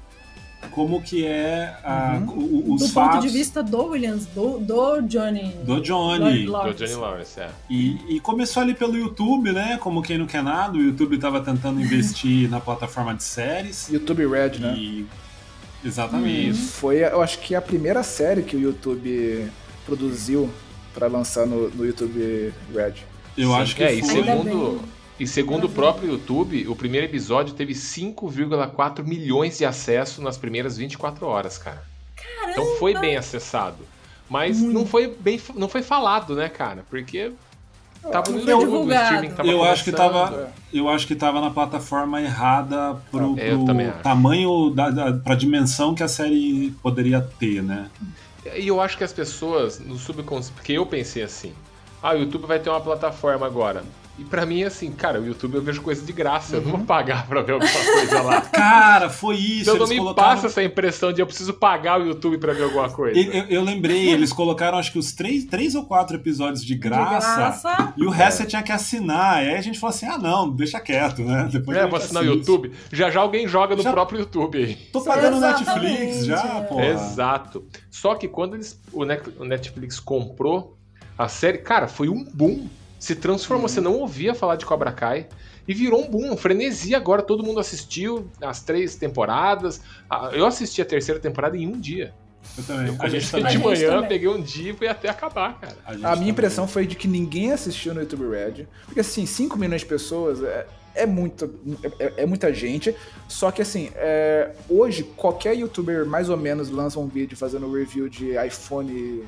Como que é a- o- os do fatos ponto de vista do Williams, do, do Johnny. do Johnny. Do Lawrence. Johnny Lawrence, é. E, e começou ali pelo YouTube, né? Como quem não quer nada, o YouTube estava tentando *laughs* investir na plataforma de séries. YouTube Red, né? E... Exatamente. Foi, eu acho que a primeira série que o YouTube produziu pra lançar no, no YouTube Red. Eu Sim, acho que é, e foi. Ainda segundo, bem. E segundo o próprio YouTube, o primeiro episódio teve 5,4 milhões de acessos nas primeiras 24 horas, cara. Então foi bem acessado. Mas não foi bem não foi falado, né, cara? Porque tava no YouTube, o divulgado. streaming tava Eu acho que tava, eu acho que tava na plataforma errada pro, É, pro tamanho da, da pra dimensão que a série poderia ter, né? E eu acho que as pessoas no subconsciente, porque eu pensei assim, ah, o YouTube vai ter uma plataforma agora. E pra mim, assim, cara, o YouTube eu vejo coisa de graça, eu não vou pagar pra ver alguma coisa lá. *laughs* Cara, foi isso. Então não me colocaram... passa essa impressão de eu preciso pagar o YouTube pra ver alguma coisa. Eu, eu- eu lembrei, eles colocaram acho que os três, três ou quatro episódios de graça. graça. E o resto você tinha que assinar. E aí a gente falou assim: ah, não, deixa quieto, né? Depois É, a gente vou assinar o. YouTube. Já já alguém joga no Já- próprio YouTube aí. Tô pagando Exatamente, Netflix já, é. pô. Exato. Só que quando eles, o o Netflix comprou a série, cara, foi um boom. Se transformou. Você não ouvia falar de Cobra Kai. E virou um boom, um frenesi agora. Todo mundo assistiu as três temporadas. Ah, Eu assisti a terceira temporada em um dia. Eu também. Eu a gente comecei também. de A gente manhã, também. peguei um dia e fui até acabar, cara. A, A minha também. impressão foi de que ninguém assistiu no YouTube Red. Porque assim, 5 milhões de pessoas é, é, muito, é, é muita gente. Só que assim, é, hoje qualquer youtuber mais ou menos lança um vídeo fazendo review de iPhone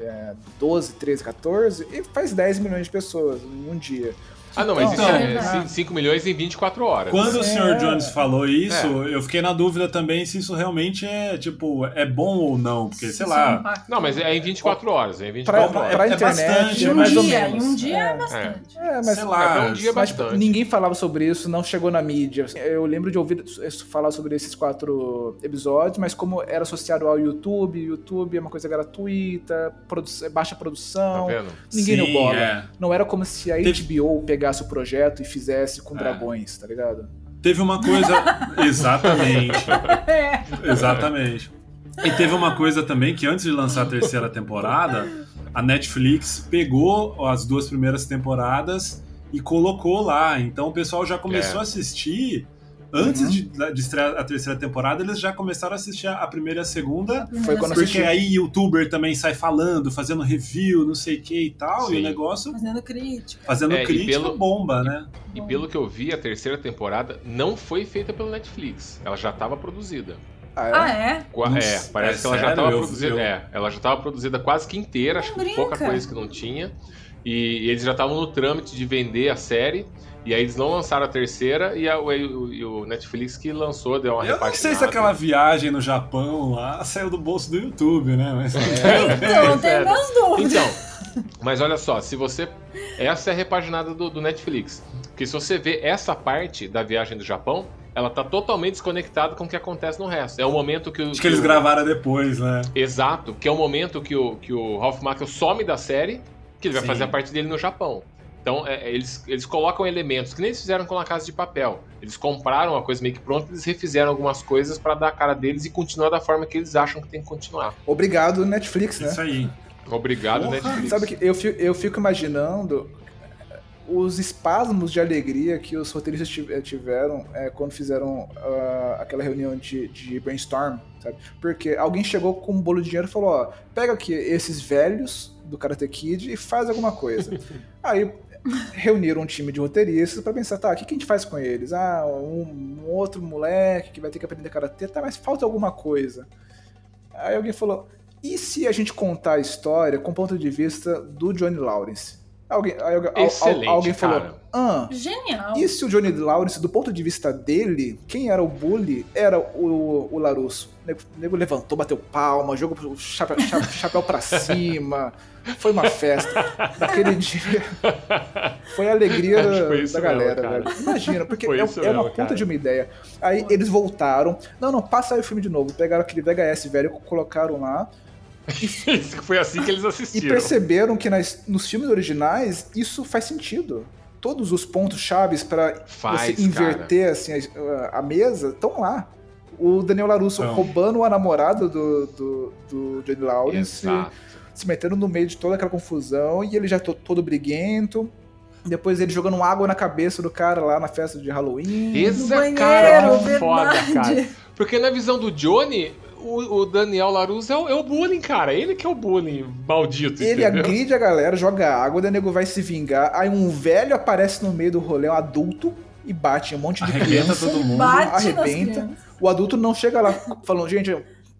é, 12, 13, 14 e faz 10 milhões de pessoas em um dia. Ah, não, mas Então, isso é é verdade. 5 milhões em 24 horas. Quando o É. Sr. Jones falou isso, eu fiquei na dúvida também se isso realmente é, tipo, é bom ou não. Porque, sei lá. Não, mas é em 24 horas. É em Pra, 24 horas. pra é internet, bastante, é Em um mais ou dia, menos. em um dia é, É. bastante. É, mas sei lá. É, um dia Mas bastante. ninguém falava sobre isso, não chegou na mídia. Eu lembro de ouvir falar sobre esses quatro episódios, mas como era associado ao YouTube, YouTube é uma coisa gratuita, produ é baixa Tá produção, vendo? ninguém Sim, no bola. é. Não era como se a HBO pegasse o projeto e fizesse com É. dragões, tá ligado? Teve uma coisa. *laughs* Exatamente. É. Exatamente. E teve uma coisa também que antes de lançar a terceira temporada, a Netflix pegou as duas primeiras temporadas e colocou lá. Então o pessoal já começou É. a assistir. Antes Uhum. de, de estrear a terceira temporada, eles já começaram a assistir a primeira e a segunda. Foi quando Porque aí youtuber também sai falando, fazendo review, não sei o que e tal, e Sim. o negócio Fazendo crítica. fazendo É, e crítica pelo- bomba, né? E pelo que eu vi, a terceira temporada não foi feita pelo Netflix. Ela já estava produzida. Ah, é? Ah, é? Não É, parece É que ela já estava produzida. eu- É, ela já estava produzida quase que inteira, acho que brinca. pouca coisa que não tinha. E, e eles já estavam no trâmite de vender a série. E aí eles não lançaram a terceira e, a- o, o- e o Netflix que lançou, deu uma Eu não sei se aquela viagem no Japão lá saiu do bolso do YouTube, né? Mas... *laughs* Então, eu tenho É. minhas dúvidas. Então, mas olha só, se você. Essa é a repaginada do, do Netflix. Porque se você vê essa parte da viagem do Japão, ela tá totalmente desconectada com o que acontece no resto. É o momento que o. Acho que eles o- gravaram depois, né? Exato, que é o momento que o, que o Ralph Macchio some da série, que ele vai Sim. fazer a parte dele no Japão. Então, é, eles, eles colocam elementos que nem eles fizeram com a Casa de Papel. Eles compraram a coisa meio que pronta, eles refizeram algumas coisas pra dar a cara deles e continuar da forma que eles acham que tem que continuar. Obrigado, Netflix, né? Isso aí. Obrigado, Porra. Netflix. Sabe que eu fico, eu fico imaginando os espasmos de alegria que os roteiristas eh, tiveram eh, quando fizeram ah, aquela reunião de, de brainstorm, sabe? Porque alguém chegou com um bolo de dinheiro e falou, ó, pega aqui esses velhos do Karate Kid e faz alguma coisa. *laughs* Aí reuniram um time de roteiristas pra pensar, tá, o que, que a gente faz com eles? Ah, um, um outro moleque que vai ter que aprender karatê, tá, mas falta alguma coisa. Aí alguém falou, e se a gente contar a história com o ponto de vista do Johnny Lawrence? Alguém, Excelente, alguém falou, cara. ah, Genial. e se o Johnny Lawrence, do ponto de vista dele, quem era o bully era o, o Larusso. O nego, o nego levantou, bateu palma, jogou o chapéu, cha- chapéu pra *laughs* cima. Foi uma festa. Naquele *laughs* dia. Foi a alegria foi da mesmo, galera, cara. velho. Imagina, porque Foi é, é uma mesmo, puta de uma ideia. Aí eles voltaram. Não, não, passa aí o filme de novo. Pegaram aquele VHS velho, colocaram lá. *laughs* Isso foi assim que eles E assistiram. perceberam que nas- nos filmes originais isso faz sentido. Todos os pontos chaves para você inverter assim, a, a mesa estão lá. O Daniel Larusso Então. roubando a namorada do, do, do Johnny Lawrence, Exato. se metendo no meio de toda aquela confusão, e ele já to- todo briguento. Depois ele jogando água na cabeça do cara lá na festa de Halloween. Esse é cara banheiro, foda, cara. Porque na visão do Johnny, o, o Daniel Larusso é o, é o bullying, cara. Ele que é o bullying maldito, Ele entendeu? agride a galera, joga água, o nego vai se vingar. Aí um velho aparece no meio do rolê, um adulto, e bate um monte de Arrebenta criança. todo mundo. *laughs* Bate arrebenta. crianças. O adulto não chega lá falando, gente,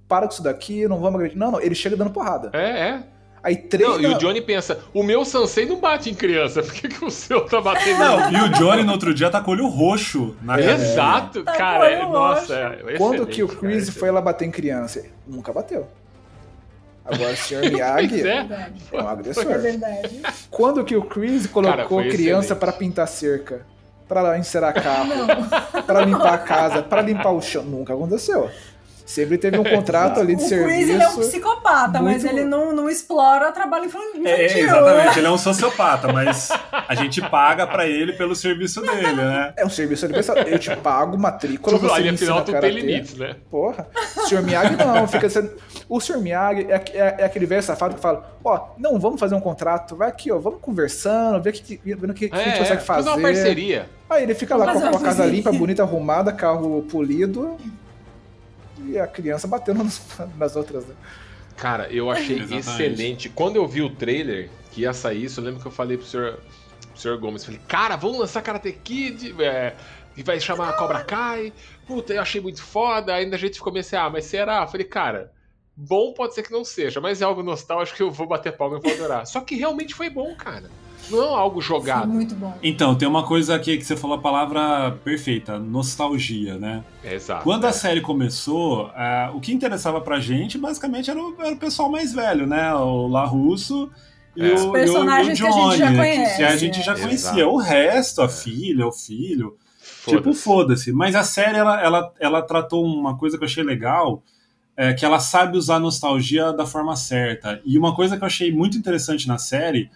para com isso daqui, não vamos agredir. Não, não, ele chega dando porrada. É, é. Aí treina. Não, e o Johnny pensa, o meu Sansei não bate em criança, *laughs* por que, que o seu tá batendo em Não, e o Johnny no outro dia tá com o olho roxo na cara. Exato, Tá cara. é- nossa, é Quando que o cara, Chris excelente. foi lá bater em criança? Nunca bateu. Agora o Sr. *laughs* Miyagi é. é. Verdade. um É agressor. verdade. Quando que o Chris colocou foi criança pra pintar cerca? Pra encerar carro? Pra limpar a *laughs* casa? Pra limpar o chão? Nunca aconteceu. Sempre teve um contrato ali de *laughs* O serviço. Chris ele é um psicopata, mas muito- ele não, não explora trabalho infantil. É, exatamente, ele é um sociopata, mas a gente paga pra ele pelo serviço dele, né? É um serviço universal. Eu te pago matrícula, Tudo você ali, me afinal, tudo tem limites, né? Porra. O Sr. Miyagi não, fica sendo... O Sr. Miyagi é, é- é aquele velho safado que fala, ó, não, vamos fazer um contrato, vai aqui, ó, vamos conversando, ver que, vendo o que, que a gente É, consegue fazer fazer. uma parceria. Aí ele fica lá com, Fazer com a uma casa limpa, bonita, arrumada, carro polido, e a criança batendo nas, *laughs* nas outras, né? Cara, eu achei Exatamente. excelente. Quando eu vi o trailer que ia sair isso, eu lembro que eu falei pro senhor, pro senhor Gomes, falei, cara, vamos lançar Karate Kid, é, que vai chamar Cobra Kai. Puta, eu achei muito foda. Ainda a gente ficou meio assim, ah, mas será? Eu falei, cara, bom pode ser que não seja, mas é algo nostálgico que eu vou bater palma e vou adorar. Só que realmente foi bom, cara. Não é algo jogado. muito bom. Então, tem uma coisa aqui que você falou a palavra perfeita, nostalgia, né? Exato. Quando a é. série começou, ah, o que interessava pra gente basicamente era o, era o pessoal mais velho, né? O La Russo e, É. o, Os o- personagens e o que a gente Johnny, já que conhece, a gente é. já Exato. conhecia. O resto, a filha, o filho, Foda-se. tipo, foda-se. Mas a série, ela, ela, ela tratou uma coisa que eu achei legal, é que ela sabe usar a nostalgia da forma certa. E uma coisa que eu achei muito interessante na série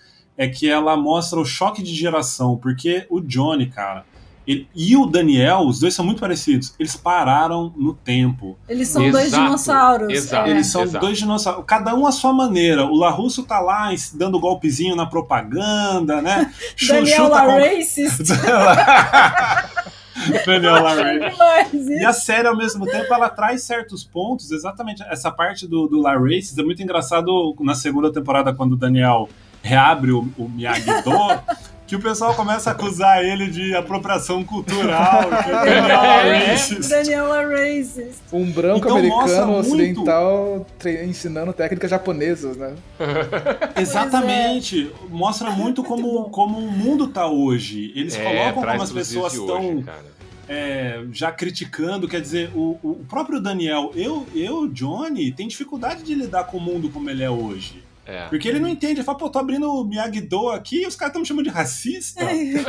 é que ela mostra o choque de geração, porque o Johnny, cara, ele- e o Daniel, os dois são muito parecidos. Eles pararam no tempo. Eles são dois Exato, dinossauros. exato. é. Eles são exato. dois dinossauros, cada um à sua maneira. O Larusso tá lá dando golpezinho na propaganda, né? *laughs* Daniel chuta com- Racist. *laughs* Daniel E a série, ao mesmo tempo, ela traz certos pontos, exatamente essa parte do, do La Races é muito engraçado na segunda temporada, quando o Daniel reabre o, o Miyagi-Do, *laughs* que o pessoal começa a acusar ele de apropriação cultural, que é *laughs* Daniel La É. Races. Daniel Racist. Um branco Então americano muito- ocidental tre- ensinando técnicas japonesas, né? *laughs* Exatamente. Mostra muito como, Muito como o mundo tá hoje. Eles É, colocam como as pessoas estão é, já criticando, quer dizer, o, o próprio Daniel, eu, eu, Johnny, tem dificuldade de lidar com o mundo como ele é hoje. É. Porque ele não entende, ele fala, pô, tô abrindo o Miyagi-Do aqui e os caras estão me chamando de racista. *laughs* *laughs* Ele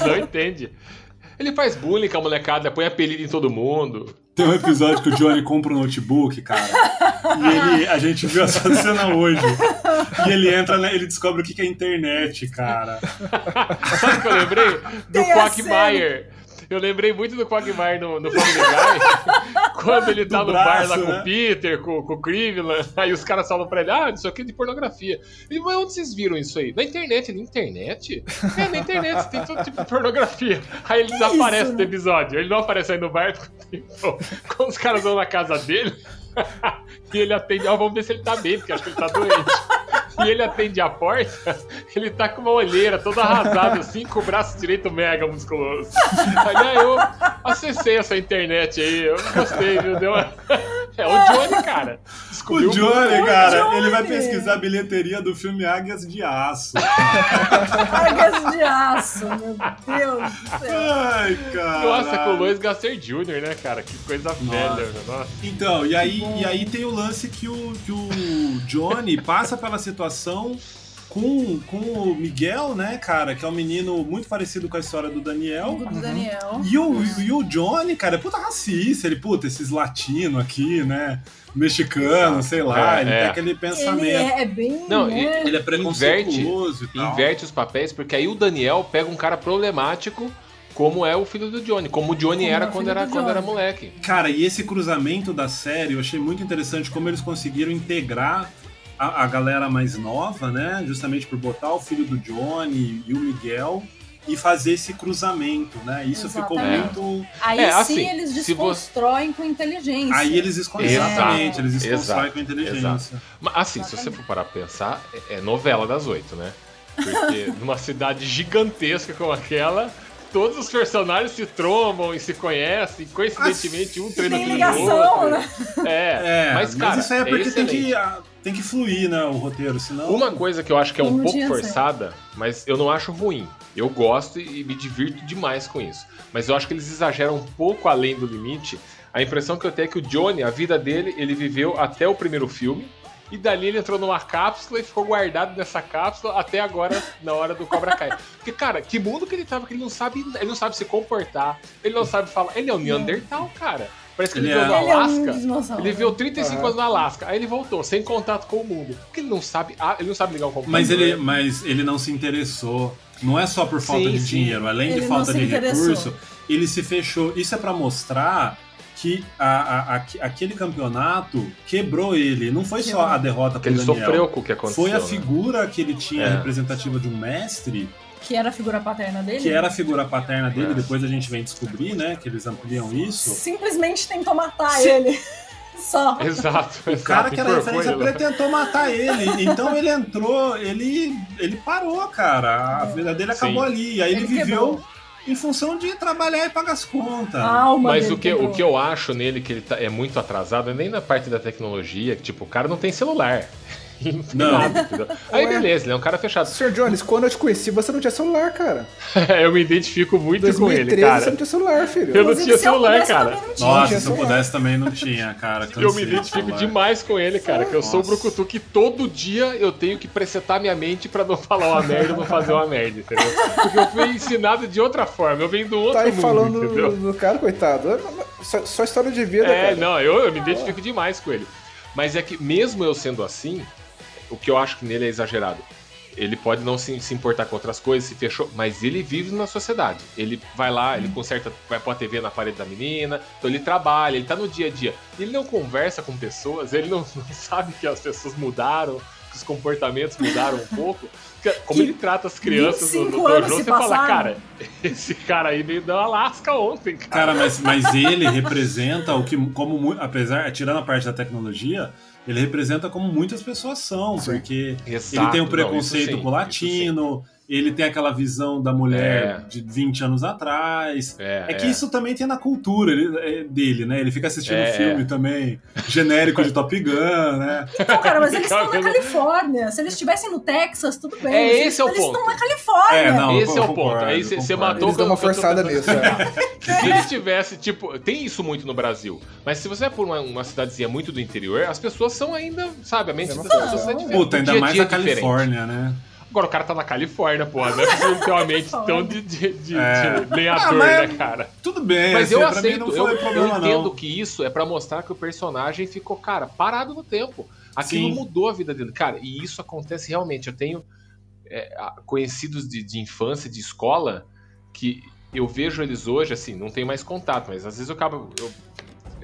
não entende. Ele faz bullying com a molecada, põe apelido em todo mundo. Tem um episódio que o Johnny compra um notebook, cara, e ele, a gente viu essa cena hoje. E ele entra, né, ele descobre o que que é internet, cara. *laughs* Sabe o que eu lembrei? Do Quagmire. Eu lembrei muito do Quagmire no, no Family Guy. *laughs* quando ele tá Do no braço, bar lá com né? o Peter, com, com o Cleveland. Aí os caras falam pra ele: Ah, isso aqui é de pornografia. Ele, mas onde vocês viram isso aí? Na internet. Na internet? É, na internet tem todo tipo de pornografia. Aí ele desaparece isso? do episódio. Ele não aparece aí no bar. Então, *laughs* quando os caras vão na casa dele. *laughs* e ele atende. Ó, vamos ver se ele tá bem, porque acho que ele tá doente. E ele atende a porta, *laughs* ele tá com uma olheira toda arrasada, assim, com o braço direito mega musculoso. Aí eu acessei essa internet aí, eu gostei, viu? Deu uma, *laughs* É o Johnny, cara. O Descobriu Johnny, O cara, Johnny. ele vai pesquisar a bilheteria do filme Águias de Aço. Cargas de aço, meu Deus do céu. Ai, cara. Nossa, com o Lois Gasser Jr., né, cara? Que coisa velha, né? Nossa. Então, e aí, e aí tem o lance que o, que o Johnny passa pela situação com, com o Miguel, né, cara, que é um menino muito parecido com a história do Daniel. Do Daniel. E o, e o Johnny, cara, é puta racista. Ele, puta, esses latinos aqui, né? Mexicano, sei lá. É, ele é. tem aquele pensamento. Ele é, é bem. Não, né? Ele é preconceituoso e tal. Inverte os papéis, porque aí o Daniel pega um cara problemático, como é o filho do Johnny. Como o Johnny Como era é quando era, do quando era Johnny. moleque. Cara, e esse cruzamento da série eu achei muito interessante como eles conseguiram integrar a, a galera mais nova, né? Justamente por botar o filho do Johnny e o Miguel e fazer esse cruzamento, né? Isso ficou Exatamente. muito. Aí É, sim assim, eles se desconstroem com inteligência. Aí eles. Exato. Exatamente, eles Exato. desconstroem com inteligência. Mas assim, se você for parar pra pensar, é é novela das oito, né? Porque *laughs* numa cidade gigantesca como aquela, todos os personagens se trombam e se conhecem, coincidentemente um treina Tem com o ligação, outro. né? É, É, mas, cara, isso aí é porque tem, excelente. que, tem que fluir, né? O roteiro, senão. Uma coisa que eu acho que é um pouco forçada, mas eu não acho ruim. Eu gosto e me divirto demais com isso. Mas eu acho que eles exageram um pouco além do limite. A impressão que eu tenho é que o Johnny, a vida dele, ele viveu até o primeiro filme. E dali ele entrou numa cápsula e ficou guardado nessa cápsula até agora, na hora do Cobra Kai. Porque, cara, que mundo que ele tava que ele não sabe, ele não sabe se comportar, ele não sabe falar. Ele é um Neandertal, cara. Parece que ele, Ele veio é. do Ele é um Alasca. Ele viveu 35 Aham. anos no Alasca, aí ele voltou, sem contato com o mundo. Porque ele não sabe, ah, ele não sabe ligar o computador. Mas ele, mas ele não se interessou. Não é só por falta Sim, de sim. dinheiro, além Ele de falta de interessou. recurso, ele se fechou. Isso é pra mostrar que a- a- a- aquele campeonato quebrou ele. Não foi só a derrota pro ele Daniel. sofreu com o que aconteceu. Foi a né? figura que ele tinha É. representativa de um mestre, Que era a figura paterna dele. que era a figura paterna dele, É. depois a gente vem descobrir, né, que eles ampliam isso. Simplesmente tentou matar Sim. ele. *laughs* Só. Exato, O cara que era referência ele ele tentou matar ele. Então ele entrou, ele, ele parou, cara. A vida dele acabou Sim. ali. E aí ele, Ele viveu quebrou. Em função de trabalhar e pagar as contas. Alma Mas o que, o que eu acho nele que ele tá- é muito atrasado é nem na parte da tecnologia, que tipo, o cara não tem celular. Não *laughs* tem Não. nada, entendeu? Aí beleza, ele é um cara fechado. Sr. Jones, quando eu te conheci, você não tinha celular, cara. *laughs* eu me identifico muito com ele, 2013 cara. você não tinha celular, filho. Eu não tinha celular, cara. Nossa, se eu pudesse também não tinha, cara. Eu me Cansei identifico demais com ele, cara. Que eu sou o Nossa. Brucutu que todo dia eu tenho que presetar minha mente pra não falar uma merda e não fazer uma merda, entendeu? Porque eu fui ensinado de outra forma. Eu venho do outro Tá aí mundo, falando entendeu? do, cara, coitado. Só, só história de vida, É, cara. não, eu, eu me identifico demais com ele. Mas é que, mesmo eu sendo assim, o que eu acho que nele é exagerado. Ele pode não se, se importar com outras coisas, se fechou, mas ele vive na sociedade. Ele vai lá, ele conserta, vai pôr a TV na parede da menina, então ele trabalha, ele tá no dia a dia. Ele não conversa com pessoas, ele não, *laughs* não sabe que as pessoas mudaram, que os comportamentos mudaram um pouco. Como Que ele trata as crianças no, no 25 anos dojo, se você fala, cara, *laughs* esse cara aí veio da Alasca ontem, cara. Cara, mas, mas ele representa o que, como apesar, tirando a parte da tecnologia, ele representa como muitas pessoas são, porque Exato, ele tem um não, preconceito sim, com o sim. latino, ele tem aquela visão da mulher É. de 20 anos atrás. É, É, que é. isso também tem na cultura é, dele, né? Ele fica assistindo É, filme também, genérico de Top Gun, né? Não, cara, mas eles estão na Califórnia. Se eles estivessem no Texas, tudo bem. É, esse é o eles ponto. estão na Califórnia. É, não, Esse eu é o ponto. concordo, Aí você- matou Eles dão uma tô- tô forçada pensando- nisso, é. *laughs* Se ele tivesse, tipo, tem isso muito no Brasil, mas se você é por uma, uma cidadezinha muito do interior, as pessoas são ainda, sabe, a mente das pessoas é diferente. Puta, ainda dia a mais é diferente. Califórnia, né? Agora o cara tá na Califórnia, porra, não é possível ter uma *laughs* mente tão de, de, de- É. de lenhador, Ah, né, cara? Tudo bem, Mas assim, eu aceito, eu, foi eu problema entendo não. que isso é pra mostrar que o personagem ficou, cara, parado no tempo. Aquilo Sim. mudou a vida dele. Cara, e isso acontece realmente. Eu tenho é, conhecidos de, de infância, de escola, que eu vejo eles hoje, assim, não tenho mais contato, mas às vezes eu acabo. Eu,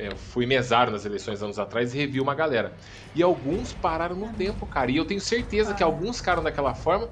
eu fui mesário nas eleições anos atrás e revi uma galera. E alguns pararam no tempo, cara. E eu tenho certeza que alguns ficaram daquela forma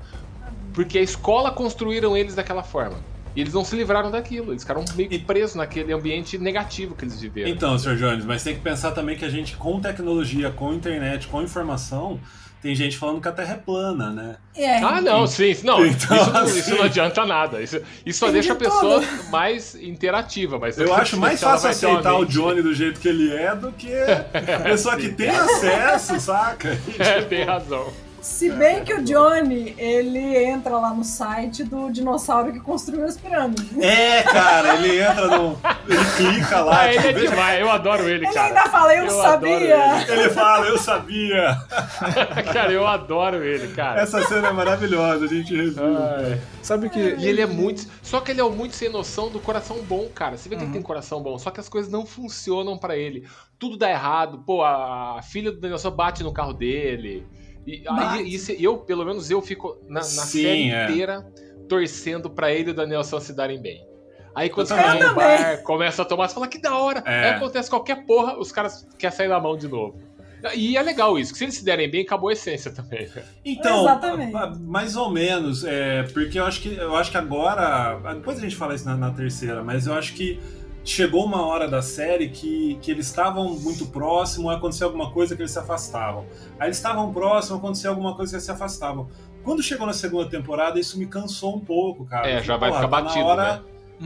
porque a escola construíram eles daquela forma. E eles não se livraram daquilo, eles ficaram meio que presos naquele ambiente negativo que eles viveram. Então, Sr. Jones, mas tem que pensar também que a gente, com tecnologia, com internet, com informação, tem gente falando que a Terra é plana, né? É, Ah, não, sim, não. Então, isso, não assim- isso não adianta nada. Isso, isso só deixa a pessoa tudo. mais interativa. Mas Eu *laughs* acho mais fácil aceitar o Johnny do jeito que ele é do que a *laughs* pessoa que tem acesso, saca? E, *laughs* É, tipo, tem razão. Se bem que o Johnny, ele entra lá no site do dinossauro que construiu as pirâmides. É, cara, ele entra no. Ele clica lá. Ah, ele é tipo, demais, eu adoro ele, Ele cara. ainda fala, eu, Eu sabia. ele fala, eu sabia. *laughs* cara, eu adoro ele, cara. Essa cena é maravilhosa, a gente reviu. Sabe que. E ele é muito. Só que ele é muito sem noção do coração bom, cara. Você vê que ele Uhum. tem coração bom, só que as coisas não funcionam pra ele. Tudo dá errado. Pô, a filha do só bate no carro dele. E aí, isso, eu, pelo menos, eu fico na, na Sim, série é. inteira torcendo pra ele e o Danielson se darem bem. Aí quando você vai no bar, começa a tomar, você fala que da hora. É. Aí acontece qualquer porra, os caras querem sair da mão de novo. E é legal isso, que se eles se derem bem, acabou a essência também. Então, Exatamente. mais ou menos, é, porque eu acho que eu acho que agora, depois a gente fala isso na, na terceira, mas eu acho que chegou uma hora da série que, que eles estavam muito próximos, aconteceu alguma coisa que eles se afastavam. Aí eles estavam próximos, aconteceu alguma coisa que eles se afastavam. Quando chegou na segunda temporada, isso me cansou um pouco, cara. É, já vai "Pô, ficar tá batido, hora- né?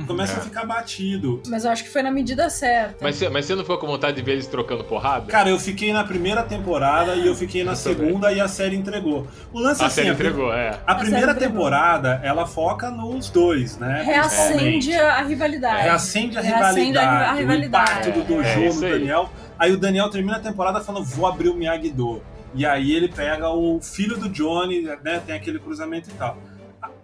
Começa É. a ficar batido. Mas eu acho que foi na medida certa. Mas, você- mas você não ficou com vontade de ver eles trocando porrada? Cara, eu fiquei na primeira temporada e eu fiquei na Eu também. segunda e a série entregou. O lance a assim, série a- entregou, é. A A primeira temporada, ela foca nos dois, né? Reacende a rivalidade. Reacende a Reacende rivalidade, a rivalidade. o impacto do Dojo É, no aí. Daniel. Aí o Daniel termina a temporada falando, vou abrir o Miyagi-Do. E aí ele pega o filho do Johnny, né? Tem aquele cruzamento e tal.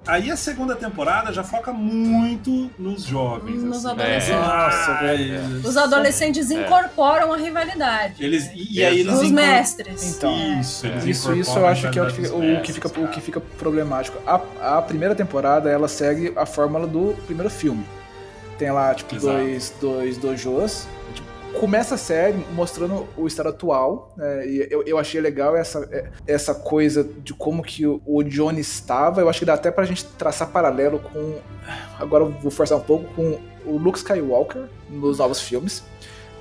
Aí a segunda temporada já foca muito nos jovens. Nos assim. adolescentes. Nossa, Ai, velho. Os adolescentes incorporam a rivalidade. Eles, e, e aí eles Os mestres. Então, Isso, eles Isso, isso eu acho que é o que, fica- dos o, que fica, mestres, o que fica problemático. A, a primeira temporada, ela segue a fórmula do primeiro filme. Tem lá, tipo, Exato. dois, dois dojos. Tipo, começa a série mostrando o estado atual. né, e eu, eu achei legal essa, é- essa coisa de como que o, o Johnny estava. Eu acho que dá até pra gente traçar paralelo com... Agora eu vou forçar um pouco com o Luke Skywalker nos novos filmes.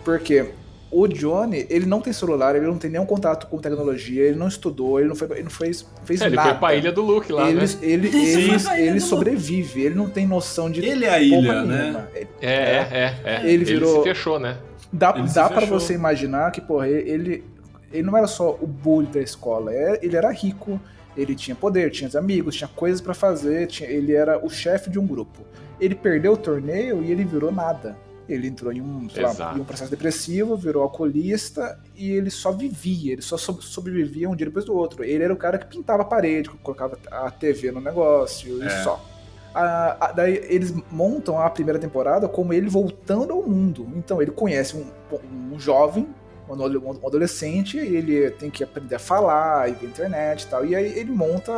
Porque o Johnny, ele não tem celular, ele não tem nenhum contato com tecnologia, ele não estudou, ele não, foi, ele não fez, fez É, ele nada. foi pra ilha do Luke lá, ele, né? ele, ele, ele sobrevive, ele não tem noção de Ele é a ilha, nenhuma. né? Ele- É, é, é. é. Ele virou- se fechou, né? Dá, Ele dá para você imaginar que, porra, ele, ele não era só o bully da escola, é- ele era rico, ele tinha poder, tinha os amigos, tinha coisas pra fazer, tinha- ele era o chefe de um grupo. Ele perdeu o torneio e ele virou nada. Ele entrou em um, lá, em um processo depressivo, virou alcoolista e ele só vivia, ele só so- sobrevivia um dia depois do outro. Ele era o cara que pintava a parede, colocava a TV no negócio É. e só. A- a- daí eles montam a primeira temporada como ele voltando ao mundo. Então ele conhece um, um jovem, um ado- adolescente, e ele tem que aprender a falar, ir pra internet e tal. E aí ele monta.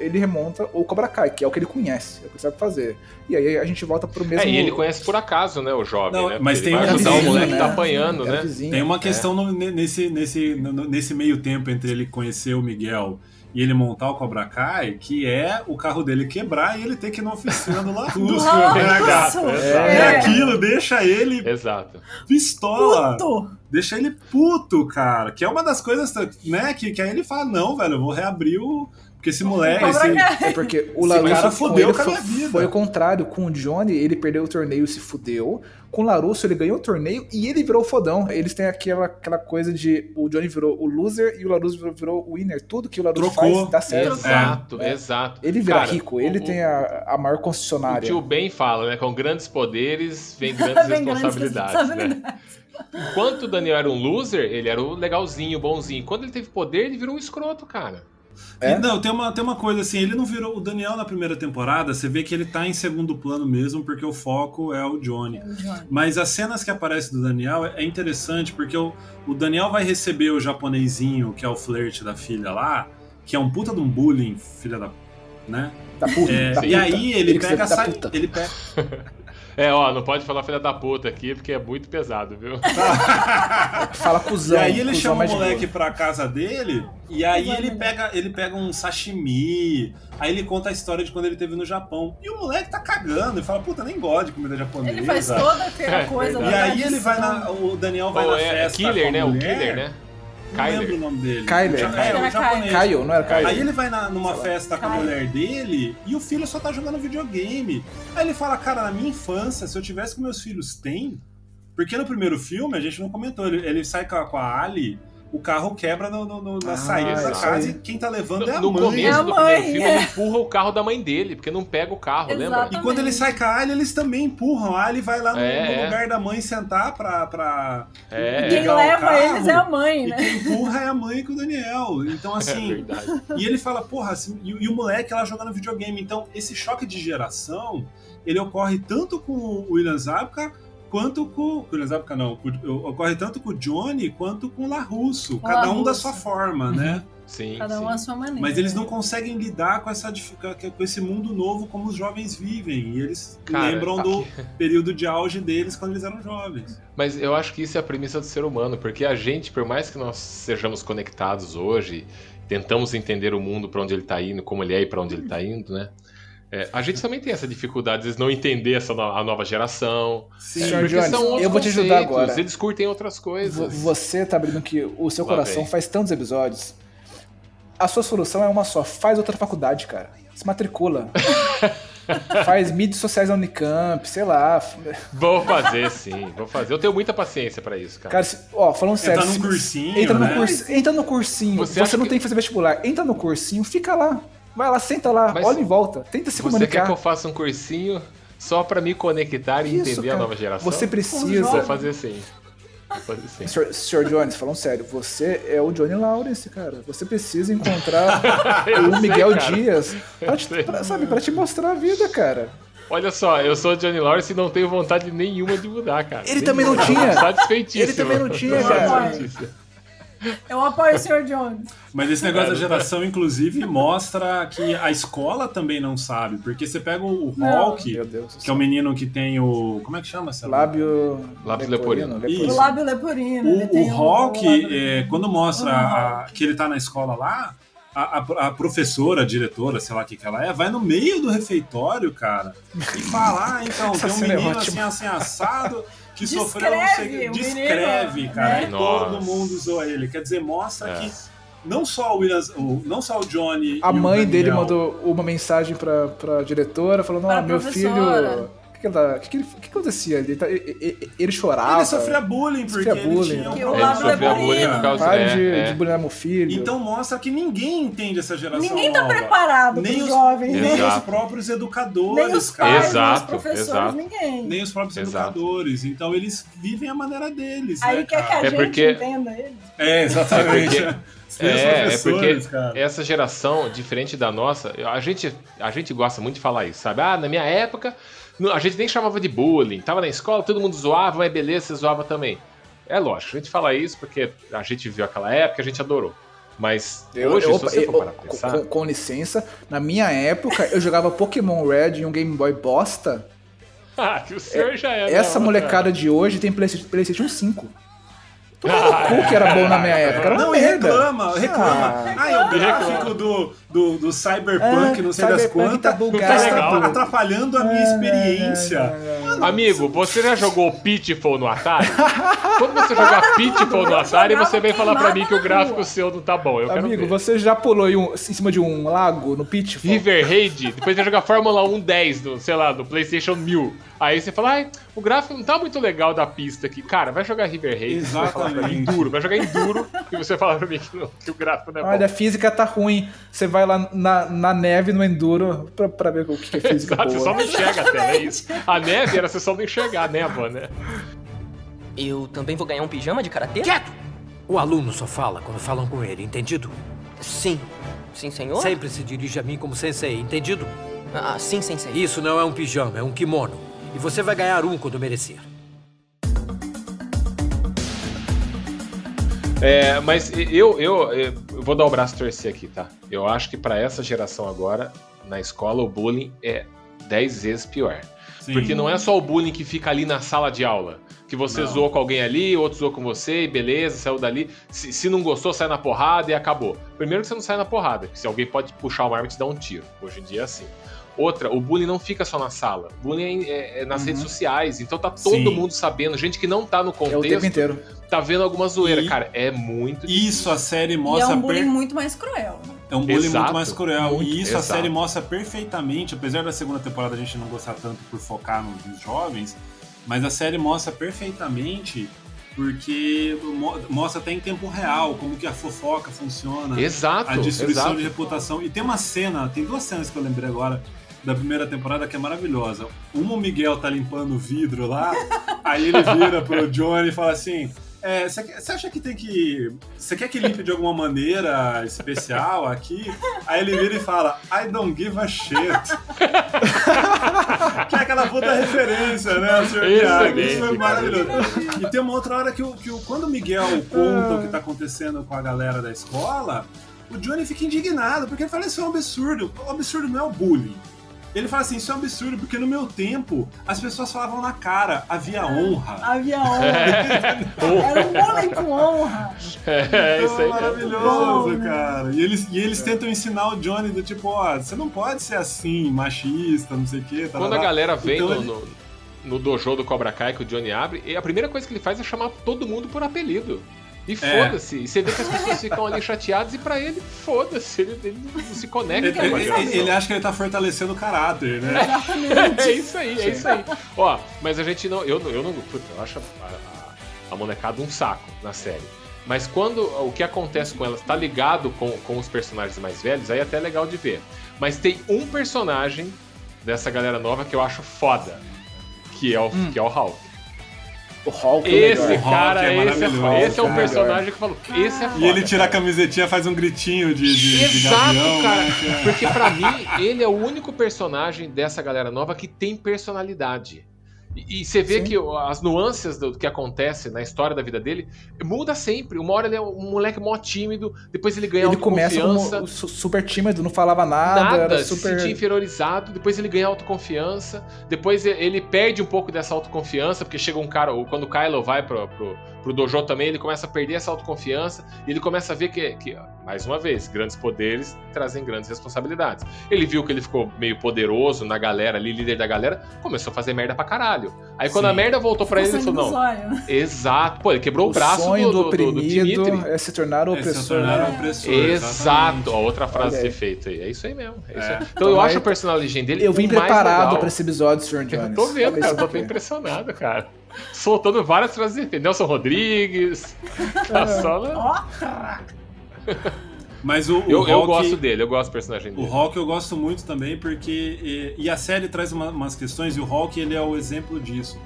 Ele remonta o Cobra Kai, que é o que ele conhece, é o que ele sabe fazer. E aí a gente volta pro mesmo. É, e ele conhece por acaso, né, o jovem, Não, né? mas tem ele um vai ajudar o vizinho, moleque que tá né? apanhando, Era né? vizinho. Tem uma questão no- nesse, nesse, no- nesse meio tempo entre ele conhecer o Miguel e ele montar o Cobra Kai, que é o carro dele quebrar e ele ter que ir na oficina do Larusso. *laughs* É. aquilo, deixa ele Exato. pistola. Puto! Deixa ele puto, cara. Que é uma das coisas, né? Que, que aí ele fala: não, velho, eu vou reabrir o. Porque esse moleque. Esse. É porque o Larusso fudeu ele com a foi, minha vida. foi o contrário. Com o Johnny, ele perdeu o torneio e se fudeu. Com o Larusso, ele ganhou o torneio e ele virou o fodão. Eles têm aquela, aquela coisa de o Johnny virou o loser e o Larusso virou, virou o winner. Tudo que o Larusso Trocou. faz dá certo. Exato, É. exato. Ele vira Cara, rico, ele o- tem a, a maior O concessionária. tio Ben fala, né? Com grandes poderes vem *laughs* grandes Vem grandes responsabilidades, né? responsabilidades. Enquanto o Daniel era um loser, ele era o legalzinho, o bonzinho. Quando ele teve poder, ele virou um escroto, cara. É? E, Não, tem uma, tem uma coisa assim, ele não virou. O Daniel na primeira temporada, você vê que ele tá em segundo plano mesmo, porque o foco é o Johnny. Mas as cenas que aparecem do Daniel é é interessante, porque o, o Daniel vai receber o japonesinho, que é o flerte da filha lá, que é um puta de um bullying, filha da. né? Da puta, É, da e puta. aí ele que pega a da sa... puta. ele pega *laughs* É, ó, não pode falar filha da puta aqui, porque é muito pesado, viu? *laughs* Fala E cuzão. aí ele chama o moleque boa. pra casa dele, e aí ele pega, ele pega um sashimi, aí ele conta a história de quando ele teve no Japão. E o moleque tá cagando, e fala, puta, nem gosto de comida japonesa. Ele faz toda aquela *laughs* coisa verdade. da E aí ele vai na. O Daniel vai Ou na é festa. Killer, com a né? O mulher. Killer, né? Não lembro o Kyler. nome dele. Kyler. É, o era japonês. Caio, não era Caio? Aí ele vai na- numa Sei lá. festa com a mulher dele e o filho só tá jogando videogame. Aí ele fala, cara, na minha infância, se eu tivesse com meus filhos, tem. Porque no primeiro filme, a gente não comentou, ele, ele sai com a, com a Ali, o carro quebra no- no- no- na Ah, saída da casa e quem tá levando é a No mãe. começo É do mãe, primeiro filme, é. ele empurra o carro da mãe dele, porque não pega o carro, lembra? Exato. E quando ele sai com a Ali, eles também empurram. A Ali vai lá no, É, no é. lugar da mãe sentar pra. pra É, Quem leva carro, eles é a mãe, E né? quem empurra é a mãe com o Daniel. Então, *laughs* é assim. verdade. E ele fala, porra, assim, e, e o moleque lá jogando videogame. Então, esse choque de geração, ele ocorre tanto com o William Zabka quanto com. Com o William Zabka não, com- ocorre tanto com o Johnny quanto com o LaRusso. Cada um da LaRusso. sua forma, né? Sim, Cada um sim. à sua maneira. Mas eles não conseguem lidar com, essa, com esse mundo novo como os jovens vivem. E eles Cara, lembram do período de auge deles quando eles eram jovens. Mas eu acho que isso é a premissa do ser humano, porque a gente, por mais que nós sejamos conectados hoje, tentamos entender o mundo para onde ele tá indo, como ele é e para onde ele tá indo, né? É, a gente também tem essa dificuldade, às vezes, não entender essa no- a nova geração. Sim. Senhor Porque Jones, são outros eu vou te ajudar agora. Eles curtem outras coisas. Você tá abrindo que o seu Lá coração vem. faz tantos episódios. A sua solução é uma só. Faz outra faculdade, cara. Se matricula. *laughs* faz mídias sociais na Unicamp, sei lá. Vou fazer, sim, vou fazer. Eu tenho muita paciência para isso, cara. Cara, se- ó, falando sério. Num se- cursinho, Entra no, né? cursi- entra no cursinho. Você Você, não que- tem que fazer vestibular. Entra no cursinho, fica lá. Vai lá, senta lá, Mas olha em volta. Tenta se Você quer comunicar. que eu faça um cursinho só para me conectar e Isso, entender a cara. nova geração? Você Vou precisa. fazer sim. Vou fazer sim. Sr. Sr. Jones, falando sério, você é o Johnny Lawrence, cara. Você precisa encontrar *laughs* o sei, Miguel cara. Dias pra, te- pra, sabe, pra te mostrar a vida, cara. Olha só, eu sou o Johnny Lawrence e não tenho vontade nenhuma de mudar, cara. Ele também não tinha. Satisfeitíssimo. Ele também não tinha, cara. Eu apoio o Sr. Jones. Mas esse negócio da geração, inclusive, mostra que a escola também não sabe. Porque você pega o. Hulk, que é o céu. menino que tem o. Como é que chama essa? Lábio. Lábio leporino. Isso. O lábio leporino. O, Hulk, lábio é, leporino. quando mostra Uhum. a- que ele tá na escola lá, a, a- a professora, a diretora, sei lá o que, que ela é, vai no meio do refeitório, cara, e fala: ah, então, Essa tem um é menino assim, assim, assado. *laughs* Que Descreve sofreu não sei menino, Descreve, cara. né? Todo mundo usou ele. Quer dizer, mostra É. que não só o Williams, não só o Johnny. A e o mãe dele mandou uma mensagem pra, pra diretora falando: Pra Ah, meu filho. O que, que, tá- que, que, que acontecia ali? Ele, tá- ele- chorava. Ele sofria bullying porque Sofria ele bullying. tinha um Que o Ele lábio sofreu leporino. bullying por causa é, de, é. de bullying meu filho. Então mostra que ninguém entende essa geração Ninguém tá nova. preparado nem os, jovem, nem né? os Exato. próprios educadores, Nem os cara. pais, nem os Exato, professores, exato. ninguém. Nem os próprios Exato. educadores. Então eles vivem a maneira deles, Aí né, quer que a É gente porque- entenda ele. É, exatamente. É *laughs* Os mesmos É, é porque cara. essa geração, diferente da nossa, a gente, a gente gosta muito de falar isso, sabe? Ah, na minha época, a gente nem chamava de bullying. Tava na escola, todo mundo zoava, mas beleza, você zoava também. É lógico, a gente fala isso porque a gente viu aquela época, a gente adorou. Mas Eu, hoje, eu- se você eu- for parar pensar... com, com licença, na minha época eu jogava Pokémon Red em um Game Boy bosta. *laughs* Ah, que o senhor já é. Essa molecada de hoje tem PlayStation, PlayStation 5. Toma no cu que era bom na minha época. Era uma Não, merda. reclama, reclama. Ah. Ah, é o gráfico do, do, do Cyberpunk, Ah, não sei das Cyberpunk quantas, tá tá bugado. atrapa- atrapalhando a minha experiência. Amigo, você já jogou Pitfall no Atari? Quando você jogar Pitfall no Atari, você vem falar pra mim que o gráfico seu não tá bom. Eu Amigo, você já pulou em, um- em cima de um lago no Pitfall? River Raid, depois você joga Fórmula 1 10, no, sei lá, no PlayStation 1000. Aí você fala, ai, o gráfico não tá muito legal da pista aqui. Cara, vai jogar River Raid, você vai falar pra mim Exatamente. Enduro, vai jogar Enduro e você fala pra mim que, não- que o gráfico não é Olha, a bom. física tá ruim. Você vai lá na, na neve, no Enduro, pra, pra ver o que é física Exato, você só boa. não enxerga até, é isso. A neve era você só não enxergar a névoa, né? Eu também vou ganhar um pijama de karatê? Quieto! O aluno só fala quando falam com ele, entendido? Sim. Sim, senhor? Sempre se dirige a mim como sensei, entendido? Ah, sim, sensei. Isso não é um pijama, é um kimono. E você vai ganhar um quando merecer. É, mas eu, eu, eu vou dar o braço a torcer aqui, tá? Eu acho que pra essa geração agora, na escola, o bullying é 10 vezes pior. Sim. Porque não é só o bullying que fica ali na sala de aula. Que você Não. zoou com alguém ali, outro zoou com você, e beleza, saiu dali. Se, se não gostou, sai na porrada e acabou. Primeiro que você não sai na porrada, porque se alguém pode puxar uma arma e te dar um tiro. Hoje em dia é assim. Outra, o bullying não fica só na sala. O bullying é, é nas Uhum. redes sociais. Então tá todo Sim. mundo sabendo. Gente que não tá no É o tempo contexto, inteiro. Tá vendo alguma zoeira. E- Cara, é muito Isso a série E é mostra um bullying per- muito mais cruel. né? É um bullying Exato. muito mais cruel. Muito, e isso a exato. série mostra perfeitamente, apesar da segunda temporada a gente não gostar tanto por focar nos, nos jovens, mas a série mostra perfeitamente porque mo- mostra até em tempo real como que a fofoca funciona, Exato. a destruição exato. de reputação. E tem uma cena, tem duas cenas que eu lembrei agora da primeira temporada que é maravilhosa. Uma o Miguel tá limpando o vidro lá, *laughs* aí ele vira pro Johnny e fala assim: você você acha que tem que. Você quer que limpe de alguma maneira especial aqui? Aí ele vira e fala, I don't give a shit. que é aquela puta referência, né, Sr. Miyagi? Isso foi Excelente, maravilhoso. E tem uma outra hora que, o, que o- quando o Miguel conta o que tá acontecendo com a galera da escola, o Johnny fica indignado, porque ele fala, isso é um absurdo. O absurdo não é o bullying. Ele fala assim, isso é um absurdo, porque no meu tempo as pessoas falavam na cara, havia honra. Havia *laughs* honra. Era um bullying com honra. É, isso Então, aí. maravilhoso, Bom, né? cara. E eles, e eles tentam ensinar o Johnny do tipo, ó, você não pode ser assim, machista, não sei o quê. Quando a tarará. galera vem Então no, ele- no, no dojo do Cobra Kai que o Johnny abre, e a primeira coisa que ele faz é chamar todo mundo por apelido. E É. foda-se. E você vê que as pessoas ficam ali chateadas e pra ele, foda-se. Ele, ele não se conecta Ele, com a ele- geração. ele acha que ele tá fortalecendo o caráter, né? *laughs* É isso aí, é isso aí. Ó, mas a gente não. Eu, não- eu não. Puta, eu acho a, a, a molecada um saco na série. Mas quando o que acontece com elas tá ligado com, com os personagens mais velhos, aí é até legal de ver. Mas tem um personagem dessa galera nova que eu acho foda. Que é o, Hum. que é o Hulk. O Hulk é o Esse melhor. cara, Hulk é esse, é, esse é um cara. personagem que falou. Esse é foda. E ele tira a cara. camisetinha, faz um gritinho de, de, de Exato, gavião, cara. né? Que é- Porque pra mim, ele é o único personagem dessa galera nova que tem personalidade. E, e você vê Sim. que as nuances do que acontece na história da vida dele muda sempre. Uma hora ele é um moleque mó tímido, depois ele ganha Ele começa autoconfiança. como su- super tímido, não falava nada, Nada, era se super. sentia inferiorizado, depois ele ganha autoconfiança, depois ele perde um pouco dessa autoconfiança, porque chega um cara, ou quando o Kylo vai pro, pro, pro dojo também, ele começa a perder essa autoconfiança, e ele começa a ver que, que, mais uma vez, grandes poderes trazem grandes responsabilidades. Ele viu que ele ficou meio poderoso na galera ali, líder da galera, começou a fazer merda pra caralho. Aí quando Sim. a merda voltou pra ele, ele falou, não, zóio, exato, pô, ele quebrou o, O braço sonho do, do, do, do, do oprimido Dimitri. é se tornar o É, se opressor. tornar né? opressor, Exato, ó, outra frase Olha de efeito aí. É isso aí mesmo. é isso É. aí. Então, Então eu acho o personagem dele Eu vim preparado legal. pra esse episódio, Sr. Jones. *laughs* Eu tô vendo, cara. isso Eu tô bem impressionado, cara. Soltando várias frases de. Nelson Rodrigues. *laughs* Tá só Ó, Mas o, o eu, eu Hulk- gosto dele, eu gosto do personagem O dele. Hulk eu gosto muito também porque e, e a série traz uma- umas questões e o Hulk ele é o exemplo disso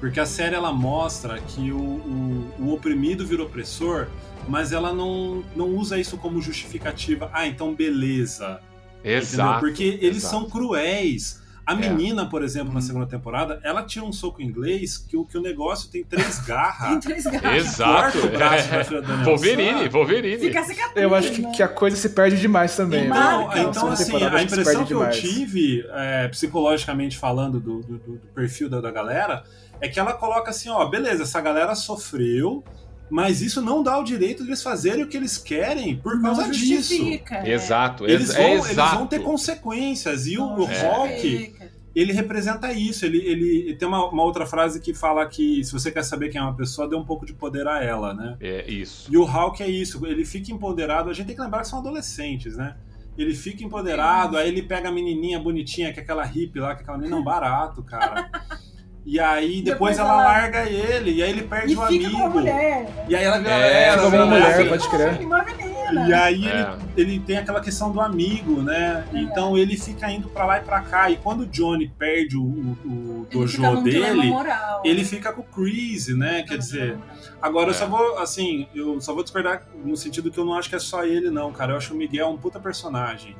porque a série ela mostra que o, o, o oprimido vira opressor mas ela não, não usa isso como justificativa ah então beleza entendeu? Exato. porque eles exato. são cruéis a É. menina, por exemplo, na segunda temporada, ela tira um soco inglês que, o- que o negócio tem três tem garras. três gatos. Exato. corta o braço é. da filha da Daniel Wolverine. Wolverine. Fica cicatriz, Eu acho que, né? que a coisa se perde demais também. Então, né? Marca, então segunda assim, a que impressão que eu tive, é, psicologicamente falando, do, do- do perfil da, da galera, é que ela coloca assim, ó, beleza, essa galera sofreu, mas isso não dá o direito de eles fazerem o que eles querem por Não causa disso. justifica, é. Exato, Eles vão, é eles exato. vão ter consequências. E o, Não o Hulk, justifica. ele representa isso. Ele, ele tem uma, uma outra frase que fala que se você quer saber quem é uma pessoa, dê um pouco de poder a ela, né? É isso. E o Hulk é isso, ele fica empoderado. A gente tem que lembrar que são adolescentes, né? Ele fica empoderado, aí ele pega a menininha bonitinha, que é aquela hippie lá, que é aquela menina é um barato, cara. *laughs* E aí depois, Depois ela ela- larga ele, e aí ele perde E o fica amigo. com uma mulher. E aí ela vira É, ela, fica com uma vira mulher, ela. pode crer. E aí É. ele, ele tem aquela questão do amigo, né? Então ele fica indo pra lá e pra cá. E quando o Johnny perde o, o, o dojo dele, moral. ele fica com o Chris, né? Quer dizer, Agora eu É. só vou, assim, eu só vou discordar no sentido que eu não acho que é só ele, não, cara. Eu acho o Miguel um puta personagem.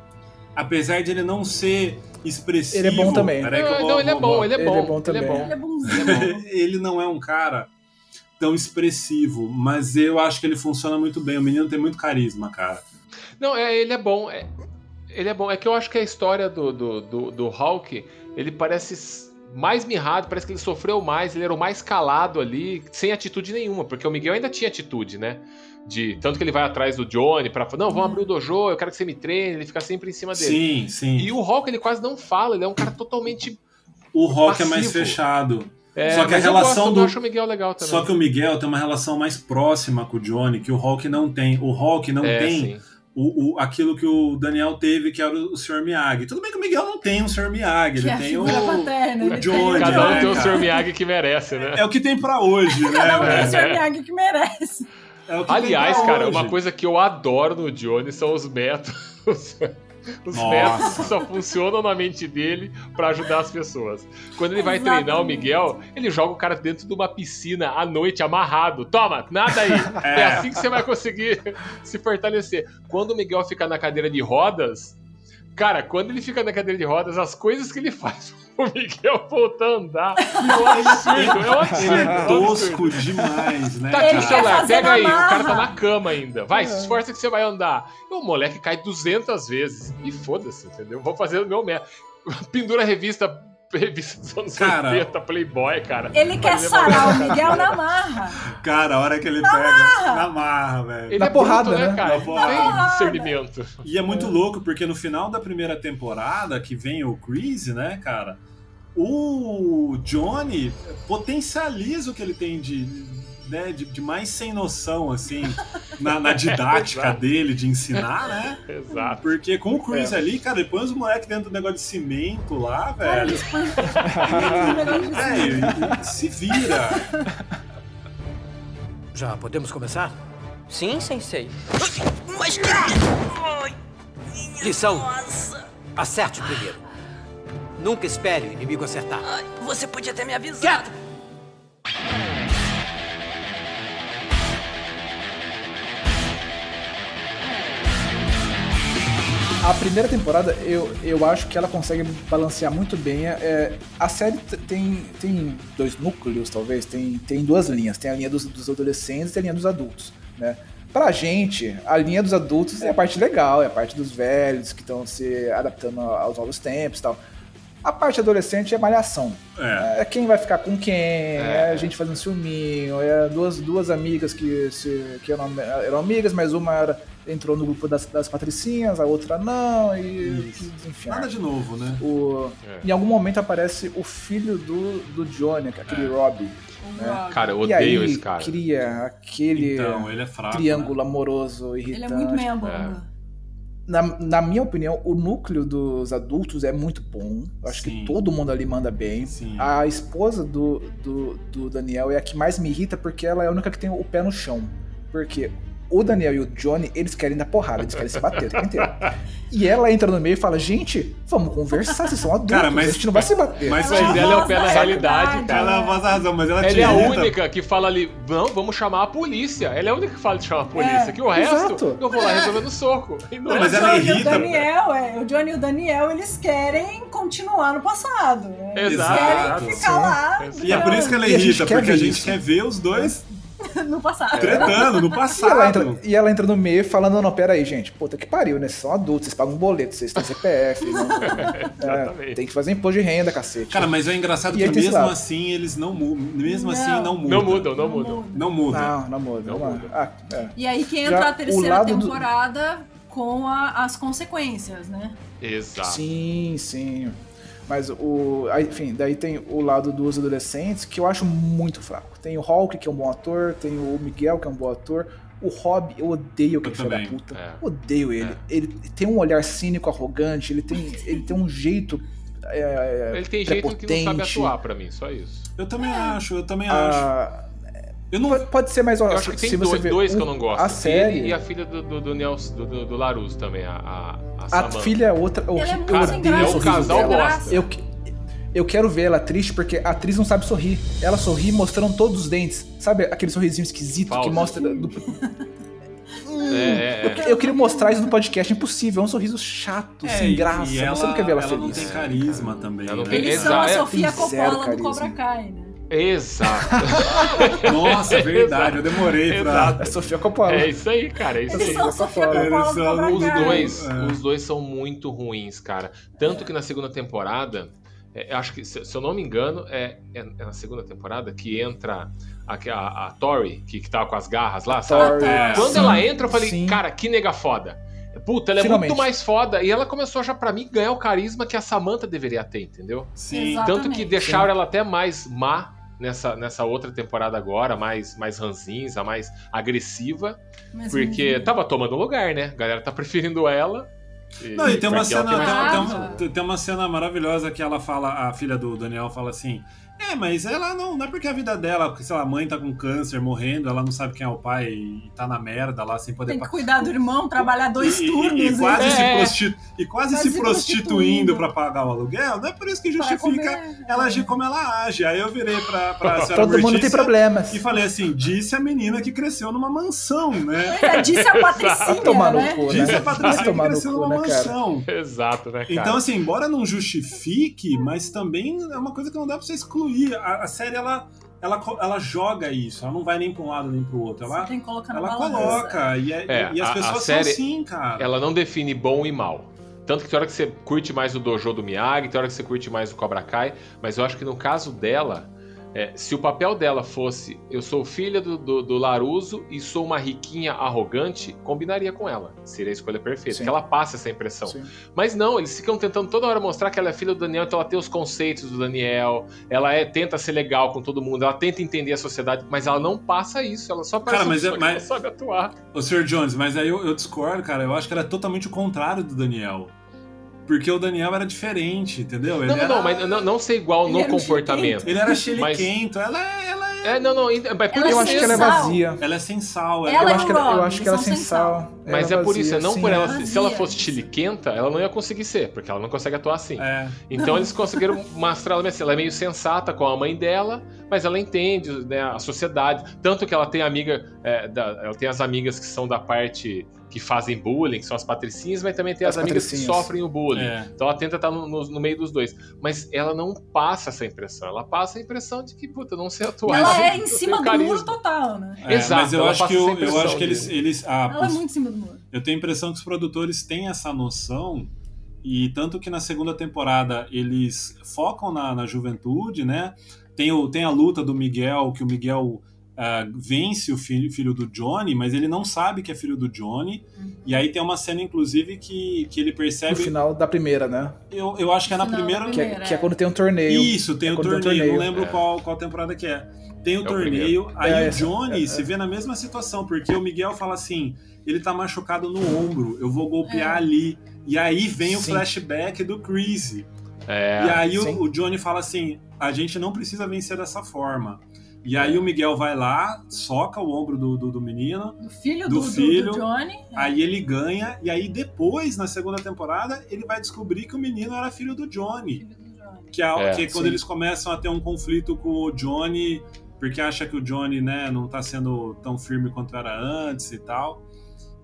Apesar de ele não ser expressivo. Ele é bom também. Peraí eu Não, vou- não, ele é vou- bom, vou- ele é Ele bom. é bom também. Ele é bonzinho. *laughs* ele não é um cara tão expressivo, mas eu acho que ele funciona muito bem. O menino tem muito carisma, cara. Não, é, ele é bom. É, Ele é bom. É que eu acho que a história do, do, do, do Hulk, ele parece mais mirrado, parece que ele sofreu mais, ele era o mais calado ali, sem atitude nenhuma, porque o Miguel ainda tinha atitude, né? De, tanto que ele vai atrás do Johnny pra falar, não, vamos abrir o dojo, eu quero que você me treine, ele fica sempre em cima dele. Sim, sim. E o Hulk, ele quase não fala, ele é um cara totalmente. O Hulk passivo. é mais fechado. É, Só que a relação gosto, do- Eu acho o Miguel legal também. Só que o Miguel tem uma relação mais próxima com o Johnny, que o Hulk não tem. O Hulk não É, tem sim. o, o- aquilo que o Daniel teve, que era o Sr. Miyagi. Tudo bem que o Miguel não tem um Sr. Miyagi, Que ele é tem o, paterna, o ele Johnny. tem- Cada um né, tem o? Sr. Miyagi que merece, né? É o que tem pra hoje, né, Cada um tem o? Sr. Miyagi que merece. É o que tem Aliás, cara, hoje. uma coisa que eu adoro no Johnny são os métodos. *laughs* Os Nossa. métodos que só funcionam na mente dele pra ajudar as pessoas. Quando ele vai Exatamente. treinar o Miguel, ele joga o cara dentro de uma piscina à noite, amarrado. Toma, nada aí. *laughs* É, É. assim que você vai conseguir *laughs* se fortalecer. Quando o Miguel fica na cadeira de rodas, cara, quando ele fica na cadeira de rodas, as coisas que ele faz o Miguel voltar a andar é um absurdo. É um absurdo. é é tosco demais, né? Tá aqui o celular, pega na aí, o cara tá marra. na cama ainda. Vai, se esforça que você vai andar. E o moleque cai 200 vezes. E foda-se, entendeu? Vou fazer o meu método. *laughs* Pendura a revista, revista dos anos Cara. 80, Playboy, cara. Ele quer sarar o. Miguel na marra. Cara, a hora que ele pega na marra, velho. Ele Na é bruto, porrada, né, né? cara? Na porrada. tem discernimento. E é muito louco, porque no final da primeira temporada, que vem o Chris, né, cara? O Johnny potencializa o que ele tem de, né, de, de mais sem noção, assim, *laughs* na, na didática Exato. dele de ensinar, né? Exato. Porque com o Chris É. ali, cara, ele põe os moleques dentro do negócio de cimento lá, velho. *laughs* É, se vira. Já podemos começar? Sim, sensei. Mas que... Ai, Lição. nossa. Acerte primeiro. Nunca espere o inimigo acertar. Ai, você podia ter me avisado. A primeira temporada, eu, eu acho que ela consegue balancear muito bem. É, a série tem, tem dois núcleos, talvez, tem, tem duas linhas. Tem a linha dos, dos adolescentes e a linha dos adultos, né? Pra gente, a linha dos adultos é a parte legal, é a parte dos velhos que estão se adaptando aos novos tempos e tal. A parte adolescente é malhação. É. É quem vai ficar com quem, é, a gente fazendo ciúminho, é duas, duas amigas que, se, que eram, eram amigas, mas uma era- entrou no grupo das, das patricinhas, a outra não, e Isso. enfim. Nada de novo, né? O, É. Em algum momento aparece o filho do, do Johnny, aquele Robbie. Rob. Cara, eu e aí odeio esse cara. cria aquele Então, ele é fraco. triângulo amoroso Ele irritante. é muito meia boca. Na, na minha opinião, o núcleo dos adultos é muito bom. Eu acho Sim. que todo mundo ali manda bem. Sim. A esposa do, do, do Daniel é a que mais me irrita porque ela é a única que tem o pé no chão. Porque o Daniel e o Johnny, eles querem dar porrada, eles querem se bater o tempo inteiro. E ela entra no meio e fala: Gente, vamos conversar, vocês são adultos, Cara, mas- a gente não vai se bater. mas- Mas ela é o pé Nossa, realidade, cara. Ela faz a razão, mas ela Ela é a irrita. única que fala ali, não, vamos chamar a polícia. Ela é a única que fala de chamar a polícia. É, que o resto, exato. eu vou lá resolver no soco. Não Não, é mas assim. ela o Johnny e o irrita, Daniel, é, o Johnny e o Daniel, eles querem continuar no passado. né? Eles Exato, querem ficar sim. lá E é por isso que ela a gente irrita, quer porque a gente isso. quer ver os dois *laughs* no passado. tretando no E ela, passado. entra, e ela entra no meio falando, não, não, pera aí, gente. Puta que pariu, né? Vocês são adultos, vocês pagam um boleto, vocês têm CPF. não- *laughs* Exatamente. é, tem que fazer imposto de renda, cacete. Cara, mas é engraçado E que esse mesmo assim eles não mudam. Mesmo Não. assim não mudam. Não mudam, não mudam. Não mudam. Não, não muda. Não Não muda. Ah, é. E aí que Já entra a o terceira lado do- temporada com a- as consequências, né? Exato. Sim, sim. Mas o. Enfim, daí tem o lado dos adolescentes que eu acho muito fraco. Tem o Hulk, que é um bom ator, tem o Miguel, que é um bom ator. O Rob, eu odeio aquele filho da puta. é. Odeio ele. Ele tem um olhar cínico, arrogante, ele tem, ele tem um jeito. é, Ele tem jeito que não sabe atuar pra mim, só isso. Eu também acho, eu também acho. Ah, Eu não. pode, ser mais. ó, Eu acho que se tem você dois, dois que o- eu não gosto. A série. e a filha do, do, do Nelson, do, do, do Laruso também, a, a, a A filha é outra. Eu, Ela é eu muito sem é o um casal bosta. Eu, que- eu quero ver ela triste porque a atriz não sabe sorrir. Ela sorri mostrando todos os dentes. Sabe aquele sorrisinho esquisito Falso. que mostra. do- *laughs* É, é, é. Eu queria mostrar isso no podcast, é impossível. É um sorriso chato, É, sem graça. E você ela, não quer ver ela, ela não feliz. tem carisma também. Ela não né? tem- Eles são a. Sofia Coppola do carisma. Cobra Kai, né? Exato. *laughs* Nossa, verdade, eu demorei pra. Exato. É Sofia Coppola. É isso aí, cara. É isso Eles aí. são Sofia Eles Coppola são Os dois, É. os dois são muito ruins, cara. Tanto que na segunda temporada, é, eu acho que, se, se eu não me engano, é, é- é na segunda temporada que entra a, a, a Tori, que, que tava com as garras lá, sabe? Tori, É. Quando sim, ela entra, eu falei, sim. cara, que nega foda. Puta, ela é Finalmente. muito mais foda. E ela começou já, pra mim, ganhar o carisma que a Samantha deveria ter, entendeu? Sim. Exato. Tanto que Exatamente. deixaram ela até mais má nessa, nessa outra temporada agora, mais, mais ranzinza, mais agressiva, Mas porque não- tava tomando lugar, né? A galera tá *laughs* preferindo ela. Não, e tem uma cena, tem tem, uma- tem uma cena maravilhosa que ela fala, a filha do Daniel fala assim: É, mas ela não, não é porque a vida dela, porque sei lá, a mãe tá com câncer, morrendo, ela não sabe quem é o pai e tá na merda lá sem poder Tem que pa- cuidar do irmão, trabalhar dois e, e- turnos. e quase, hein? se, É. prosti- e quase, se se prostituindo pra pagar o aluguel, não é por isso que justifica comer. ela agir como ela age. Aí eu virei pra, pra senhora Todo mundo tem problemas. E falei assim: disse a menina que cresceu numa mansão, né? É, disse a Patricinha, né? cu, Disse né? a Patricinha que cresceu cu, numa né, mansão. Exato, né, cara? Então, assim, embora não justifique, mas também é uma coisa que não dá pra você excluir. A, a série, ela, ela, ela joga isso, ela não vai nem pra um lado nem pro outro. Ela, Você tem que colocar na ela coloca, e, é- É, e as a- a pessoas série- são assim, cara. ela não define bom e mal. Tanto que tem hora que você curte mais o dojo do Miyagi, tem hora que você curte mais o Cobra Kai, mas eu acho que no caso dela, é, se o papel dela fosse eu sou filha do, do, do Laruso e sou uma riquinha arrogante, combinaria com ela. Seria a escolha perfeita, Sim. que ela passa essa impressão. Sim. Mas não, eles ficam tentando toda hora mostrar que ela é filha do Daniel, então ela tem os conceitos do Daniel, ela é, tenta ser legal com todo mundo, ela tenta entender a sociedade, mas ela não passa isso, ela só parece Cara, mas uma é- pessoa que mas- não sabe atuar. Ô, Sr. Jones, mas aí eu, eu discordo, cara. Eu acho que ela é totalmente o contrário do Daniel. Porque o Daniel era diferente, entendeu? Ele Não, não, era, não, mas não, não ser igual Ele no comportamento. Ele era Mas- chiliquento, ela, é- ela, é, É, não, não, ainda- mas por Ela Eu acho que ela é vazia. ela é sem sal. Ela Eu e acho que ela, eu acho que ela é são sem sem sal. Mas Ela é por isso, é não sim. por ela. Vazia. Se ela fosse chiliquenta, ela não ia conseguir ser, porque ela não consegue atuar assim. É. Então eles conseguiram mostrar ela assim, ela é meio sensata com a mãe dela, mas ela entende né, a sociedade. Tanto que ela tem amiga, é, da- ela tem as amigas que são da parte que fazem bullying, que são as patricinhas, mas também tem as, As amigas que sofrem o bullying. É. Então ela tenta estar no, no- no meio dos dois. Mas ela não passa essa impressão. Ela passa a impressão de que, puta, não sei atuar. Ela é em cima do carisma. muro total, né? É, Exato, mas eu ela acho passa que, eu, essa eu acho que eles. eles ah, Ela é muito em cima do muro. Eu tenho a impressão que os produtores têm essa noção, e tanto que na segunda temporada eles focam na, na juventude, né? Tem, o, tem a luta do Miguel, que o Miguel ah, vence o filho, filho do Johnny, mas ele não sabe que é filho do Johnny. E aí tem uma cena, inclusive, que, que ele No percebe. final da primeira, né? Eu, eu acho que é na da primeira. Que é, Primeira, que é é. quando tem um torneio. Isso, tem É o quando tem torneio, um torneio. não lembro É. qual, qual temporada que é. Tem o É o torneio, aí É, o essa- Johnny é, é. se vê na mesma situação, porque o Miguel fala assim: ele tá machucado no ombro, eu vou golpear É. ali. E aí vem o Sim. flashback do Chris. É, e aí o, o Johnny fala assim: a gente não precisa vencer dessa forma. E aí o Miguel vai lá, soca o ombro do, do, do menino, Do filho Do do, filho. do Johnny. aí ele ganha, e aí depois, na segunda temporada, ele vai descobrir que o menino era filho do Johnny. Filho do Johnny. Que é, É, que é quando sim. eles começam a ter um conflito com o Johnny, porque acha que o Johnny, né, não tá sendo tão firme quanto era antes e tal.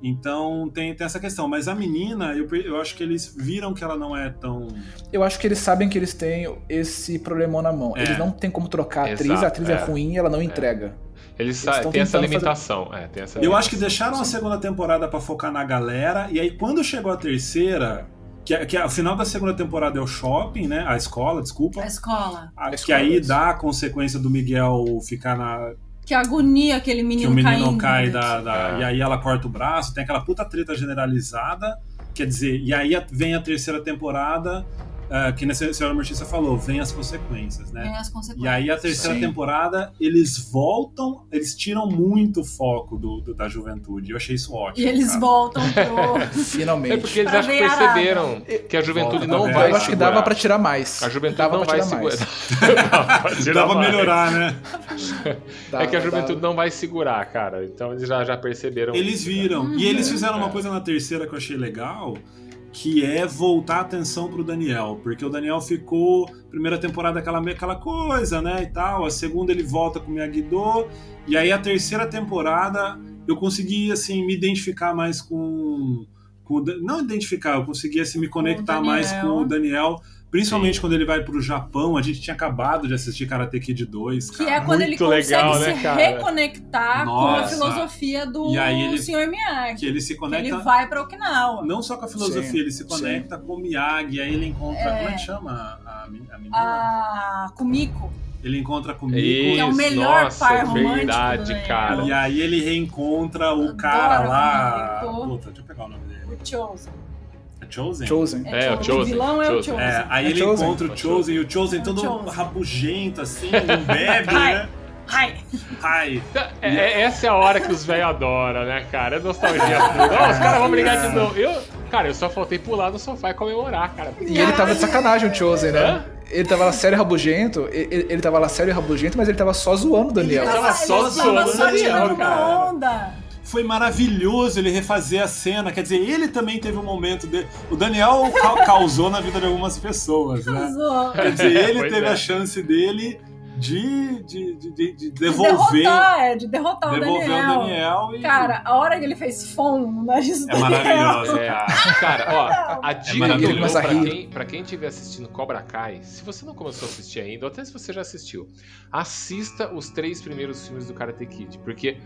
Então tem, tem essa questão. Mas a menina, eu, eu acho que eles viram que ela não é tão. Eu acho que eles sabem que eles têm esse problemão na mão. É. Eles não tem como trocar a atriz, Exato, a atriz é, é. ruim e ela não entrega. eles estão sa- têm essa tentando fazer- limitação. É, tem essa Eu acho que limitação. deixaram a segunda temporada pra focar na galera, e aí quando chegou a terceira, que, é- que é- o final da segunda temporada é o shopping, né? A escola, desculpa. A escola. a- que escola, aí isso. dá a consequência do Miguel ficar na, Que agonia aquele que menino o menino caindo. cai da, da- É. E aí ela corta o braço, tem aquela puta treta generalizada. Quer dizer, e aí vem a terceira temporada, ah, que a senhora Mortícia falou, vem as consequências, né? Tem as consequências. E aí a terceira Sim. temporada, eles voltam, eles tiram muito o foco do, do- da juventude. Eu achei isso ótimo. E eles cara. voltam pro. *laughs* Finalmente. É porque eles Pra acho que veiarada. perceberam que a juventude Volta não vai eu acho que dava pra tirar mais. A juventude dava não vai segurar. *laughs* Dava pra mais. melhorar, né? É que a Dava, juventude dava. não vai segurar, cara. Então eles já, já perceberam. Eles isso, né? viram. E eles fizeram uma É. coisa na terceira que eu achei legal, que é voltar a atenção pro Daniel. Porque o Daniel ficou, primeira temporada, aquela, aquela coisa, né? E tal. A segunda ele volta com o Miyagi-Do. E aí a terceira temporada eu consegui, assim, me identificar mais com, com o não identificar, eu conseguia assim, me conectar mais com o Daniel. Principalmente quando ele vai pro Japão, a gente tinha acabado de assistir Karate Kid 2, Que cara. é quando ele Muito consegue legal, se né, cara? reconectar com a Nossa. filosofia do E aí ele- Sr. Miyagi. Que ele se Que conecta ele vai pra Okinawa. não só com a filosofia, Sim, ele se conecta com o Miyagi, aí ele encontra. É. Como é que chama a, a men- a menina? A Kumiko. Ele encontra comigo. Que é o Isso, melhor nossa, par romântico verdade, do cara. E aí ele reencontra o Adoro cara lá. Puta, deixa eu pegar o nome dele. O Chosen. É Chosen? Chosen. É, o Chosen, O vilão é o Chosen. É, aí É ele Chosen. encontra o É Chosen e o Chosen todo Chosen. rabugento, assim, não *laughs* bebe, né? Ai, Ai. É, é- essa é a hora que os velhos adoram, né, cara? É nostalgia pura. Os caras vão brigar de novo. Eu, cara, eu só faltei pular no sofá e comemorar, cara. E ele tava de sacanagem, o Chosen, né? Hã? Ele tava lá sério e rabugento, ele, ele tava lá sério e rabugento, mas ele tava só zoando o Daniel. Ele tava só ele zoando tava o só Daniel, tirando cara. uma onda. Foi maravilhoso ele refazer a cena. Quer dizer, ele também teve um momento dele. O Daniel ca- *laughs* causou na vida de algumas pessoas, né? Usou. Quer dizer, *laughs* ele Pois teve é. a chance dele de, de, de, de- de De devolver, derrotar, é, de derrotar o devolver Daniel. o Daniel e. Cara, a hora que ele fez fom no nariz do é maravilhoso, É, *laughs* cara. cara, ó, a dica que eu dou Começa a pra quem, pra quem estiver assistindo Cobra Kai, se você não começou a assistir ainda, ou até se você já assistiu, assista os três primeiros filmes do Karate Kid, porque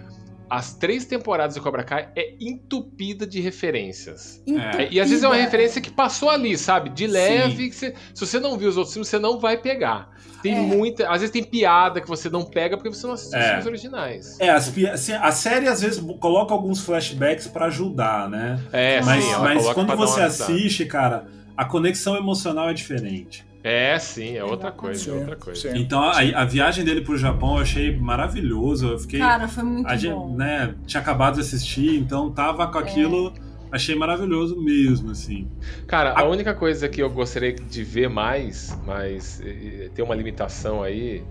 as três temporadas do Cobra Kai é entupida de referências. Entupida. É, e às vezes é uma referência que passou ali, sabe? De leve. que você- se você não viu os outros filmes, você não vai pegar. Tem É. muita. Às vezes tem piada que você não pega porque você não assistiu os É. filmes originais. É, as assim, a série às vezes coloca alguns flashbacks pra ajudar, né? É, mas sim, mas quando você assiste, cara, a conexão emocional é diferente. É, sim, é outra coisa, é outra coisa. sim. Então a, a viagem dele pro Japão eu achei maravilhoso. Eu fiquei. Cara, foi muito a gente, bom. né, tinha acabado de assistir, então tava É. com aquilo. Achei maravilhoso mesmo, assim. Cara, A- a única coisa que eu gostaria de ver mais, mas tem uma limitação aí,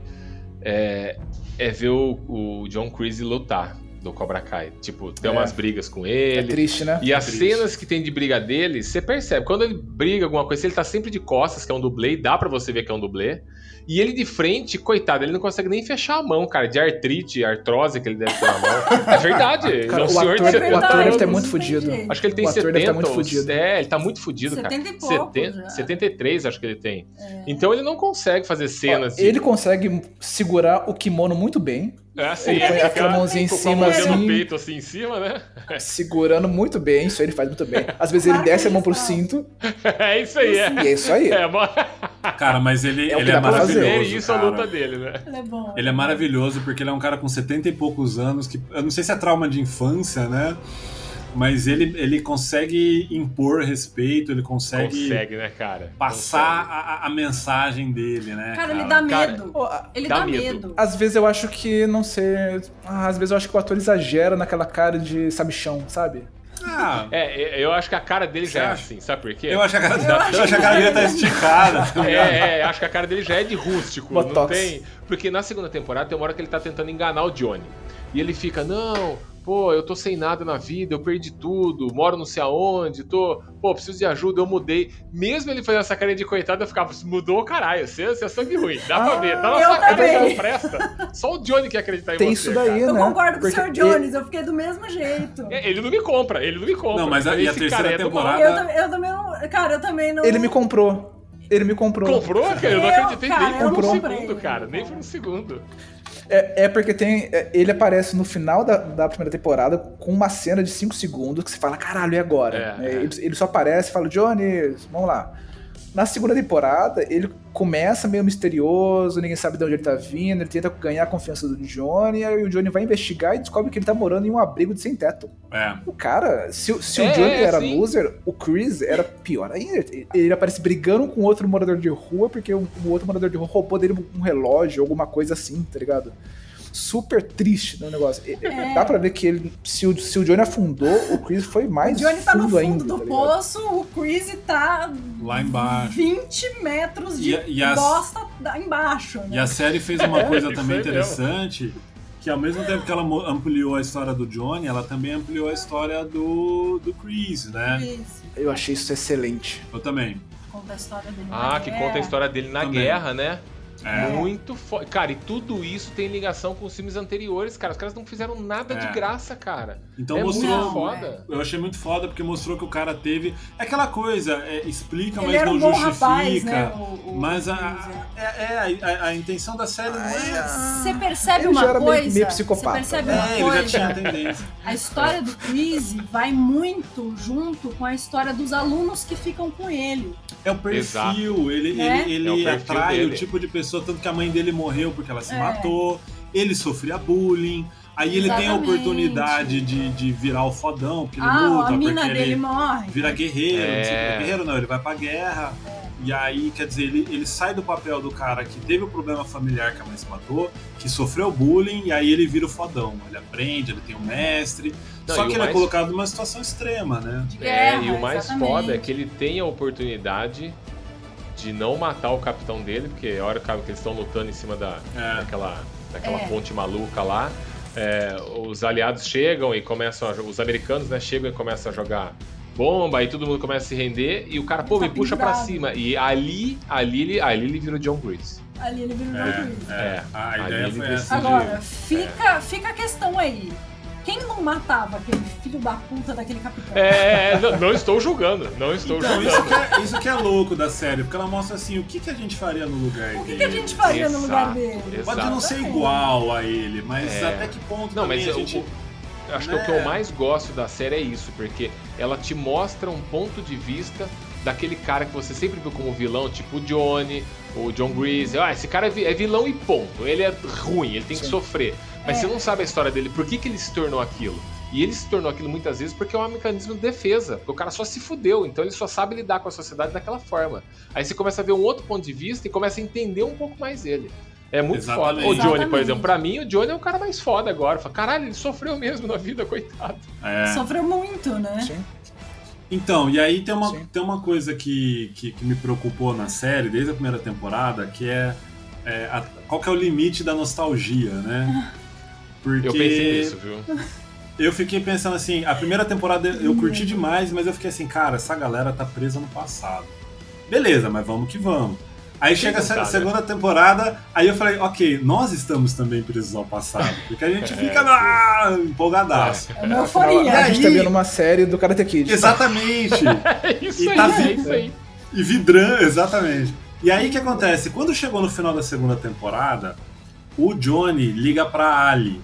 é, é ver o, o John Creasy lutar do Cobra Kai. Tipo, tem É. umas brigas com É ele. triste, né? E as triste. cenas que tem de briga dele, você percebe. Quando ele briga alguma coisa, ele tá sempre de costas, que é um dublê, e dá pra você ver que é um dublê. E ele de frente, coitado, ele não consegue nem fechar a mão, cara, de artrite, artrose que ele deve ter na mão. É verdade. *laughs* ele é Cara, um o senhor de ator, 70 o ator deve ter muito fudido. Acho que ele tem O ator 70. deve tá muito fudido. É, ele tá muito fudido, cara. 70 e poucos 70, já. 73, acho que ele tem. Então ele não consegue fazer cenas de. Ele consegue segurar o kimono muito bem, É assim, ele põe aquela mãozinha em com a cima, no assim. peito, assim, em cima, né? segurando muito bem, isso aí ele faz muito bem. Às vezes ele desce a mão pro cinto É isso aí, é. e é isso aí. É, mo- Cara, mas ele É ele é maravilhoso. é isso a luta dele, né? Ele é bom. Ele é maravilhoso porque ele é um cara com 70 e poucos anos, que eu não sei se é trauma de infância, né? Mas ele, ele consegue impor respeito, ele consegue, Consegue, né, cara? passar a, a mensagem dele, né? Cara, ele dá Cara, medo. Pô, a- ele dá dá, medo. medo. Às vezes eu acho que, não sei. ah, Às vezes eu acho que o ator exagera naquela cara de sabichão, sabe? Ah, É, eu acho que a cara dele já é assim, sabe por quê? eu acho que a cara, Eu eu acho que a cara dele tá esticada. tá ligado? É, é, acho que a cara dele já é de rústico. Não Botox. tem. Porque na segunda temporada tem uma hora que ele tá tentando enganar o Johnny. E ele fica, não, pô, eu tô sem nada na vida, eu perdi tudo, moro não sei aonde, tô, pô, preciso de ajuda, eu mudei. Mesmo ele fazendo essa carinha de coitado, eu ficava, mudou caralho, você, você é sangue ruim, dá pra ver, tá na eu sua cara, também. não presta. Só o Johnny que acredita em Tem você. isso daí, cara. Eu né? concordo com o Porque Sr. Jones, eu fiquei do mesmo jeito. É, Ele não me compra, ele não me compra. Não, mas a- e a terceira é temporada- Eu, eu também não. Cara, eu também não. Ele me comprou. Ele me comprou. Comprou, cara? Eu não Eu, acreditei cara, nem eu por um segundo, cara. Nem por um segundo. É, é porque tem. é, Ele aparece no final da, da primeira temporada com uma cena de 5 segundos que você fala, caralho, e agora? É, É, é. Ele, ele só aparece e fala, Johnny, vamos lá. Na segunda temporada, ele começa meio misterioso, ninguém sabe de onde ele tá vindo, ele tenta ganhar a confiança do Johnny, aí o Johnny vai investigar e descobre que ele tá morando em um abrigo de sem teto. É. O cara, se, se É, o Johnny é, era sim. loser, o Chris era pior ainda. Ele- Ele aparece brigando com outro morador de rua porque o, o outro morador de rua roubou dele um relógio, alguma coisa assim, tá ligado? Super triste no negócio. E- É. Dá pra ver que ele, se o, se o Johnny afundou, o Chris foi O mais Johnny tá no fundo fundo ainda. do tá poço, o Chris tá Lá embaixo. 20 metros de E a- e as- bosta da- embaixo. Né? E a série fez uma coisa isso também aí mesmo. interessante, que ao mesmo tempo que ela ampliou a história do Johnny, ela também ampliou a história do, do Chris, né? Chris, Eu achei isso excelente. Eu também. conta a história dele. Ah, na que guerra. conta a história dele na Também. guerra, né? É. Muito foda. Cara, e tudo isso tem ligação com os filmes anteriores, cara. Os caras não fizeram nada de É. graça, cara. Então é mostrou. muito foda. Eu achei muito foda porque mostrou que o cara teve. É aquela coisa, é, explica, Ele mas era não um bom justifica. rapaz, né? o- o mas a, Cruise. é, é, a, a- a intenção da série não é. Você percebe Ele já uma era meio- coisa? meio psicopata, Você percebe uma É, ele já coisa? tinha tendência. A história do Chris vai muito junto com a história dos alunos que ficam com ele. É o perfil, Exato. ele, Né? ele, É o ele perfil atrai dele. o tipo de pessoa, tanto que a mãe dele morreu porque ela se É. matou, ele sofria bullying, aí ele tem a Exatamente. oportunidade de, de virar o fodão, porque ele ah, luta, a mina porque dele ele morre. vira guerreiro, não sei É. guerreiro não, ele vai pra guerra. E aí, quer dizer, ele, ele sai do papel do cara que teve o problema familiar que a mãe se matou, que sofreu bullying, e aí ele vira o fodão. Ele aprende, ele tem um mestre. Não, só e que ele é mais- colocado numa situação extrema, né? De É, guerra, e o mais exatamente. foda é que ele tem a oportunidade de não matar o capitão dele, porque a hora que eles estão lutando em cima da, É. daquela, daquela É. ponte maluca lá, é, os aliados chegam e começam a, os americanos né, chegam e começam a jogar bomba, aí todo mundo começa a se render e o cara, pô, Ele me tá puxa pra pendurado. cima. E ali, ali, ele- ali ele vira o John Grease. Ali ele vira o John É, Cruise. é. É, A ideia foi essa. Agora, fica, fica a questão aí. Quem não matava aquele filho da puta daquele capitão? É, não, não estou julgando, não estou Então, isso julgando. que, é, isso que é louco da série, porque ela mostra assim, o que, que a gente faria no lugar O que, dele. que a gente faria no lugar Exato, dele? exato. Pode não ser igual a ele, mas É. até que ponto Não, mas a eu, gente... eu acho que o que né? eu mais gosto da série é isso, porque ela te mostra um ponto de vista daquele cara que você sempre viu como vilão, tipo o Johnny, o John Grease. Ah, esse cara é é vilão e ponto. Ele é ruim, ele tem que Sim. sofrer. Mas É. você não sabe a história dele, por que, que ele se tornou aquilo? E ele se tornou aquilo muitas vezes porque é um mecanismo de defesa. Porque o cara só se fudeu, então ele só sabe lidar com a sociedade daquela forma. Aí você começa a ver um outro ponto de vista e começa a entender um pouco mais ele. É muito Exatamente. foda. O Johnny, por exemplo, pra mim, o Johnny é o cara mais foda agora. Fala, Caralho, ele sofreu mesmo na vida, coitado. É. Sofreu muito, né? Sim. Então, e aí tem uma, Sim. tem uma coisa que, que, que me preocupou na série, desde a primeira temporada, que é, é a- qual que é o limite da nostalgia, né? *laughs* Porque Eu pensei nisso, viu? *laughs* eu fiquei pensando assim, a primeira temporada eu curti demais, mas eu fiquei assim, cara, essa galera tá presa no passado. Beleza, mas vamos que vamos. Aí chega a não tá, se- né? segunda temporada, aí eu falei, ok, nós estamos também presos ao passado. Porque a gente *laughs* fica ah, empolgadaço. É uma euforia. A gente tá aí- vendo uma série do Karate Kid. Exatamente. *laughs* É isso E aí, tá é isso aí. E vidrando, exatamente. E aí o que acontece? Quando chegou no final da segunda temporada, o Johnny liga pra Ali.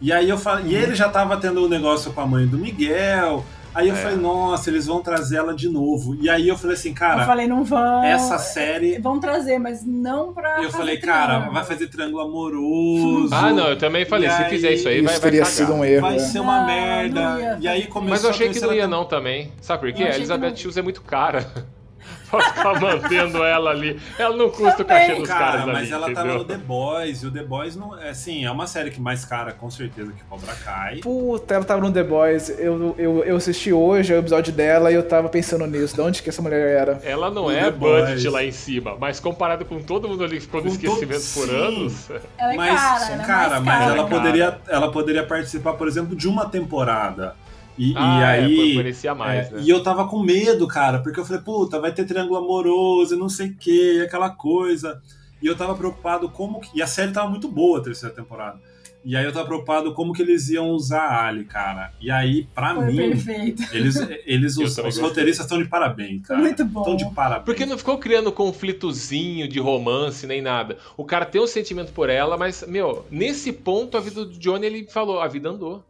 E aí eu falei, e ele já tava tendo um negócio com a mãe do Miguel. Aí eu É. falei, nossa, eles vão trazer ela de novo. E aí eu falei assim, cara, eu falei, não vão. essa série. Vão trazer, mas não pra. Eu fazer falei, cara, vai fazer triângulo amoroso. Ah, não, eu também falei, E se aí, fizer isso aí, vai, Isso vai teria cagar. sido um erro. Vai é. ser uma Não, merda. não e aí fazer. começou Mas eu a achei que não ia não também. Sabe por quê? A Elizabeth. Hughes é muito cara. *laughs* pra ficar mantendo ela ali. Ela não custa o Também. cachê dos Cara, caras mas ali, ela entendeu? tava no The Boys, e o The Boys não. É, assim, é uma série que mais cara, com certeza, que Cobra Kai. Puta, ela tava no The Boys. Eu, eu, eu assisti hoje o episódio dela e eu tava pensando nisso. De onde que essa mulher era? Ela não O é The budget Boys. lá em cima, mas comparado com todo mundo ali que ficou no esquecimento todo- por sim. anos. Ela é mas, cara, ela é cara, mas cara. ela poderia, ela poderia participar, por exemplo, de uma temporada. E, e Ah, é, aí. parecia mais, é, né? E eu tava com medo, cara, porque eu falei, puta, vai ter triângulo amoroso e não sei o que, aquela coisa. E eu tava preocupado como que. E a série tava muito boa a terceira temporada. E aí eu tava preocupado como que eles iam usar a Ali, cara. E aí, pra Foi mim, perfeito. eles, eles *laughs* os, os roteiristas estão de parabéns, cara. Muito bom. Estão de parabéns. Porque não ficou criando conflitozinho de romance nem nada. O cara tem um sentimento por ela, mas, meu, nesse ponto a vida do Johnny, ele falou, a vida andou.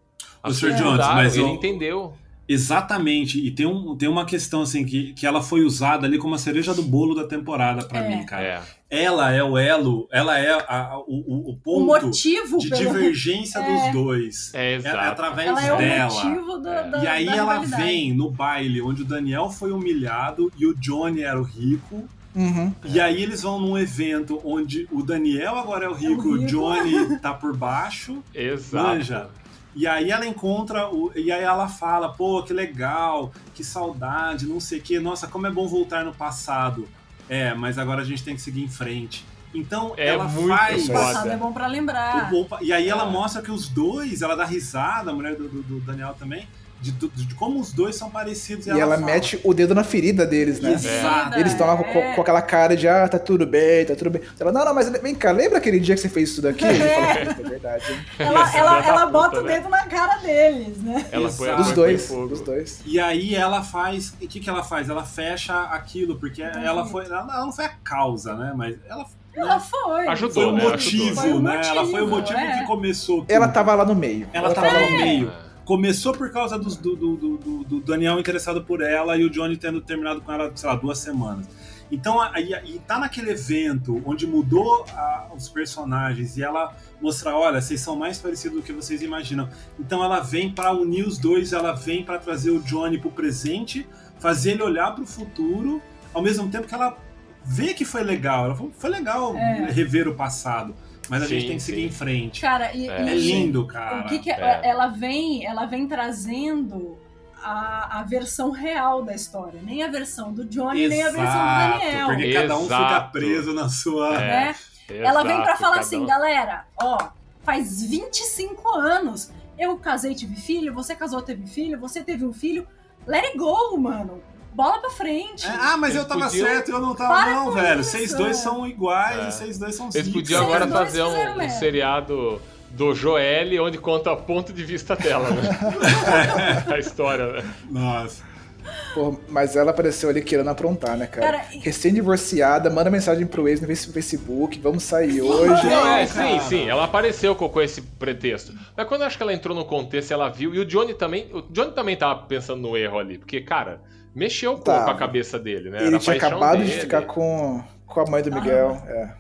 O Sr. coisas Jones, mas ele o- entendeu. Exatamente, e tem, um, tem uma questão assim que, que ela foi usada ali como a cereja do bolo da temporada pra É. mim, cara. É. Ela é o elo, ela é a- a- o, o- o O ponto motivo de pelo. divergência É. dos dois. É, É, exato. através Ela é o dela. motivo da, da E aí da ela rivalidade. vem no baile onde o Daniel foi humilhado e o Johnny era o rico. Uhum. E aí eles vão num evento onde o Daniel agora é o rico, o rico. Johnny tá por baixo. *laughs* Exato. Manja. E aí ela encontra o. E aí ela fala, pô, que legal, que saudade, não sei o quê. Nossa, como é bom voltar no passado. É, mas agora a gente tem que seguir em frente. Então É ela muito faz. O passado é bom pra lembrar. bom E aí ela É. mostra que os dois, ela dá risada, a mulher do, do- do Daniel também, De, tu- de como os dois são parecidos. E ela fala. mete o dedo na ferida deles, né? Exato. Eles estão lá com, É. com aquela cara de, ah, tá tudo bem, tá tudo bem. Ela, não, não, mas vem cá, lembra aquele dia que você fez isso daqui? *laughs* Ele fala, "Puta, é verdade, hein? Ela, ela, da ela puta, bota o né? dedo na cara deles, né? Ela põe. Dos dois, dos dois. E aí ela faz. O que, que ela faz? Ela fecha aquilo, porque ela foi. Ela, ela não foi a causa, né? Mas ela. Ela foi. Ajudou, Foi o né? motivo, Foi o né? ela foi o motivo, motivo é. que começou. tudo. Ela tava lá no meio. Ela tava lá no meio. Começou por causa dos- do, do, do, do- Daniel interessado por ela e o Johnny tendo terminado com ela, sei lá, duas semanas. Então, aí tá naquele evento onde mudou a- os personagens e ela mostrar, olha, vocês são mais parecidos do que vocês imaginam. Então ela vem pra unir os dois, ela vem pra trazer o Johnny pro presente, fazer ele olhar pro futuro, ao mesmo tempo que ela vê que foi legal. Ela falou, foi legal É. rever o passado, mas a gente Sim, tem que seguir sim. em frente. Cara, e, É. É e- lindo, cara. O que que É. ela vem, ela vem trazendo a, a versão real da história, nem a versão do Johnny, nem a versão do Exato, Daniel. Porque cada um fica Exato. preso na sua. É. né? Ela vem pra Exato, falar assim, um- galera, ó, faz 25 anos eu casei, tive filho, você casou, teve filho, você teve um filho, let it go, mano. Bola pra frente. É, ah, mas Eles eu tava podiam- certo e eu não tava. Para não, velho. isso, Vocês dois são iguais É. e vocês dois são Eles podiam agora fazer um, um seriado do Joelle, onde conta o ponto de vista dela, né? *laughs* a história, né? Nossa. Pô, mas ela apareceu ali querendo aprontar, né, cara? Cara, e- Recém-divorciada, manda mensagem pro ex no face- Facebook, vamos sair hoje. Não, é, sim, sim, ela apareceu com, com esse pretexto. Mas quando eu acho que ela entrou no contexto, ela viu, e o Johnny também. O Johnny também tava pensando no erro ali, porque, cara, mexeu com, com a cabeça dele, né? Ele Era tinha acabado de dele. ficar com, com a mãe do Miguel. É.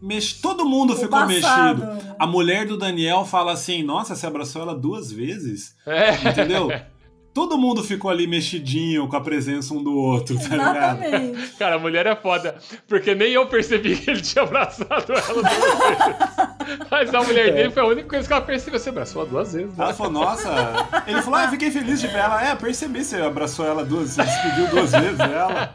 Mex... Todo mundo O ficou passado, mexido. A mulher do Daniel fala assim: Nossa, você abraçou ela duas vezes? É. Entendeu? *laughs* Todo mundo ficou ali mexidinho com a presença um do outro, tá ligado? Exatamente. Cara, a mulher é foda, porque nem eu percebi que ele tinha abraçado ela duas vezes. Mas a mulher dele foi a única coisa que ela percebeu. Você abraçou ela duas vezes, né? Ela falou, nossa. Ele falou, ah, eu fiquei feliz de ver ela. É, percebi, você abraçou ela duas, você despediu duas vezes dela.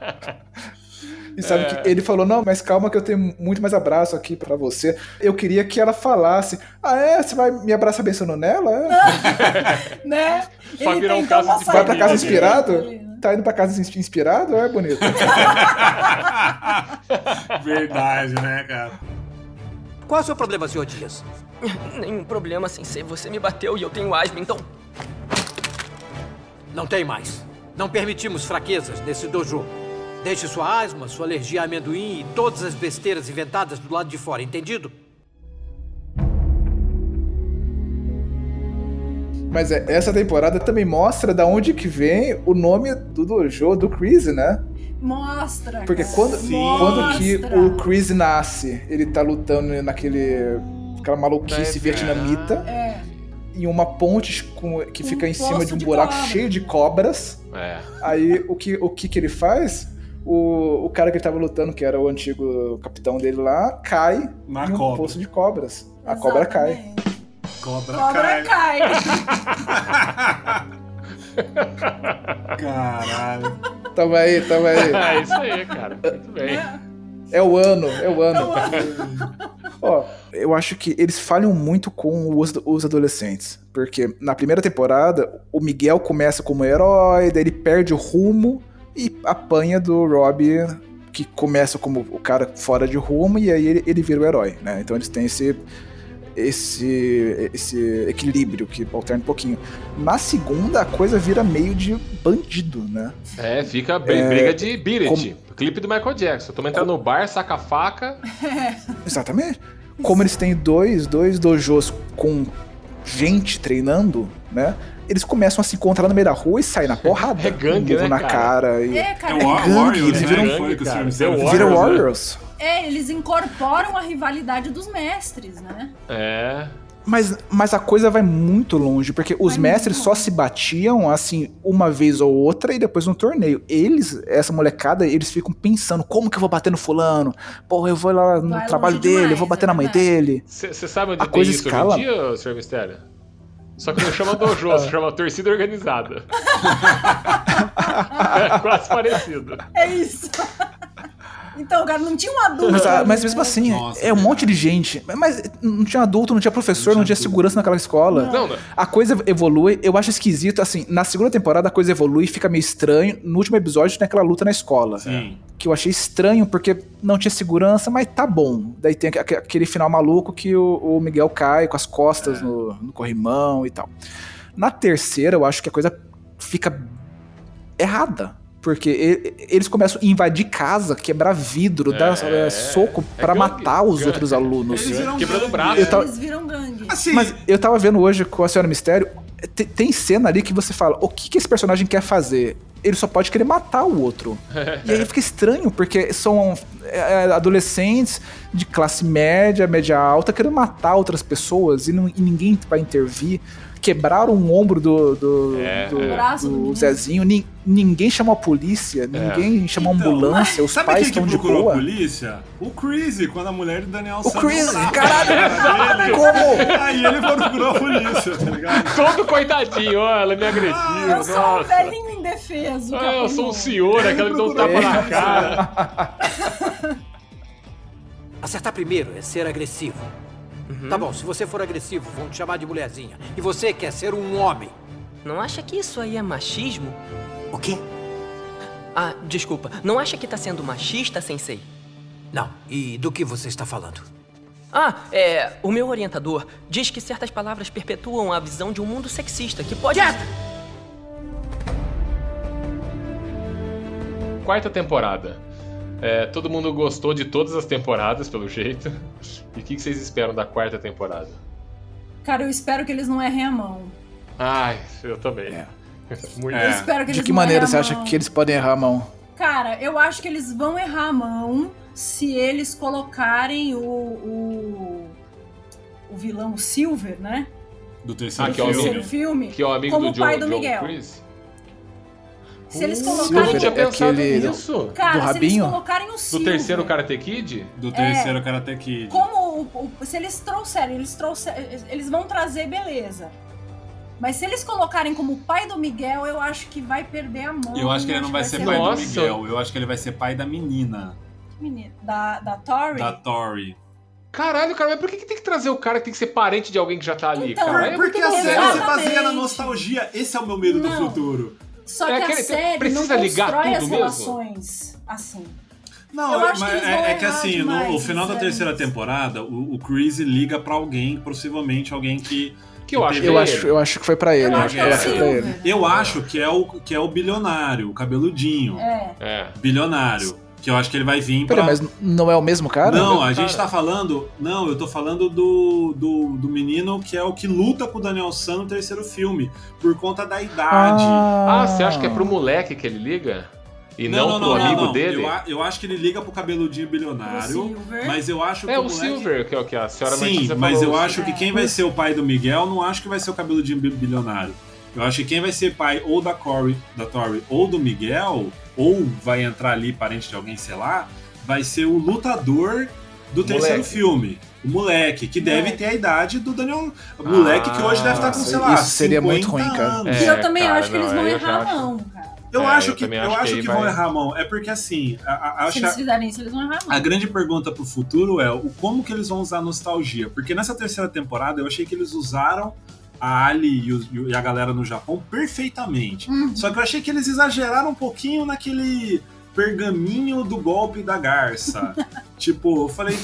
E sabe É. que ele falou: Não, mas calma que eu tenho muito mais abraço aqui pra você. Eu queria que ela falasse: Ah, é? Você vai me abraçar pensando nela? É? *laughs* né? *laughs* Pra Ele virar um caso de Vai pra casa família, inspirado? né? Tá indo pra casa ins- inspirado? É bonito. *laughs* Verdade, né, cara? Qual é o seu problema, senhor Dias? Nenhum problema, Sensei. Você me bateu e eu tenho asma, então... Não tem mais. Não permitimos fraquezas nesse dojo. Deixe sua asma, sua alergia a amendoim e todas as besteiras inventadas do lado de fora, entendido? Mas é, essa temporada também mostra da onde que vem o nome do dojo do Chris, né? Mostra. Porque cara. quando, Sim. quando que o Chris nasce, ele tá lutando naquele. aquela maluquice É, vietnamita. É. Em uma ponte com- que Um fica em cima de um de buraco cobra. cheio de cobras. É. Aí o que, o que que ele faz? O, o cara que ele tava lutando, que era o antigo capitão dele lá, cai Na em um cobra. poço de cobras. A cobra cai. Cobra, Cobra cai. cai. *laughs* Caralho. Tamo aí, tamo aí. *laughs* É isso aí, cara. Muito bem. É o ano, é o ano. Ó, eu acho que eles falham muito com os, os adolescentes. Porque na primeira temporada, o Miguel começa como herói, daí ele perde o rumo e apanha do Rob, que começa como o cara fora de rumo, e aí ele, ele vira o herói, né? Então eles têm esse. Esse, esse equilíbrio que alterna um pouquinho. Na segunda, a coisa vira meio de bandido, né? É, fica É, briga de Beat It. como- Clipe do Michael Jackson. Toma entrando no bar, saca a faca. *laughs* Exatamente. Como eles têm dois, dois dojos com gente treinando, né? Eles começam a se encontrar no meio da rua e saem na porrada. É gangue, um né, na cara? cara. E... É, É cara. o War- gangue, Warriors, eles viram o gangue, senhor cara. me The Vira Warriors. É, eles incorporam a rivalidade dos mestres, né? É. Mas, mas a coisa vai muito longe, porque os Vai mestres só se batiam, assim, uma vez ou outra e depois no torneio. Eles, essa molecada, eles ficam pensando, como que eu vou bater no fulano? Porra, eu vou lá no Vai trabalho dele, demais, eu vou bater é na mãe verdade. dele. Você sabe onde A tem coisa isso escala. hoje em dia, Sr. Mistério? Só que não chama dojo, *laughs* se chama torcida organizada. *laughs* é quase parecido. É isso. Então, cara, não tinha um adulto. Mas, ali, mas mesmo né? assim, Nossa, é um monte de gente. Mas não tinha adulto, não tinha professor, não tinha, segurança naquela escola. Não, não. A coisa evolui, eu acho esquisito, assim, na segunda temporada a coisa evolui e fica meio estranho. No último episódio tem aquela luta na escola. Sim. Que eu achei estranho porque não tinha segurança, mas tá bom. Daí tem aque- aquele final maluco que o, Miguel cai com as costas no, no corrimão e tal. Na terceira, eu acho que a coisa fica errada. Porque eles começam a invadir casa, quebrar vidro, dar É, é, soco é pra gangue. matar os Gangue. outros alunos. Eles viram Quebrando braço. Eu tava- Eles viram gangue. Assim, Mas eu tava vendo hoje com a Senhora Mistério, te- tem cena ali que você fala, o que, que esse personagem quer fazer? Ele só pode querer matar o outro. *laughs* e aí fica estranho, porque são é, é, adolescentes de classe média, média alta, querendo matar outras pessoas e, não- e ninguém vai intervir. Quebraram um ombro do, do, É, do- é. Do. Zezinho, ni- ninguém chamou a polícia, ninguém chamou a Então, ambulância, os sabe pais quem que estão de procurou boa. a polícia? O Crazy, quando a mulher do Daniel O tapa caralho! *laughs* Como? Aí ele procurou a polícia, tá ligado? Todo coitadinho, ó, ela me agrediu. Eu sou um nossa. velhinho indefeso. que Ah, eu sou um senhor, aquele que deu um tapa na cara. *laughs* Acertar primeiro é ser agressivo. Tá bom, se você for agressivo, vão te chamar de mulherzinha. E você quer ser um homem. Não acha que isso aí é machismo? O quê? Ah, desculpa. Não acha que tá sendo machista, sensei? Não. E do que você está falando? Ah, é. O meu orientador diz que certas palavras perpetuam a visão de um mundo sexista que pode. Quarta temporada. É, todo mundo gostou de todas as temporadas, pelo jeito. E o que que vocês esperam da quarta temporada? Cara, eu espero que eles não errem a mão. Ai, eu também. É. *laughs* Muito. Eu É. espero que De eles que não maneira você acha que eles podem errar a mão? Cara, eu acho que eles vão errar a mão se eles colocarem o. o, o vilão o Silver, né? Do terceiro Ah, que é o filme. terceiro filme. Que é o amigo como do o pai John, do John Miguel. Chris? Se eles Eu não colocarem. tinha é pensado aquele- nisso. Cara, do se eles rabinho? colocarem o Do Silver. terceiro Karate Kid? Do terceiro Karate Kid. Como o- o- se eles trouxerem, eles trouxerem, eles vão trazer beleza. Mas se eles colocarem como pai do Miguel, eu acho que vai perder a mão. Eu acho que ele não vai ser ser pai Nossa. do Miguel. Eu acho que ele vai ser pai da menina, Menino, Da, da Tori. da Tori. Caralho, cara, mas por que, que tem que trazer o cara que tem que ser parente de alguém que já tá ali, Então, cara? É Porque muito a série se baseia na nostalgia. Esse é o meu medo do Não. futuro. Só É que a série precisa não ligar constrói tudo as mesmo? relações assim. Não, Eu acho mas que eles vão é, é que assim, demais, no, final da terceira temporada, o, o Chris liga pra alguém, possivelmente alguém que. Que eu acho que Eu é acho, eu acho que foi pra ele. Eu acho é pra ele. Silver. Eu acho que é o, que é o bilionário, o cabeludinho. É. É. Bilionário. Que eu acho que ele vai vir pra. Peraí, mas não é o mesmo cara? Não, a Cara. gente tá falando. Não, eu tô falando do, do, do menino que é o que luta com o Daniel San no terceiro filme, por conta da idade. Ah, você acha que é pro moleque que ele liga? E não, pro amigo não. dele? Eu, eu acho que ele liga pro cabeludinho bilionário, mas eu acho que É o moleque... Silver, que é o que a senhora Sim, mas falou. eu acho que quem vai ser o pai do Miguel, não acho que vai ser o cabeludinho bi- bilionário. Eu acho que quem vai ser pai ou da Cory, da Tori ou do Miguel, ou vai entrar ali parente de alguém, sei lá, vai ser o lutador do terceiro Moleque. filme. O moleque, que deve Moleque. ter a idade do Daniel. O moleque que hoje deve estar com, Nossa, sei lá, isso seria 50 muito ruim, cara. anos. É, e eu também cara, acho que eles não, vão eu errar acho. mão, cara. Eu É, acho eu que, eu acho que acho aí que vai- vão errar a mão. É porque assim, a, a, Se acho eles fizerem isso, eles vão errar a mão. a grande pergunta pro futuro é o como que eles vão usar a nostalgia. Porque nessa terceira temporada eu achei que eles usaram a Ali e, os- e a galera no Japão perfeitamente. Uhum. Só que eu achei que eles exageraram um pouquinho naquele pergaminho do golpe da garça. *laughs* tipo, eu falei.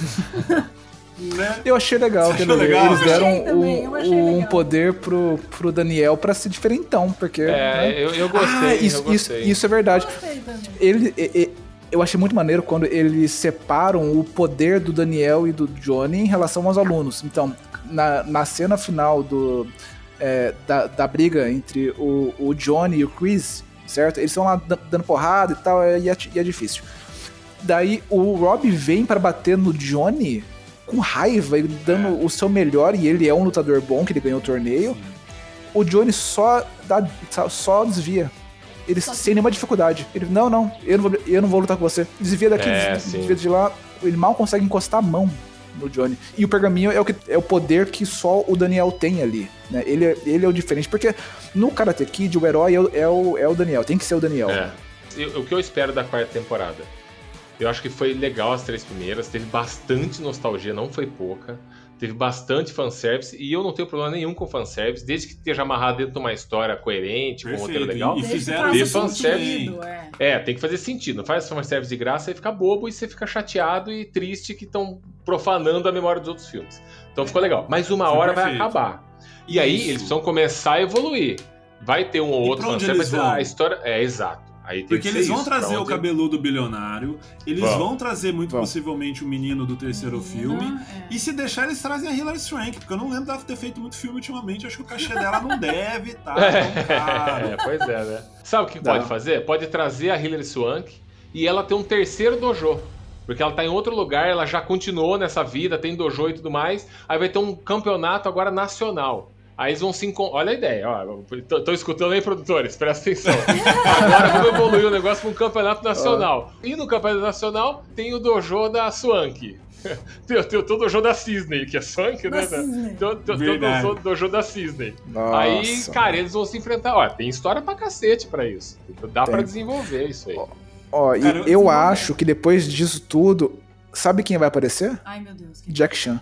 né? Eu achei legal ele- legal? eles Eu deram achei também, eu achei o- um legal. poder pro, pro Daniel pra ser diferentão, porque. né? É, eu, eu gostei, ah, isso, eu isso, gostei. isso é verdade. Gostei também. Ele, e- e- eu achei muito maneiro quando eles separam o poder do Daniel e do Johnny em relação aos alunos. Então, na, na cena final do, é, da, da briga entre o, o Johnny e o Chris, certo? Eles estão lá da- dando porrada e tal, e é, e é difícil. Daí o Rob vem para bater no Johnny com raiva e dando o seu melhor, e ele é um lutador bom, que ele ganhou o torneio. O Johnny só, dá, só desvia. Ele Só sem nenhuma dificuldade. Ele, não, não, eu não vou, eu não vou lutar com você. Desvia daqui, É, desvia de lá. Ele mal consegue encostar a mão no Johnny. E o pergaminho é o, que, é o poder que só o Daniel tem ali. Né? Ele, é- ele é o diferente. Porque no Karate Kid, o herói é o, é o, é o Daniel. Tem que ser o Daniel. É. Eu- o que eu espero da quarta temporada? Eu acho que foi legal as três primeiras, teve bastante nostalgia, não foi pouca. Teve bastante fanservice e eu não tenho problema nenhum com fanservice, desde que esteja amarrado dentro de uma história coerente, com um roteiro legal. E fizeram isso fanservice. bem. é. É, tem que fazer sentido. Não faz fanservice de graça e fica bobo e você fica chateado e triste que estão profanando a memória dos outros filmes. Então ficou legal. Mas uma Foi hora vai perfeito. acabar. E aí Isso. eles precisam começar a evoluir. Vai ter um ou E outro fanservice, mas a história. É, exato. Aí tem Porque que ser eles vão isso, trazer o onde- cabeludo bilionário, eles Vão. vão trazer muito Vão. possivelmente o menino do terceiro filme. é. E se deixar, eles trazem a Hilary Swank, porque eu não lembro dela ter feito muito filme ultimamente. Acho que o cachê dela não deve estar *laughs* tão caro. É, pois é, né? Sabe o que Dá. pode fazer? Pode trazer a Hilary Swank e ela ter um terceiro dojo. Porque ela tá em outro lugar, ela já continuou nessa vida, tem dojo e tudo mais. Aí vai ter um campeonato agora nacional. Aí eles vão se encontrar. Olha a ideia, ó. Tô, tô escutando aí, produtores, presta atenção. Agora vamos evoluir o negócio para um campeonato nacional. E no campeonato nacional tem o dojo da Swank. *laughs* Tem, tem o dojo da Cisney, que é Swank, né? Tem, tem, tem o dojo, da Cisney. Nossa. Aí, cara, eles vão se enfrentar. Ó, tem história pra cacete pra isso. Dá Tem. pra desenvolver isso aí. Ó, e Cara, eu- eu acho que depois disso tudo, sabe quem vai aparecer? Ai, meu Deus. Jack Chan.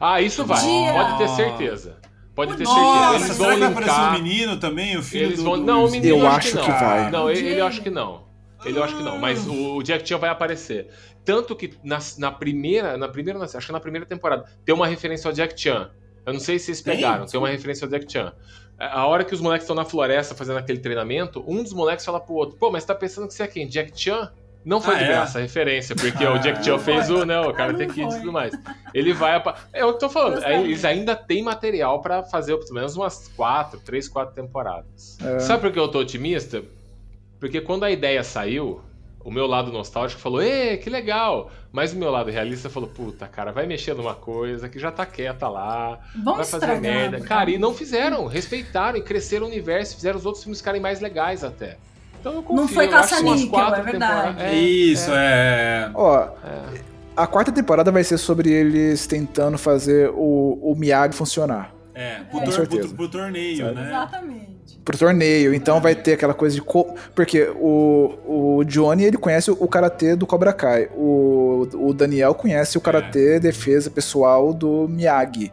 Ah, isso vai. Dia. Pode ter certeza. Pode ter Nossa, certeza. Eles será vão que vai aparecer um menino também? O filho Eles do, vão. do Não, o menino Eu acho não. que vai. Não, ele, ele eu acho que não. Ele eu acho que não. Mas o, o Jack Chan vai aparecer. Tanto que na, na primeira. Na primeira. Acho que na primeira temporada tem uma referência ao Jack Chan. Eu não sei se vocês Tem? pegaram, tem uma referência ao Jack Chan. A hora que os moleques estão na floresta fazendo aquele treinamento, um dos moleques fala pro outro: Pô, mas tá pensando que você é quem? Jack Chan? Não foi Ah, de é? graça a referência, porque Ah, o Jack Chan não fez o, né, o Ah, Karate Kid e tudo mais. Ele vai. apa- É o que eu tô falando. Gostaria. Aí Eles ainda têm material pra fazer pelo menos umas quatro, três, quatro temporadas. É. Sabe por que eu tô otimista? Porque quando a ideia saiu, o meu lado nostálgico falou, ê, que legal. Mas o meu lado realista falou, puta, cara, vai mexer numa coisa que já tá quieta lá, Vão vai fazer estragar. merda. né? Cara, e não fizeram, respeitaram e cresceram o universo, fizeram os outros filmes ficarem mais legais até. Então eu confio, Não foi caça-níquel, é verdade. temporadas- Isso, é. Ó, é. a quarta temporada vai ser sobre eles tentando fazer o, o Miyagi funcionar. É, pro, Com tor- certeza. pro- pro torneio, Sabe? né? Exatamente. Pro torneio, então vai ter aquela coisa de. Co porque o, o Johnny ele conhece o karatê do Cobra Kai. O, o Daniel conhece o karatê defesa pessoal do Miyagi.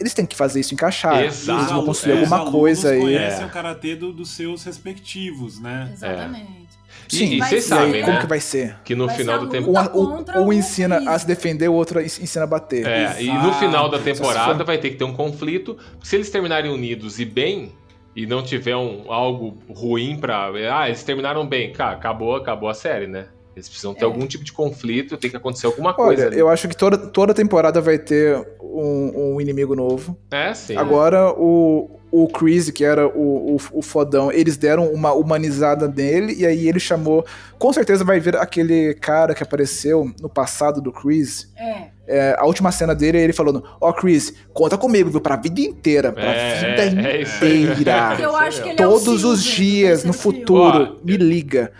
Eles têm que fazer isso encaixar. Exato. Eles vão construir alunos- alguma coisa aí. conhecem É. o karatê do- dos seus respectivos, né? Exatamente. E- Sim, e vocês sabem, como né? que vai ser? Que no Vai final ser do tempo. Um, um- um o ensina a se defender, o outro ens- ensina a bater. É, e no Exato. final da temporada for- vai ter que ter um conflito. Se eles terminarem unidos e bem, e não tiver um, algo ruim pra. Ah, eles terminaram bem. Cara, acabou, acabou a série, né? Eles precisam ter É. algum tipo de conflito, tem que acontecer alguma coisa. Olha, ali. eu acho que toda, toda temporada vai ter um, um inimigo novo. É, sim. Agora, o, o Chris, que era o, o, o fodão, eles deram uma humanizada nele, e aí ele chamou. Com certeza vai ver aquele cara que apareceu no passado do Chris. É. É, a última cena dele é ele falando: Ó, Chris, conta comigo, viu? Pra vida inteira. Pra É, vida é, é inteira. Eu acho que ele é o Todos os dias, no futuro, Ó, me liga.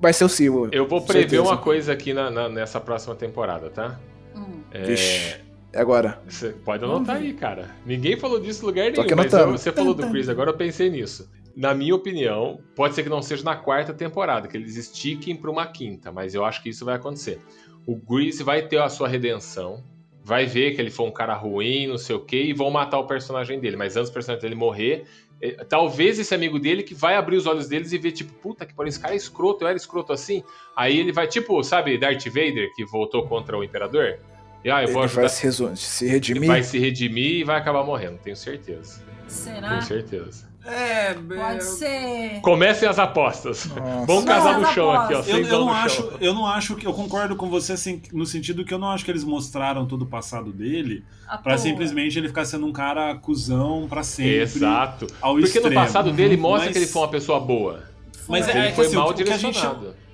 Vai ser o Silver. Eu vou prever certeza. uma coisa aqui na- na- nessa próxima temporada, tá? Hum. É, Vixe. É agora. Você pode anotar aí, cara. Ninguém falou disso em lugar Tô nenhum, aqui mas eu- você falou do Chris, agora eu pensei nisso. Na minha opinião, pode ser que não seja na quarta temporada, que eles estiquem pra uma quinta, mas eu acho que isso vai acontecer. O Grease vai ter a sua redenção, vai ver que ele foi um cara ruim, não sei o quê, e vão matar o personagem dele. Mas antes do personagem dele morrer, talvez esse amigo dele que vai abrir os olhos deles e ver, tipo, puta que pariu, esse cara é escroto, eu era escroto assim. Aí ele vai, tipo, sabe, Darth Vader, que voltou contra o Imperador? E, ah, eu vou Ele ajudar. vai se, se redimir. Vai se redimir e vai acabar morrendo, tenho certeza. Será? Tenho certeza. É, Pode ser. Comecem as apostas. Nossa. Vamos casar no chão aqui, ó. Eu, eu não acho, chão. eu não acho que eu concordo com você assim, no sentido que eu não acho que eles mostraram todo o passado dele toa. simplesmente ele ficar sendo um cara cuzão pra sempre. Exato. Ao Porque extremo. no passado dele mostra Mas- que ele foi uma pessoa boa. Mas Ele é, é que foi assim, mal o, que a gente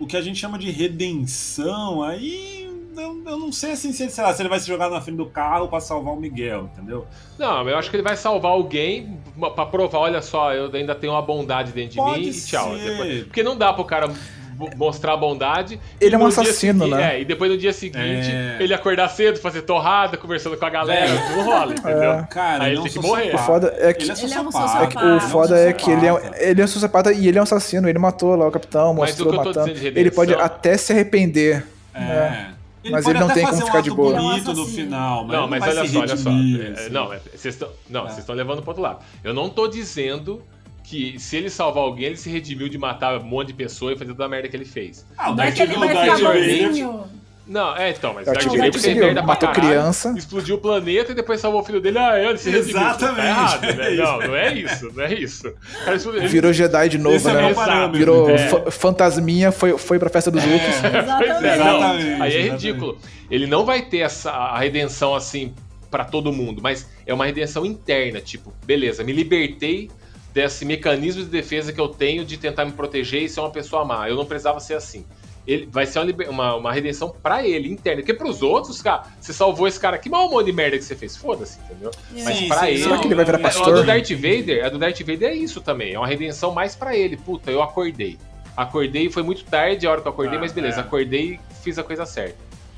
o que a gente chama de redenção, aí eu, eu não sei assim, se, ele- sei lá, se ele vai se jogar na frente do carro pra salvar o Miguel, entendeu? Não, eu acho que ele vai salvar alguém pra provar, olha só, eu ainda tenho uma bondade dentro de Pode mim e tchau. ser. Depois- porque não dá pro cara mo- mostrar a bondade. Ele é um assassino, segui- né? É, e depois no dia seguinte, É. ele acordar cedo, fazer torrada, conversando com a galera, não rola, entendeu? É. Cara, Aí ele é um tem que morrer. O foda é que, Ele é é um sociopata. é que sociopata. o foda é que ele é, ele é um sociopata e ele é um assassino. Ele matou lá o capitão, Mas mostrou o que eu tô matando. dizendo de Ele pode até se arrepender. É. Ele Mas ele não tem como um ficar de boa. bonito Ele no final, mas não, mas vai olha se só, olha só. É, assim. Não, é, vocês estão não, É. estão levando pro outro lado. Eu não tô dizendo que se ele salvar alguém, ele se redimiu de matar um monte de pessoa e fazer toda a merda que ele fez. Ah, o Não é Darth, Vader... Não, é, então, mas Darth Darth conseguiu, merda matou caralho, criança. explodiu o planeta e depois salvou o filho dele. Ah, ele se redimiu. Exatamente, Tá errado, né? *laughs* é isso. Não, não é isso, não é isso. O Cara, isso ele- Virou Jedi de novo, Esse é né? parâmetro. Virou É. fa- fantasminha, foi, foi pra festa dos. *laughs* Pois é, Exatamente. não, Exatamente, aí é exatamente. ridículo. Ele não vai ter essa a redenção assim pra todo mundo, mas é uma redenção interna, tipo, beleza, me libertei desse mecanismo de defesa que eu tenho de tentar me proteger e ser uma pessoa má. Eu não precisava ser assim. Ele vai ser uma, uma, uma redenção pra ele, interna. Porque pros outros, cara, você salvou esse cara aqui, mas olha o monte de merda que você fez. Foda-se, entendeu? Mas Sim, pra sim, ele. Será que ele vai virar A pastor? do Darth Vader, a do Darth Vader é isso também. É uma redenção mais pra ele. Puta, eu acordei. Acordei, foi muito tarde a hora que eu acordei, Ah, mas beleza, é. acordei e fiz a coisa certa.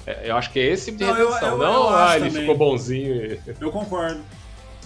É, Eu acho que é esse tipo de Não, eu- redenção. eu- não, eu ah, ele também. ficou bonzinho. Eu concordo.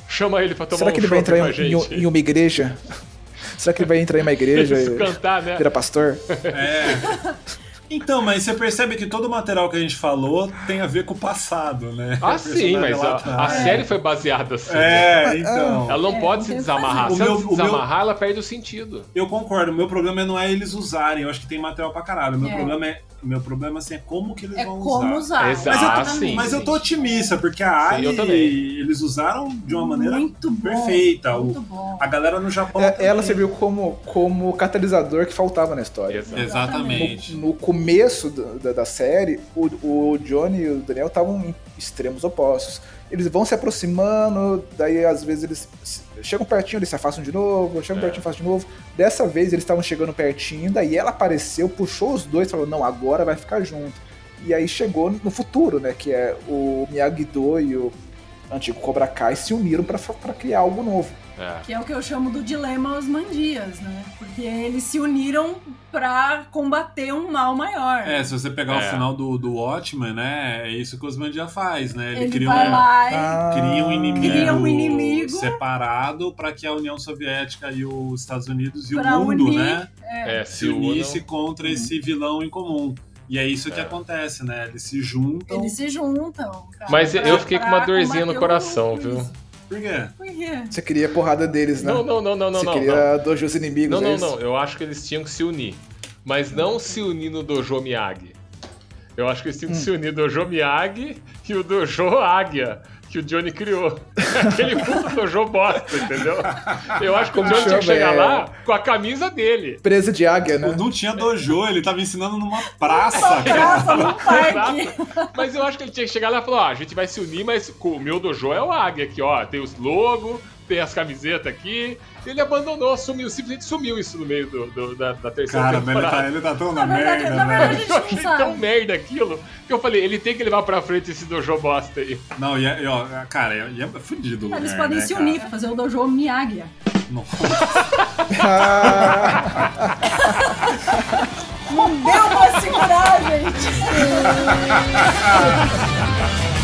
Chama ele pra tomar Será um que ele vai entrar com a em, em- gente. em uma igreja? *laughs* Será que ele vai entrar em uma igreja *laughs* e cantar, né? virar pastor? É. *laughs* Então, mas você percebe que todo o material que a gente falou tem a ver com o passado, né? Ah, O sim, mas a, a série foi baseada assim. É, então. Ela não É, pode se o desamarrar. Se O ela meu- se o meu- desamarrar, ela perde o sentido. Eu concordo, o meu problema não é eles usarem, eu acho que tem material pra caralho. O meu É. problema é. Meu problema assim, é como que eles É vão como usar. usar. Exato, Mas eu, tô, sim, mas eu sim. tô otimista, porque a eu também. eles usaram de uma maneira muito bom, perfeita. O- Muito bom. a galera no Japão. É, ela serviu como, como catalisador que faltava na história. Exato. Exatamente. No, no começo da, da- da série, o, o Johnny e o Daniel estavam em extremos opostos. Eles vão se aproximando, daí às vezes eles chegam pertinho, eles se afastam de novo, chegam É. pertinho, afastam de novo. Dessa vez eles estavam chegando pertinho, daí ela apareceu, puxou os dois, falou: não, agora vai ficar junto. E aí chegou no futuro, né? Que é o Miyagi-Do e o antigo Cobra Kai se uniram pra criar algo novo. É. Que é o que eu chamo do dilema Osmandias, né? Porque eles se uniram pra combater um mal maior. É, se você pegar É. o final do, do Watchmen, né? É isso que Osmandia faz, né? Ele, Ele cria, vai um, lá e Ah, cria um inimigo, Cria um inimigo. separado para que a União Soviética e os Estados Unidos e Pra o mundo, unir, né? É, Se se unam. unisse contra esse vilão em comum. E é isso que É. acontece, né? Eles se juntam. eles se juntam. cara, Mas pra- eu fiquei com uma dorzinha no coração, viu? Por quê? Por quê? Você queria a porrada deles, né? Não, não, não, não, não, Você não. queria dojo os inimigos, Não, é não, não. Eu acho que eles tinham que se unir. Mas não se unir no Dojo Miyagi. Eu acho que eles tinham Hum. que se unir Dojo Miyagi e o Dojo Águia, que o Johnny criou. *laughs* Aquele puto Dojo bosta, entendeu? Eu acho que o Johnny tinha que chegar É- lá com a camisa dele. Presa de águia, né? Não tinha dojo, ele tava ensinando numa praça. Praça no *laughs* parque. Exato. Mas eu acho que ele tinha que chegar lá e falar: ó, a gente vai se unir, mas o meu dojo é o Águia aqui, ó. Tem os logo, tem as camisetas aqui. Ele abandonou, sumiu, simplesmente sumiu isso no meio do, do- da, da terceira Cara, mas ele temporada. tá, ele tá tão na, Na verdade, merda, na né? verdade, a gente *laughs* Eu achei sabe. tão merda aquilo que eu falei, ele tem que levar pra frente esse dojo bosta aí. Não, e, é- e, ó, cara, é, e é fudido o lugar, Eles podem né, se cara? unir, fazer o dojo Miyagi. Nossa. *laughs* Não deu pra segurar, gente. *laughs*